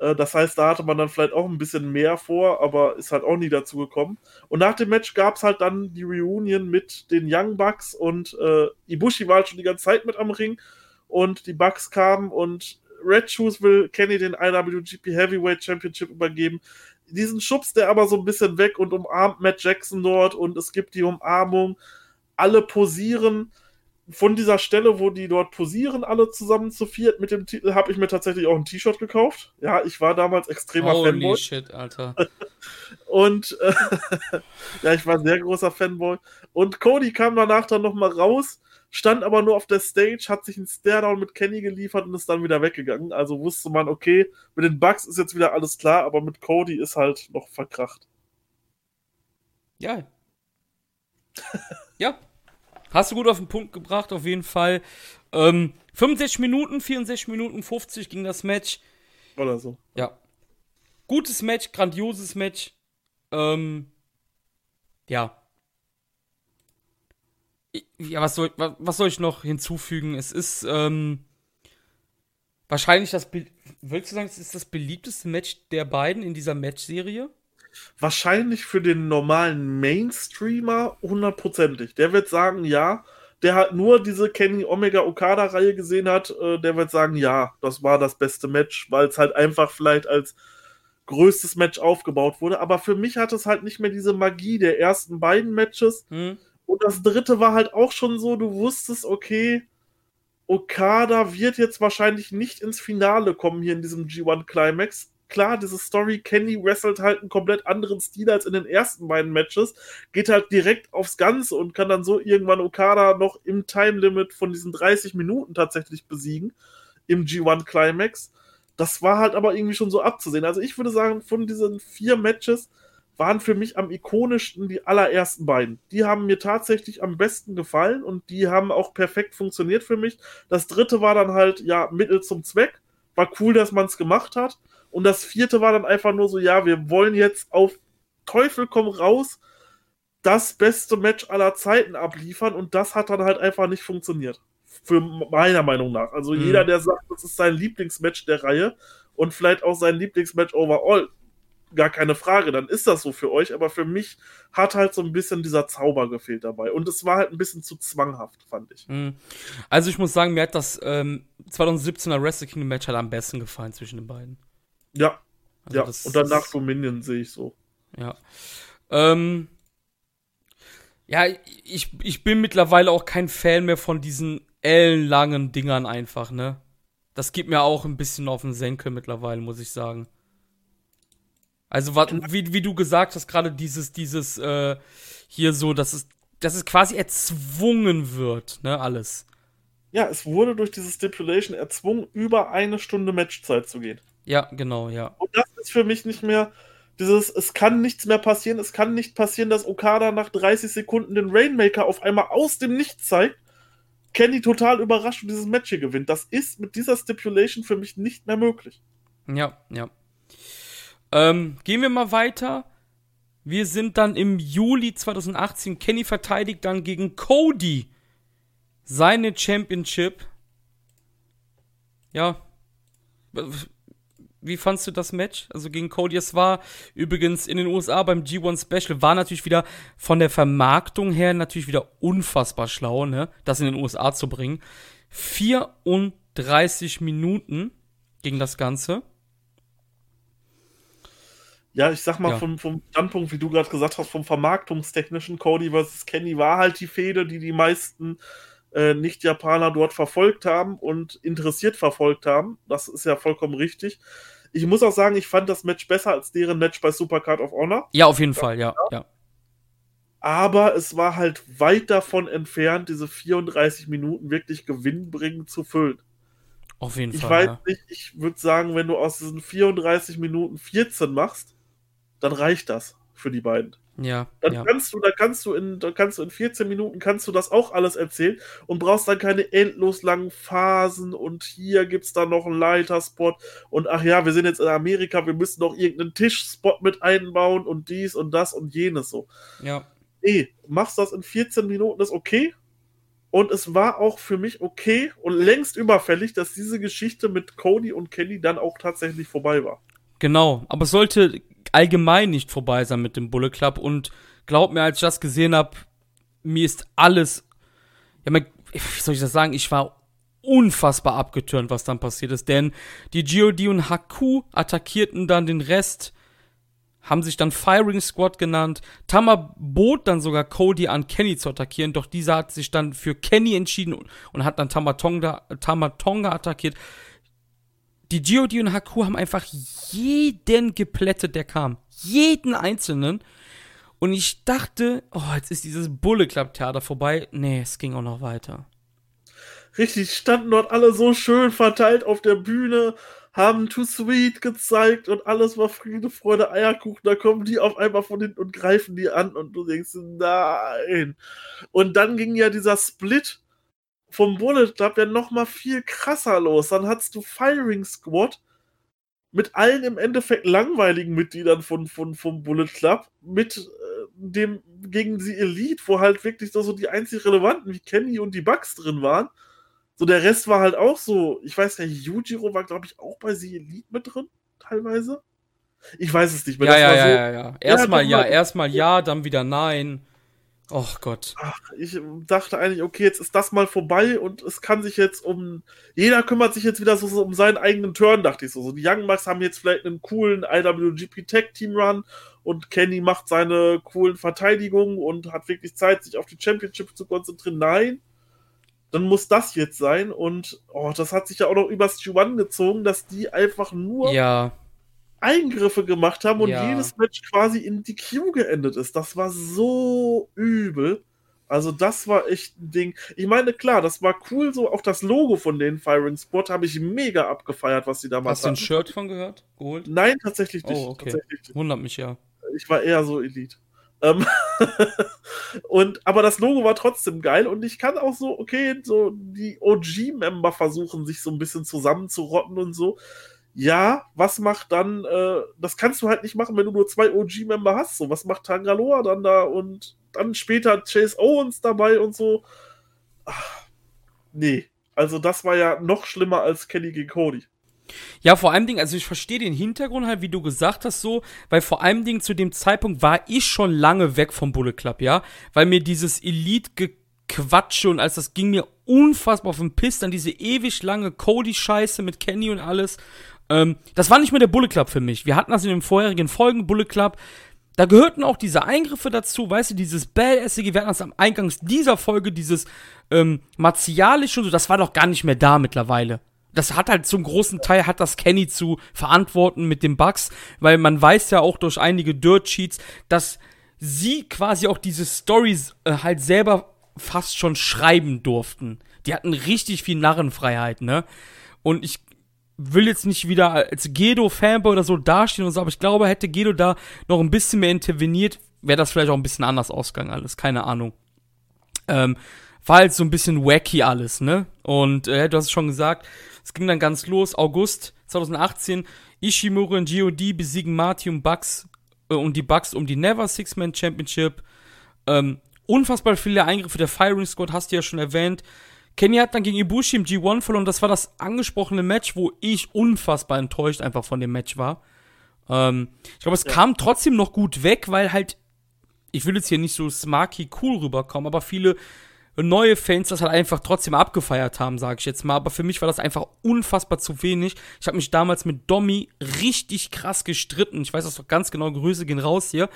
Äh, das heißt, da hatte man dann vielleicht auch ein bisschen mehr vor, aber ist halt auch nie dazu gekommen. Und nach dem Match gab es halt dann die Reunion mit den Young Bucks und äh, Ibushi war halt schon die ganze Zeit mit am Ring und die Bucks kamen und Red Shoes will Kenny den IWGP Heavyweight Championship übergeben diesen schubst der aber so ein bisschen weg und umarmt Matt Jackson dort und es gibt die Umarmung. Alle posieren. Von dieser Stelle, wo die dort posieren, alle zusammen zu viert mit dem Titel, habe ich mir tatsächlich auch ein T-Shirt gekauft. Ja, ich war damals extremer Holy Fanboy. Holy shit, Alter. und äh, ja, ich war ein sehr großer Fanboy. Und Cody kam danach dann nochmal raus stand aber nur auf der Stage, hat sich einen Stairdown mit Kenny geliefert und ist dann wieder weggegangen. Also wusste man, okay, mit den Bugs ist jetzt wieder alles klar, aber mit Cody ist halt noch verkracht. Ja. ja. Hast du gut auf den Punkt gebracht, auf jeden Fall. Ähm, 65 Minuten, 64 Minuten 50 ging das Match. Oder so. Ja. Gutes Match, grandioses Match. Ähm, ja ja, was soll, was soll ich noch hinzufügen? Es ist ähm, wahrscheinlich das, willst du sagen, es ist das beliebteste Match der beiden in dieser Matchserie? Wahrscheinlich für den normalen Mainstreamer hundertprozentig. Der wird sagen, ja, der halt nur diese Kenny Omega Okada Reihe gesehen hat, äh, der wird sagen, ja, das war das beste Match, weil es halt einfach vielleicht als größtes Match aufgebaut wurde. Aber für mich hat es halt nicht mehr diese Magie der ersten beiden Matches. Hm. Und das dritte war halt auch schon so, du wusstest, okay, Okada wird jetzt wahrscheinlich nicht ins Finale kommen hier in diesem G1 Climax. Klar, diese Story, Kenny wrestelt halt einen komplett anderen Stil als in den ersten beiden Matches, geht halt direkt aufs Ganze und kann dann so irgendwann Okada noch im Time Limit von diesen 30 Minuten tatsächlich besiegen im G1 Climax. Das war halt aber irgendwie schon so abzusehen. Also ich würde sagen, von diesen vier Matches waren für mich am ikonischsten die allerersten beiden. Die haben mir tatsächlich am besten gefallen und die haben auch perfekt funktioniert für mich. Das dritte war dann halt, ja, Mittel zum Zweck. War cool, dass man es gemacht hat. Und das vierte war dann einfach nur so, ja, wir wollen jetzt auf Teufel komm raus das beste Match aller Zeiten abliefern und das hat dann halt einfach nicht funktioniert für meiner Meinung nach. Also mhm. jeder, der sagt, das ist sein Lieblingsmatch der Reihe und vielleicht auch sein Lieblingsmatch overall, gar keine Frage, dann ist das so für euch, aber für mich hat halt so ein bisschen dieser Zauber gefehlt dabei. Und es war halt ein bisschen zu zwanghaft, fand ich. Mhm. Also ich muss sagen, mir hat das ähm, 2017er Wrestle Kingdom Match halt am besten gefallen zwischen den beiden. Ja. Also ja, und danach Dominion sehe ich so. Ja. Ähm, ja, ich, ich bin mittlerweile auch kein Fan mehr von diesen ellenlangen Dingern einfach, ne? Das gibt mir auch ein bisschen auf den Senkel mittlerweile, muss ich sagen. Also, wie, wie du gesagt hast, gerade dieses, dieses, äh, hier so, dass es, dass es quasi erzwungen wird, ne, alles. Ja, es wurde durch diese Stipulation erzwungen, über eine Stunde Matchzeit zu gehen. Ja, genau, ja. Und das ist für mich nicht mehr dieses, es kann nichts mehr passieren, es kann nicht passieren, dass Okada nach 30 Sekunden den Rainmaker auf einmal aus dem Nichts zeigt Kenny total überrascht und dieses Match hier gewinnt. Das ist mit dieser Stipulation für mich nicht mehr möglich. Ja, ja. Ähm, gehen wir mal weiter. Wir sind dann im Juli 2018. Kenny verteidigt dann gegen Cody seine Championship. Ja, wie fandst du das Match? Also gegen Cody. Es war übrigens in den USA beim G1 Special, war natürlich wieder von der Vermarktung her natürlich wieder unfassbar schlau, ne? Das in den USA zu bringen. 34 Minuten gegen das Ganze. Ja, ich sag mal, ja. vom, vom Standpunkt, wie du gerade gesagt hast, vom vermarktungstechnischen Cody vs. Kenny war halt die Fehde, die die meisten äh, Nicht-Japaner dort verfolgt haben und interessiert verfolgt haben. Das ist ja vollkommen richtig. Ich muss auch sagen, ich fand das Match besser als deren Match bei Supercard of Honor. Ja, auf jeden ja, Fall, ja, ja. Aber es war halt weit davon entfernt, diese 34 Minuten wirklich gewinnbringend zu füllen. Auf jeden ich Fall. Ich weiß nicht, ich würde sagen, wenn du aus diesen 34 Minuten 14 machst, dann reicht das für die beiden. Ja. Dann ja. kannst du, da kannst du in, da kannst du in 14 Minuten kannst du das auch alles erzählen und brauchst dann keine endlos langen Phasen und hier gibt's dann noch einen Leiterspot und ach ja, wir sind jetzt in Amerika, wir müssen noch irgendeinen Tischspot mit einbauen und dies und das und jenes so. Ja. Nee, machst das in 14 Minuten, ist okay. Und es war auch für mich okay und längst überfällig, dass diese Geschichte mit Cody und Kenny dann auch tatsächlich vorbei war. Genau, aber es sollte allgemein nicht vorbei sein mit dem Bullet Club. Und glaub mir, als ich das gesehen habe, mir ist alles. Ja, wie soll ich das sagen? Ich war unfassbar abgetürnt, was dann passiert ist. Denn die GOD und Haku attackierten dann den Rest, haben sich dann Firing Squad genannt. Tama bot dann sogar Cody an, Kenny zu attackieren, doch dieser hat sich dann für Kenny entschieden und hat dann Tamatonga, Tamatonga attackiert die GOD und Haku haben einfach jeden geplättet, der kam. Jeden einzelnen. Und ich dachte, oh, jetzt ist dieses Bulle Club Theater vorbei. Nee, es ging auch noch weiter. Richtig, standen dort alle so schön verteilt auf der Bühne, haben Too Sweet gezeigt und alles war Friede, Freude, Eierkuchen. Da kommen die auf einmal von hinten und greifen die an und du denkst, nein. Und dann ging ja dieser Split vom Bullet Club ja noch mal viel krasser los. Dann hattest du Firing Squad mit allen im Endeffekt langweiligen Mitgliedern von, von, vom Bullet Club, mit äh, dem gegen die Elite, wo halt wirklich so, so die einzig relevanten wie Kenny und die Bugs drin waren. So der Rest war halt auch so, ich weiß nicht, Yujiro war glaube ich auch bei The Elite mit drin, teilweise. Ich weiß es nicht mehr. Ja, ja, ja, so, ja, ja. Erstmal ja, ja erstmal ja, dann wieder nein. Oh Gott. Ach, ich dachte eigentlich, okay, jetzt ist das mal vorbei und es kann sich jetzt um. Jeder kümmert sich jetzt wieder so, so um seinen eigenen Turn, dachte ich so. so. Die Young Bucks haben jetzt vielleicht einen coolen IWGP Tech Team Run und Kenny macht seine coolen Verteidigungen und hat wirklich Zeit, sich auf die Championship zu konzentrieren. Nein, dann muss das jetzt sein. Und oh, das hat sich ja auch noch übers G1 gezogen, dass die einfach nur ja. Eingriffe gemacht haben und ja. jedes Match quasi in die Q geendet ist. Das war so übel. Also das war echt ein Ding. Ich meine, klar, das war cool, so auch das Logo von den Firing Spot habe ich mega abgefeiert, was sie damals Hast du ein Shirt von gehört? Geholt? Nein, tatsächlich nicht. Oh, okay. Tatsächlich Wundert mich ja. Ich war eher so Elite. Ähm und, aber das Logo war trotzdem geil und ich kann auch so, okay, so die OG-Member versuchen, sich so ein bisschen zusammenzurotten und so. Ja, was macht dann, äh, das kannst du halt nicht machen, wenn du nur zwei OG-Member hast. So, was macht Tangaloa dann da und dann später Chase Owens dabei und so. Ach, nee, also das war ja noch schlimmer als Kenny gegen Cody. Ja, vor allem Ding, also ich verstehe den Hintergrund halt, wie du gesagt hast, so, weil vor allem Ding zu dem Zeitpunkt war ich schon lange weg vom Bullet Club, ja, weil mir dieses Elite-Gequatsche und alles, das ging mir unfassbar auf den Piss, dann diese ewig lange Cody-Scheiße mit Kenny und alles, ähm, das war nicht mehr der Bullet Club für mich. Wir hatten das in den vorherigen Folgen, Bullet Club, da gehörten auch diese Eingriffe dazu, weißt du, dieses Badassige, wir hatten das am Eingangs dieser Folge, dieses ähm, martialische und so, das war doch gar nicht mehr da mittlerweile das hat halt zum großen Teil hat das Kenny zu verantworten mit den Bugs, weil man weiß ja auch durch einige Dirt Sheets, dass sie quasi auch diese Stories äh, halt selber fast schon schreiben durften. Die hatten richtig viel Narrenfreiheit, ne? Und ich will jetzt nicht wieder als Gedo-Fanboy oder so dastehen und so, aber ich glaube, hätte Gedo da noch ein bisschen mehr interveniert, wäre das vielleicht auch ein bisschen anders ausgegangen, alles, keine Ahnung. Ähm, war halt so ein bisschen wacky alles, ne? Und äh, du hast es schon gesagt, es ging dann ganz los, August 2018, Ishimura und GOD besiegen Marty und Bucks äh, und die Bucks um die Never Six-Man Championship. Ähm, unfassbar viele Eingriffe der Firing Squad, hast du ja schon erwähnt. Kenny hat dann gegen Ibushi im G1 verloren. Das war das angesprochene Match, wo ich unfassbar enttäuscht einfach von dem Match war. Ähm, ich glaube, es ja. kam trotzdem noch gut weg, weil halt, ich will jetzt hier nicht so smarky cool rüberkommen, aber viele neue Fans das halt einfach trotzdem abgefeiert haben, sage ich jetzt mal. Aber für mich war das einfach unfassbar zu wenig. Ich habe mich damals mit Domi richtig krass gestritten. Ich weiß das doch ganz genau. Grüße gehen raus hier.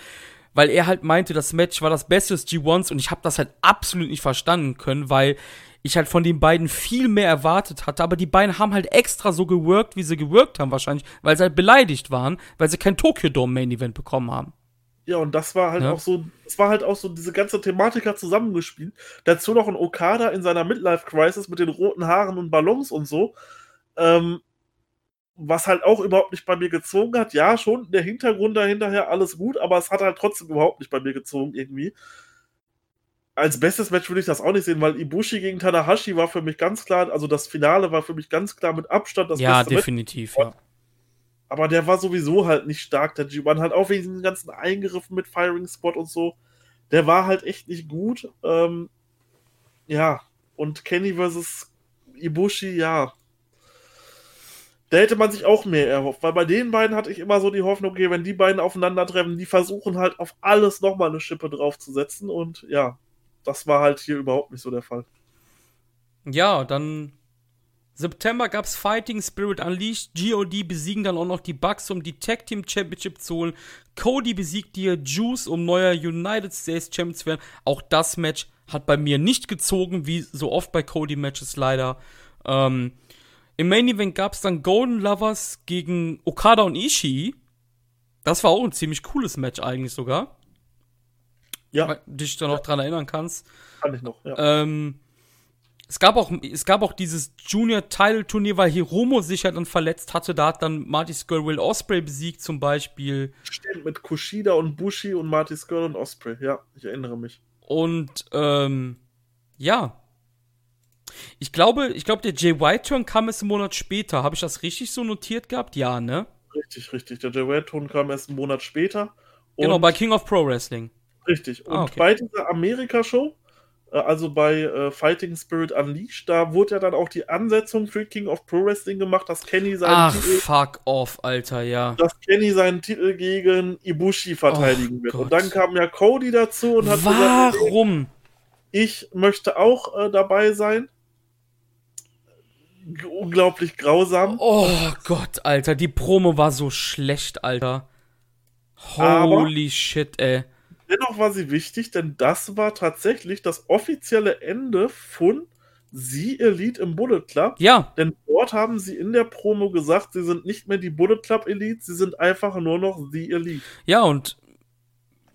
Weil er halt meinte, das Match war das Beste des G1s und ich habe das halt absolut nicht verstanden können, weil ich halt von den beiden viel mehr erwartet hatte, aber die beiden haben halt extra so geworkt, wie sie geworkt haben wahrscheinlich, weil sie halt beleidigt waren, weil sie kein Tokyo Dome Main Event bekommen haben. Ja, und das war halt ja. auch so, es war halt auch so, diese ganze Thematik hat zusammengespielt. Dazu noch ein Okada in seiner Midlife-Crisis mit den roten Haaren und Ballons und so. Ähm, was halt auch überhaupt nicht bei mir gezogen hat. Ja, schon der Hintergrund dahinterher alles gut, aber es hat halt trotzdem überhaupt nicht bei mir gezogen irgendwie. Als bestes Match würde ich das auch nicht sehen, weil Ibushi gegen Tanahashi war für mich ganz klar, also das Finale war für mich ganz klar mit Abstand das ja, beste definitiv, Match. Ja, aber der war sowieso halt nicht stark, der G1. Halt auch wegen diesen ganzen Eingriffen mit Firing Spot und so. Der war halt echt nicht gut. Ähm, ja, und Kenny versus Ibushi, ja. Da hätte man sich auch mehr erhofft, weil bei den beiden hatte ich immer so die Hoffnung, okay, wenn die beiden aufeinandertreffen, die versuchen halt auf alles nochmal eine Schippe draufzusetzen und ja, das war halt hier überhaupt nicht so der Fall. Ja, dann September gab es Fighting Spirit Unleashed. GOD besiegen dann auch noch die Bucks, um die Tag Team Championship zu holen. Cody besiegt hier Juice, um neuer United States Champion zu werden. Auch das Match hat bei mir nicht gezogen, wie so oft bei Cody-Matches leider. Ähm, Im Main Event gab es dann Golden Lovers gegen Okada und Ishii. Das war auch ein ziemlich cooles Match eigentlich sogar. Ja. Dich da noch ja. dran erinnern kannst. Kann ich noch, ja. Ähm, es gab auch, es gab auch dieses Junior-Title-Turnier, weil Hiromo sich ja dann verletzt hatte. Da hat dann Marty Skull Will Osprey besiegt zum Beispiel. Stimmt, mit Kushida und Bushi und Marty Skull und Osprey. Ja, ich erinnere mich. Und, ähm, ja. Ich glaube, ich glaube, der Jay White-Turn kam erst einen Monat später. Habe ich das richtig so notiert gehabt? Ja, ne? Richtig, richtig. Der Jay White-Turn kam erst einen Monat später. genau, bei King of Pro Wrestling. Richtig. Und ah, okay. bei dieser Amerika-Show äh, also bei äh, Fighting Spirit Unleashed, da wurde ja dann auch die Ansetzung für King of Pro Wrestling gemacht, dass Kenny seinen Ach, Titel, fuck off, Alter, ja. Dass Kenny seinen Titel gegen Ibushi verteidigen oh, wird. Gott. Und dann kam ja Cody dazu und hat Warum? Gesagt, ich möchte auch äh, dabei sein. Unglaublich grausam. Oh Gott, Alter, die Promo war so schlecht, Alter. Holy Aber shit, ey. Dennoch war sie wichtig, denn das war tatsächlich das offizielle Ende von Sie Elite im Bullet Club. Ja. Denn dort haben sie in der Promo gesagt, sie sind nicht mehr die Bullet Club Elite, sie sind einfach nur noch The Elite. Ja, und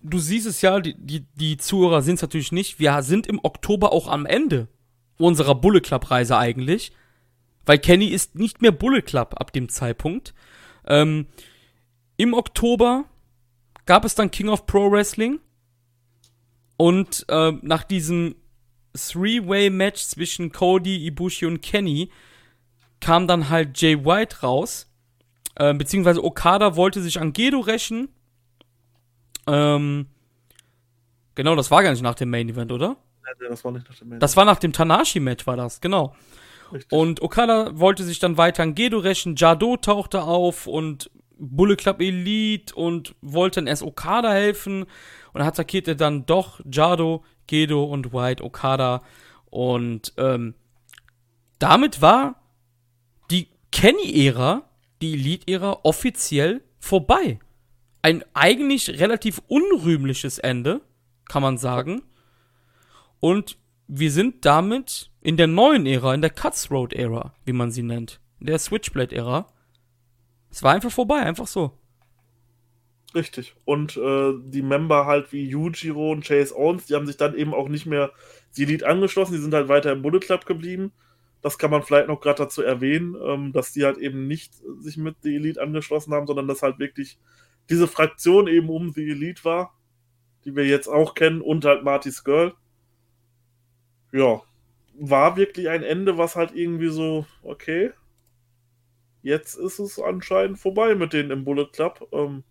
du siehst es ja, die, die, die Zuhörer sind es natürlich nicht. Wir sind im Oktober auch am Ende unserer Bullet Club Reise eigentlich. Weil Kenny ist nicht mehr Bullet Club ab dem Zeitpunkt. Ähm, Im Oktober gab es dann King of Pro Wrestling. Und äh, nach diesem Three-Way-Match zwischen Cody, Ibushi und Kenny kam dann halt Jay White raus. Äh, beziehungsweise Okada wollte sich an Gedo rächen. Ähm, genau, das war gar nicht nach dem Main Event, oder? Ja, das war nicht nach dem Main Event. Das war nach dem Tanashi-Match, war das, genau. Richtig. Und Okada wollte sich dann weiter an Gedo rächen. Jado tauchte auf und Bullet Club Elite und wollte dann erst Okada helfen und attackierte dann doch Jado, Gedo und White Okada. Und ähm, damit war die Kenny-Ära, die Elite-Ära, offiziell vorbei. Ein eigentlich relativ unrühmliches Ende, kann man sagen. Und wir sind damit in der neuen Ära, in der Cutthroat-Ära, wie man sie nennt. In der Switchblade-Ära. Es war einfach vorbei, einfach so. Richtig. Und äh, die Member halt wie Yujiro und Chase Owens, die haben sich dann eben auch nicht mehr die Elite angeschlossen, die sind halt weiter im Bullet Club geblieben. Das kann man vielleicht noch gerade dazu erwähnen, ähm, dass die halt eben nicht sich mit der Elite angeschlossen haben, sondern dass halt wirklich diese Fraktion eben um die Elite war, die wir jetzt auch kennen, und halt Marty's Girl. Ja, war wirklich ein Ende, was halt irgendwie so, okay, jetzt ist es anscheinend vorbei mit denen im Bullet Club. Ähm,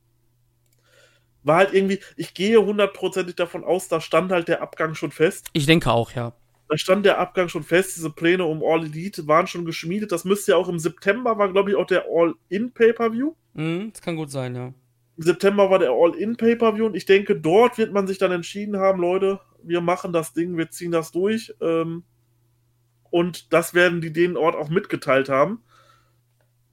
war halt irgendwie, ich gehe hundertprozentig davon aus, da stand halt der Abgang schon fest. Ich denke auch, ja. Da stand der Abgang schon fest, diese Pläne um All Elite waren schon geschmiedet. Das müsste ja auch im September, war glaube ich auch der All-In-Pay-Per-View. Mhm, das kann gut sein, ja. Im September war der All-In-Pay-Per-View und ich denke, dort wird man sich dann entschieden haben, Leute, wir machen das Ding, wir ziehen das durch. Ähm, und das werden die den Ort auch mitgeteilt haben.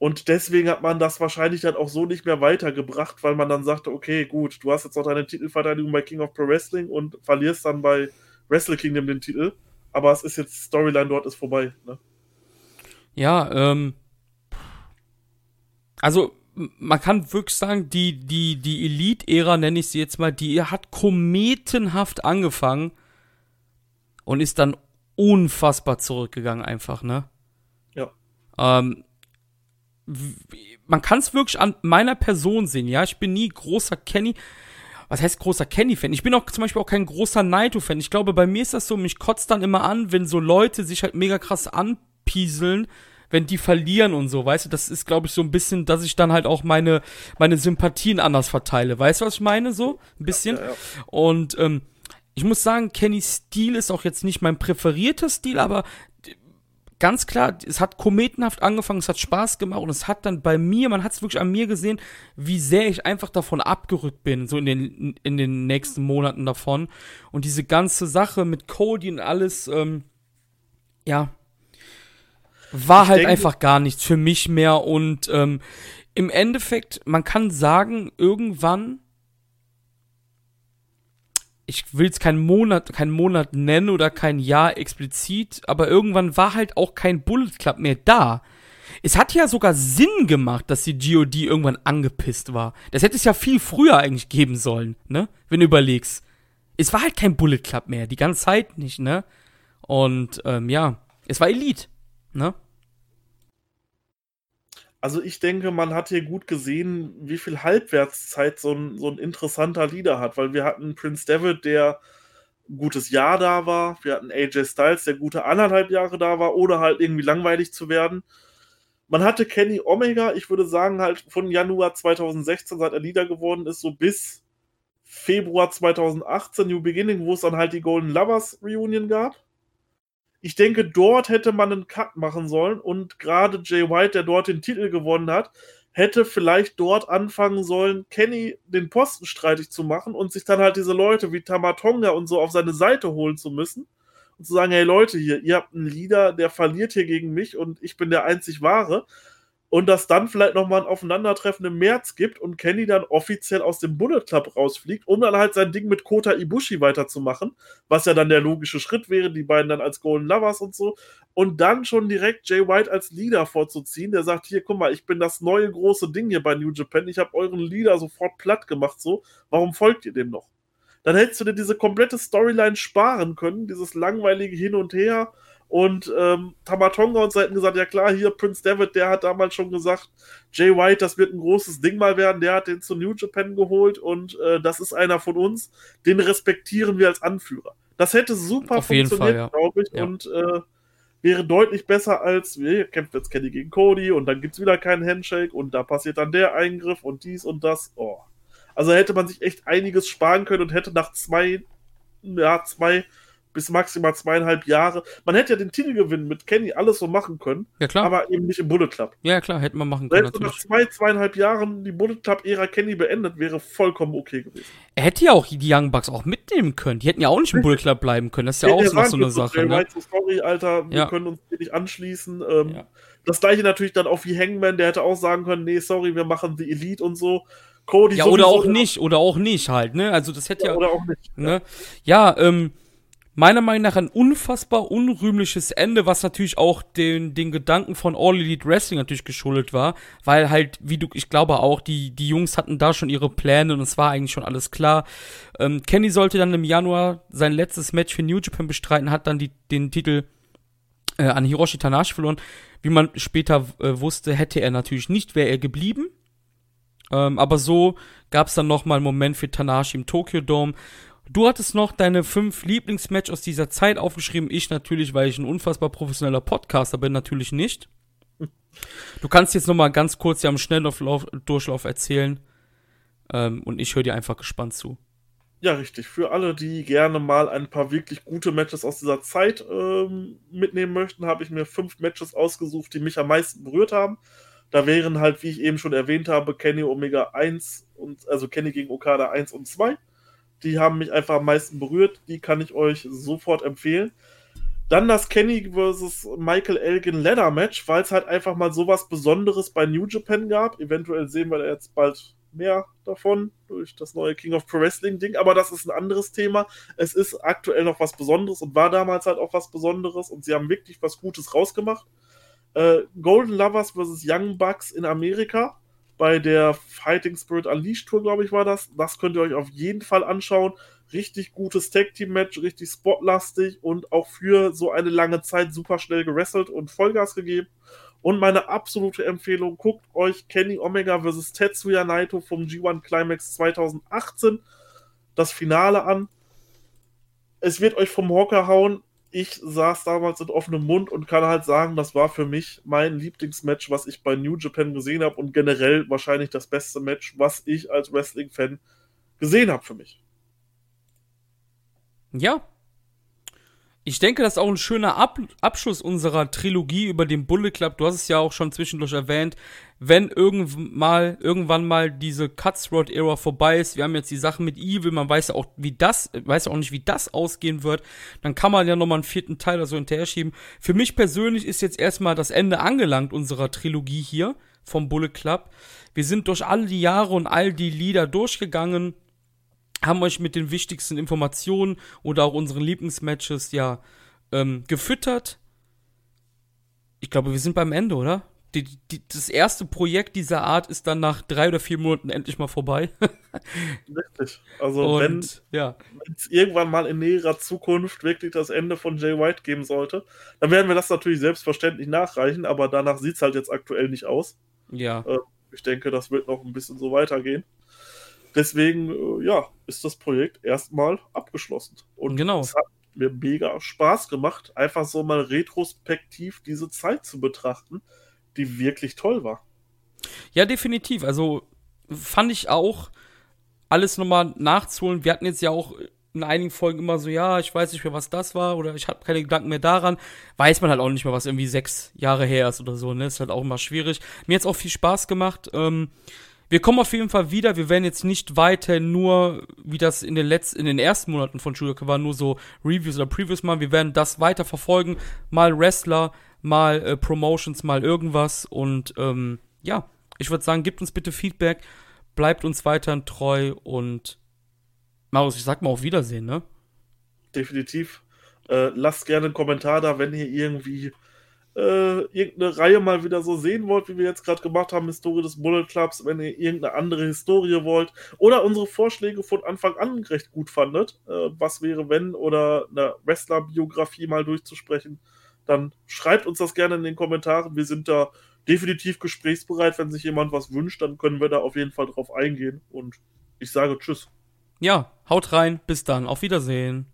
Und deswegen hat man das wahrscheinlich dann auch so nicht mehr weitergebracht, weil man dann sagte, okay, gut, du hast jetzt noch deine Titelverteidigung bei King of Pro Wrestling und verlierst dann bei Wrestle Kingdom den Titel. Aber es ist jetzt Storyline dort ist vorbei. Ne? Ja, ähm. Also, man kann wirklich sagen, die, die, die Elite-Ära, nenne ich sie jetzt mal, die hat kometenhaft angefangen und ist dann unfassbar zurückgegangen, einfach, ne? Ja. Ähm, man kann es wirklich an meiner Person sehen, ja. Ich bin nie großer Kenny. Was heißt großer Kenny-Fan? Ich bin auch zum Beispiel auch kein großer Naito-Fan. Ich glaube, bei mir ist das so, mich kotzt dann immer an, wenn so Leute sich halt mega krass anpieseln, wenn die verlieren und so, weißt du, das ist, glaube ich, so ein bisschen, dass ich dann halt auch meine, meine Sympathien anders verteile. Weißt du, was ich meine? So, ein bisschen. Ja, ja, ja. Und ähm, ich muss sagen, Kennys Stil ist auch jetzt nicht mein präferierter Stil, aber ganz klar, es hat kometenhaft angefangen, es hat Spaß gemacht und es hat dann bei mir, man hat es wirklich an mir gesehen, wie sehr ich einfach davon abgerückt bin, so in den, in den nächsten Monaten davon. Und diese ganze Sache mit Cody und alles, ähm, ja, war ich halt denke, einfach gar nichts für mich mehr. Und ähm, im Endeffekt, man kann sagen, irgendwann ich will es keinen Monat, keinen Monat nennen oder kein Jahr explizit, aber irgendwann war halt auch kein Bullet Club mehr da. Es hat ja sogar Sinn gemacht, dass die GOD irgendwann angepisst war. Das hätte es ja viel früher eigentlich geben sollen, ne? Wenn du überlegst. Es war halt kein Bullet Club mehr, die ganze Zeit nicht, ne? Und ähm, ja, es war Elite, ne? Also ich denke, man hat hier gut gesehen, wie viel Halbwertszeit so ein, so ein interessanter Leader hat, weil wir hatten Prince David, der ein gutes Jahr da war, wir hatten AJ Styles, der gute anderthalb Jahre da war, oder halt irgendwie langweilig zu werden. Man hatte Kenny Omega, ich würde sagen, halt von Januar 2016, seit er Leader geworden ist, so bis Februar 2018, New Beginning, wo es dann halt die Golden Lovers Reunion gab. Ich denke, dort hätte man einen Cut machen sollen und gerade Jay White, der dort den Titel gewonnen hat, hätte vielleicht dort anfangen sollen, Kenny den Posten streitig zu machen und sich dann halt diese Leute wie Tamatonga und so auf seine Seite holen zu müssen und zu sagen, hey Leute hier, ihr habt einen Leader, der verliert hier gegen mich und ich bin der einzig wahre und dass dann vielleicht nochmal ein Aufeinandertreffen im März gibt und Kenny dann offiziell aus dem Bullet Club rausfliegt, um dann halt sein Ding mit Kota Ibushi weiterzumachen, was ja dann der logische Schritt wäre, die beiden dann als Golden Lovers und so. Und dann schon direkt Jay White als Leader vorzuziehen, der sagt, hier, guck mal, ich bin das neue große Ding hier bei New Japan, ich habe euren Leader sofort platt gemacht, so, warum folgt ihr dem noch? Dann hättest du dir diese komplette Storyline sparen können, dieses langweilige Hin und Her und ähm, Tamatonga und so hätten gesagt, ja klar, hier Prince David, der hat damals schon gesagt, Jay White, das wird ein großes Ding mal werden, der hat den zu New Japan geholt und äh, das ist einer von uns, den respektieren wir als Anführer. Das hätte super Auf funktioniert, ja. glaube ich, ja. und äh, wäre deutlich besser als, wir kämpft jetzt Kenny gegen Cody und dann gibt es wieder keinen Handshake und da passiert dann der Eingriff und dies und das. Oh. Also hätte man sich echt einiges sparen können und hätte nach zwei, ja, zwei bis maximal zweieinhalb Jahre. Man hätte ja den Titel gewinnen mit Kenny alles so machen können. Ja, klar. Aber eben nicht im Bullet Club. Ja, klar, hätte man machen können. Hätte nach zwei, zweieinhalb Jahren die Bullet Club-Ära Kenny beendet, wäre vollkommen okay gewesen. Er hätte ja auch die Young Bucks auch mitnehmen können. Die hätten ja auch nicht im Bullet Club bleiben können. Das ist ja, ja auch so, so eine Sache. Ne? So, sorry, Alter, wir ja. können uns hier nicht anschließen. Ähm, ja. Das gleiche natürlich dann auch wie Hangman, der hätte auch sagen können, nee, sorry, wir machen die Elite und so. Cody ja, oder auch nicht, oder auch nicht halt, ne? Also das hätte ja. ja oder auch nicht. Ne? Ja, ähm, meiner Meinung nach ein unfassbar unrühmliches Ende, was natürlich auch den, den Gedanken von All Elite Wrestling natürlich geschuldet war, weil halt, wie du, ich glaube auch, die, die Jungs hatten da schon ihre Pläne und es war eigentlich schon alles klar. Ähm, Kenny sollte dann im Januar sein letztes Match für New Japan bestreiten, hat dann die, den Titel äh, an Hiroshi Tanashi verloren. Wie man später äh, wusste, hätte er natürlich nicht, wäre er geblieben. Ähm, aber so gab es dann nochmal einen Moment für Tanashi im Tokyo Dome Du hattest noch deine fünf Lieblingsmatch aus dieser Zeit aufgeschrieben. Ich natürlich, weil ich ein unfassbar professioneller Podcaster bin, natürlich nicht. Du kannst jetzt noch mal ganz kurz ja im Schnelldurchlauf erzählen. Ähm, und ich höre dir einfach gespannt zu. Ja, richtig. Für alle, die gerne mal ein paar wirklich gute Matches aus dieser Zeit ähm, mitnehmen möchten, habe ich mir fünf Matches ausgesucht, die mich am meisten berührt haben. Da wären halt, wie ich eben schon erwähnt habe, Kenny Omega 1 und also Kenny gegen Okada 1 und 2 die haben mich einfach am meisten berührt. Die kann ich euch sofort empfehlen. Dann das Kenny vs. Michael Elgin Ladder Match, weil es halt einfach mal sowas Besonderes bei New Japan gab. Eventuell sehen wir da jetzt bald mehr davon durch das neue King of Pro Wrestling Ding, aber das ist ein anderes Thema. Es ist aktuell noch was Besonderes und war damals halt auch was Besonderes und sie haben wirklich was Gutes rausgemacht. Äh, Golden Lovers vs. Young Bucks in Amerika bei der Fighting Spirit Unleashed Tour, glaube ich, war das. Das könnt ihr euch auf jeden Fall anschauen. Richtig gutes Tag-Team-Match, richtig spotlastig und auch für so eine lange Zeit super schnell gewrestelt und Vollgas gegeben. Und meine absolute Empfehlung, guckt euch Kenny Omega vs. Tetsuya Naito vom G1 Climax 2018 das Finale an. Es wird euch vom Hocker hauen ich saß damals mit offenem Mund und kann halt sagen, das war für mich mein Lieblingsmatch, was ich bei New Japan gesehen habe und generell wahrscheinlich das beste Match, was ich als Wrestling-Fan gesehen habe für mich. Ja, ich denke, das ist auch ein schöner Ab Abschluss unserer Trilogie über den Bullet Club. Du hast es ja auch schon zwischendurch erwähnt. Wenn irgendwann mal, irgendwann mal diese Cutthroat-Ära vorbei ist, wir haben jetzt die Sache mit Evil, man weiß ja auch, wie das, weiß ja auch nicht, wie das ausgehen wird, dann kann man ja nochmal einen vierten Teil oder so hinterher schieben. Für mich persönlich ist jetzt erstmal das Ende angelangt unserer Trilogie hier vom Bullet Club. Wir sind durch all die Jahre und all die Lieder durchgegangen haben euch mit den wichtigsten Informationen oder auch unseren Lieblingsmatches ja ähm, gefüttert. Ich glaube, wir sind beim Ende, oder? Die, die, das erste Projekt dieser Art ist dann nach drei oder vier Monaten endlich mal vorbei. Richtig. Also Und, wenn ja. es irgendwann mal in näherer Zukunft wirklich das Ende von Jay White geben sollte, dann werden wir das natürlich selbstverständlich nachreichen, aber danach sieht es halt jetzt aktuell nicht aus. Ja. Äh, ich denke, das wird noch ein bisschen so weitergehen. Deswegen, äh, ja, ist das Projekt erstmal abgeschlossen. Und genau. es hat mir mega Spaß gemacht, einfach so mal retrospektiv diese Zeit zu betrachten, die wirklich toll war. Ja, definitiv. Also fand ich auch alles nochmal nachzuholen. Wir hatten jetzt ja auch in einigen Folgen immer so, ja, ich weiß nicht mehr, was das war oder ich habe keine Gedanken mehr daran. Weiß man halt auch nicht mehr, was irgendwie sechs Jahre her ist oder so, ne? Ist halt auch immer schwierig. Mir hat's auch viel Spaß gemacht. Ähm, wir kommen auf jeden Fall wieder. Wir werden jetzt nicht weiter nur, wie das in den letzten, in den ersten Monaten von Shudoku war, nur so Reviews oder Previews machen. Wir werden das weiter verfolgen. Mal Wrestler, mal äh, Promotions, mal irgendwas. Und ähm, ja, ich würde sagen, gebt uns bitte Feedback, bleibt uns weiterhin treu und Marius, ich sag mal auf Wiedersehen, ne? Definitiv. Äh, lasst gerne einen Kommentar da, wenn ihr irgendwie äh, irgendeine Reihe mal wieder so sehen wollt, wie wir jetzt gerade gemacht haben, Historie des Bullet Clubs, wenn ihr irgendeine andere Historie wollt oder unsere Vorschläge von Anfang an recht gut fandet, äh, was wäre wenn oder eine Wrestler-Biografie mal durchzusprechen, dann schreibt uns das gerne in den Kommentaren. Wir sind da definitiv gesprächsbereit. Wenn sich jemand was wünscht, dann können wir da auf jeden Fall drauf eingehen. Und ich sage Tschüss. Ja, haut rein, bis dann, auf Wiedersehen.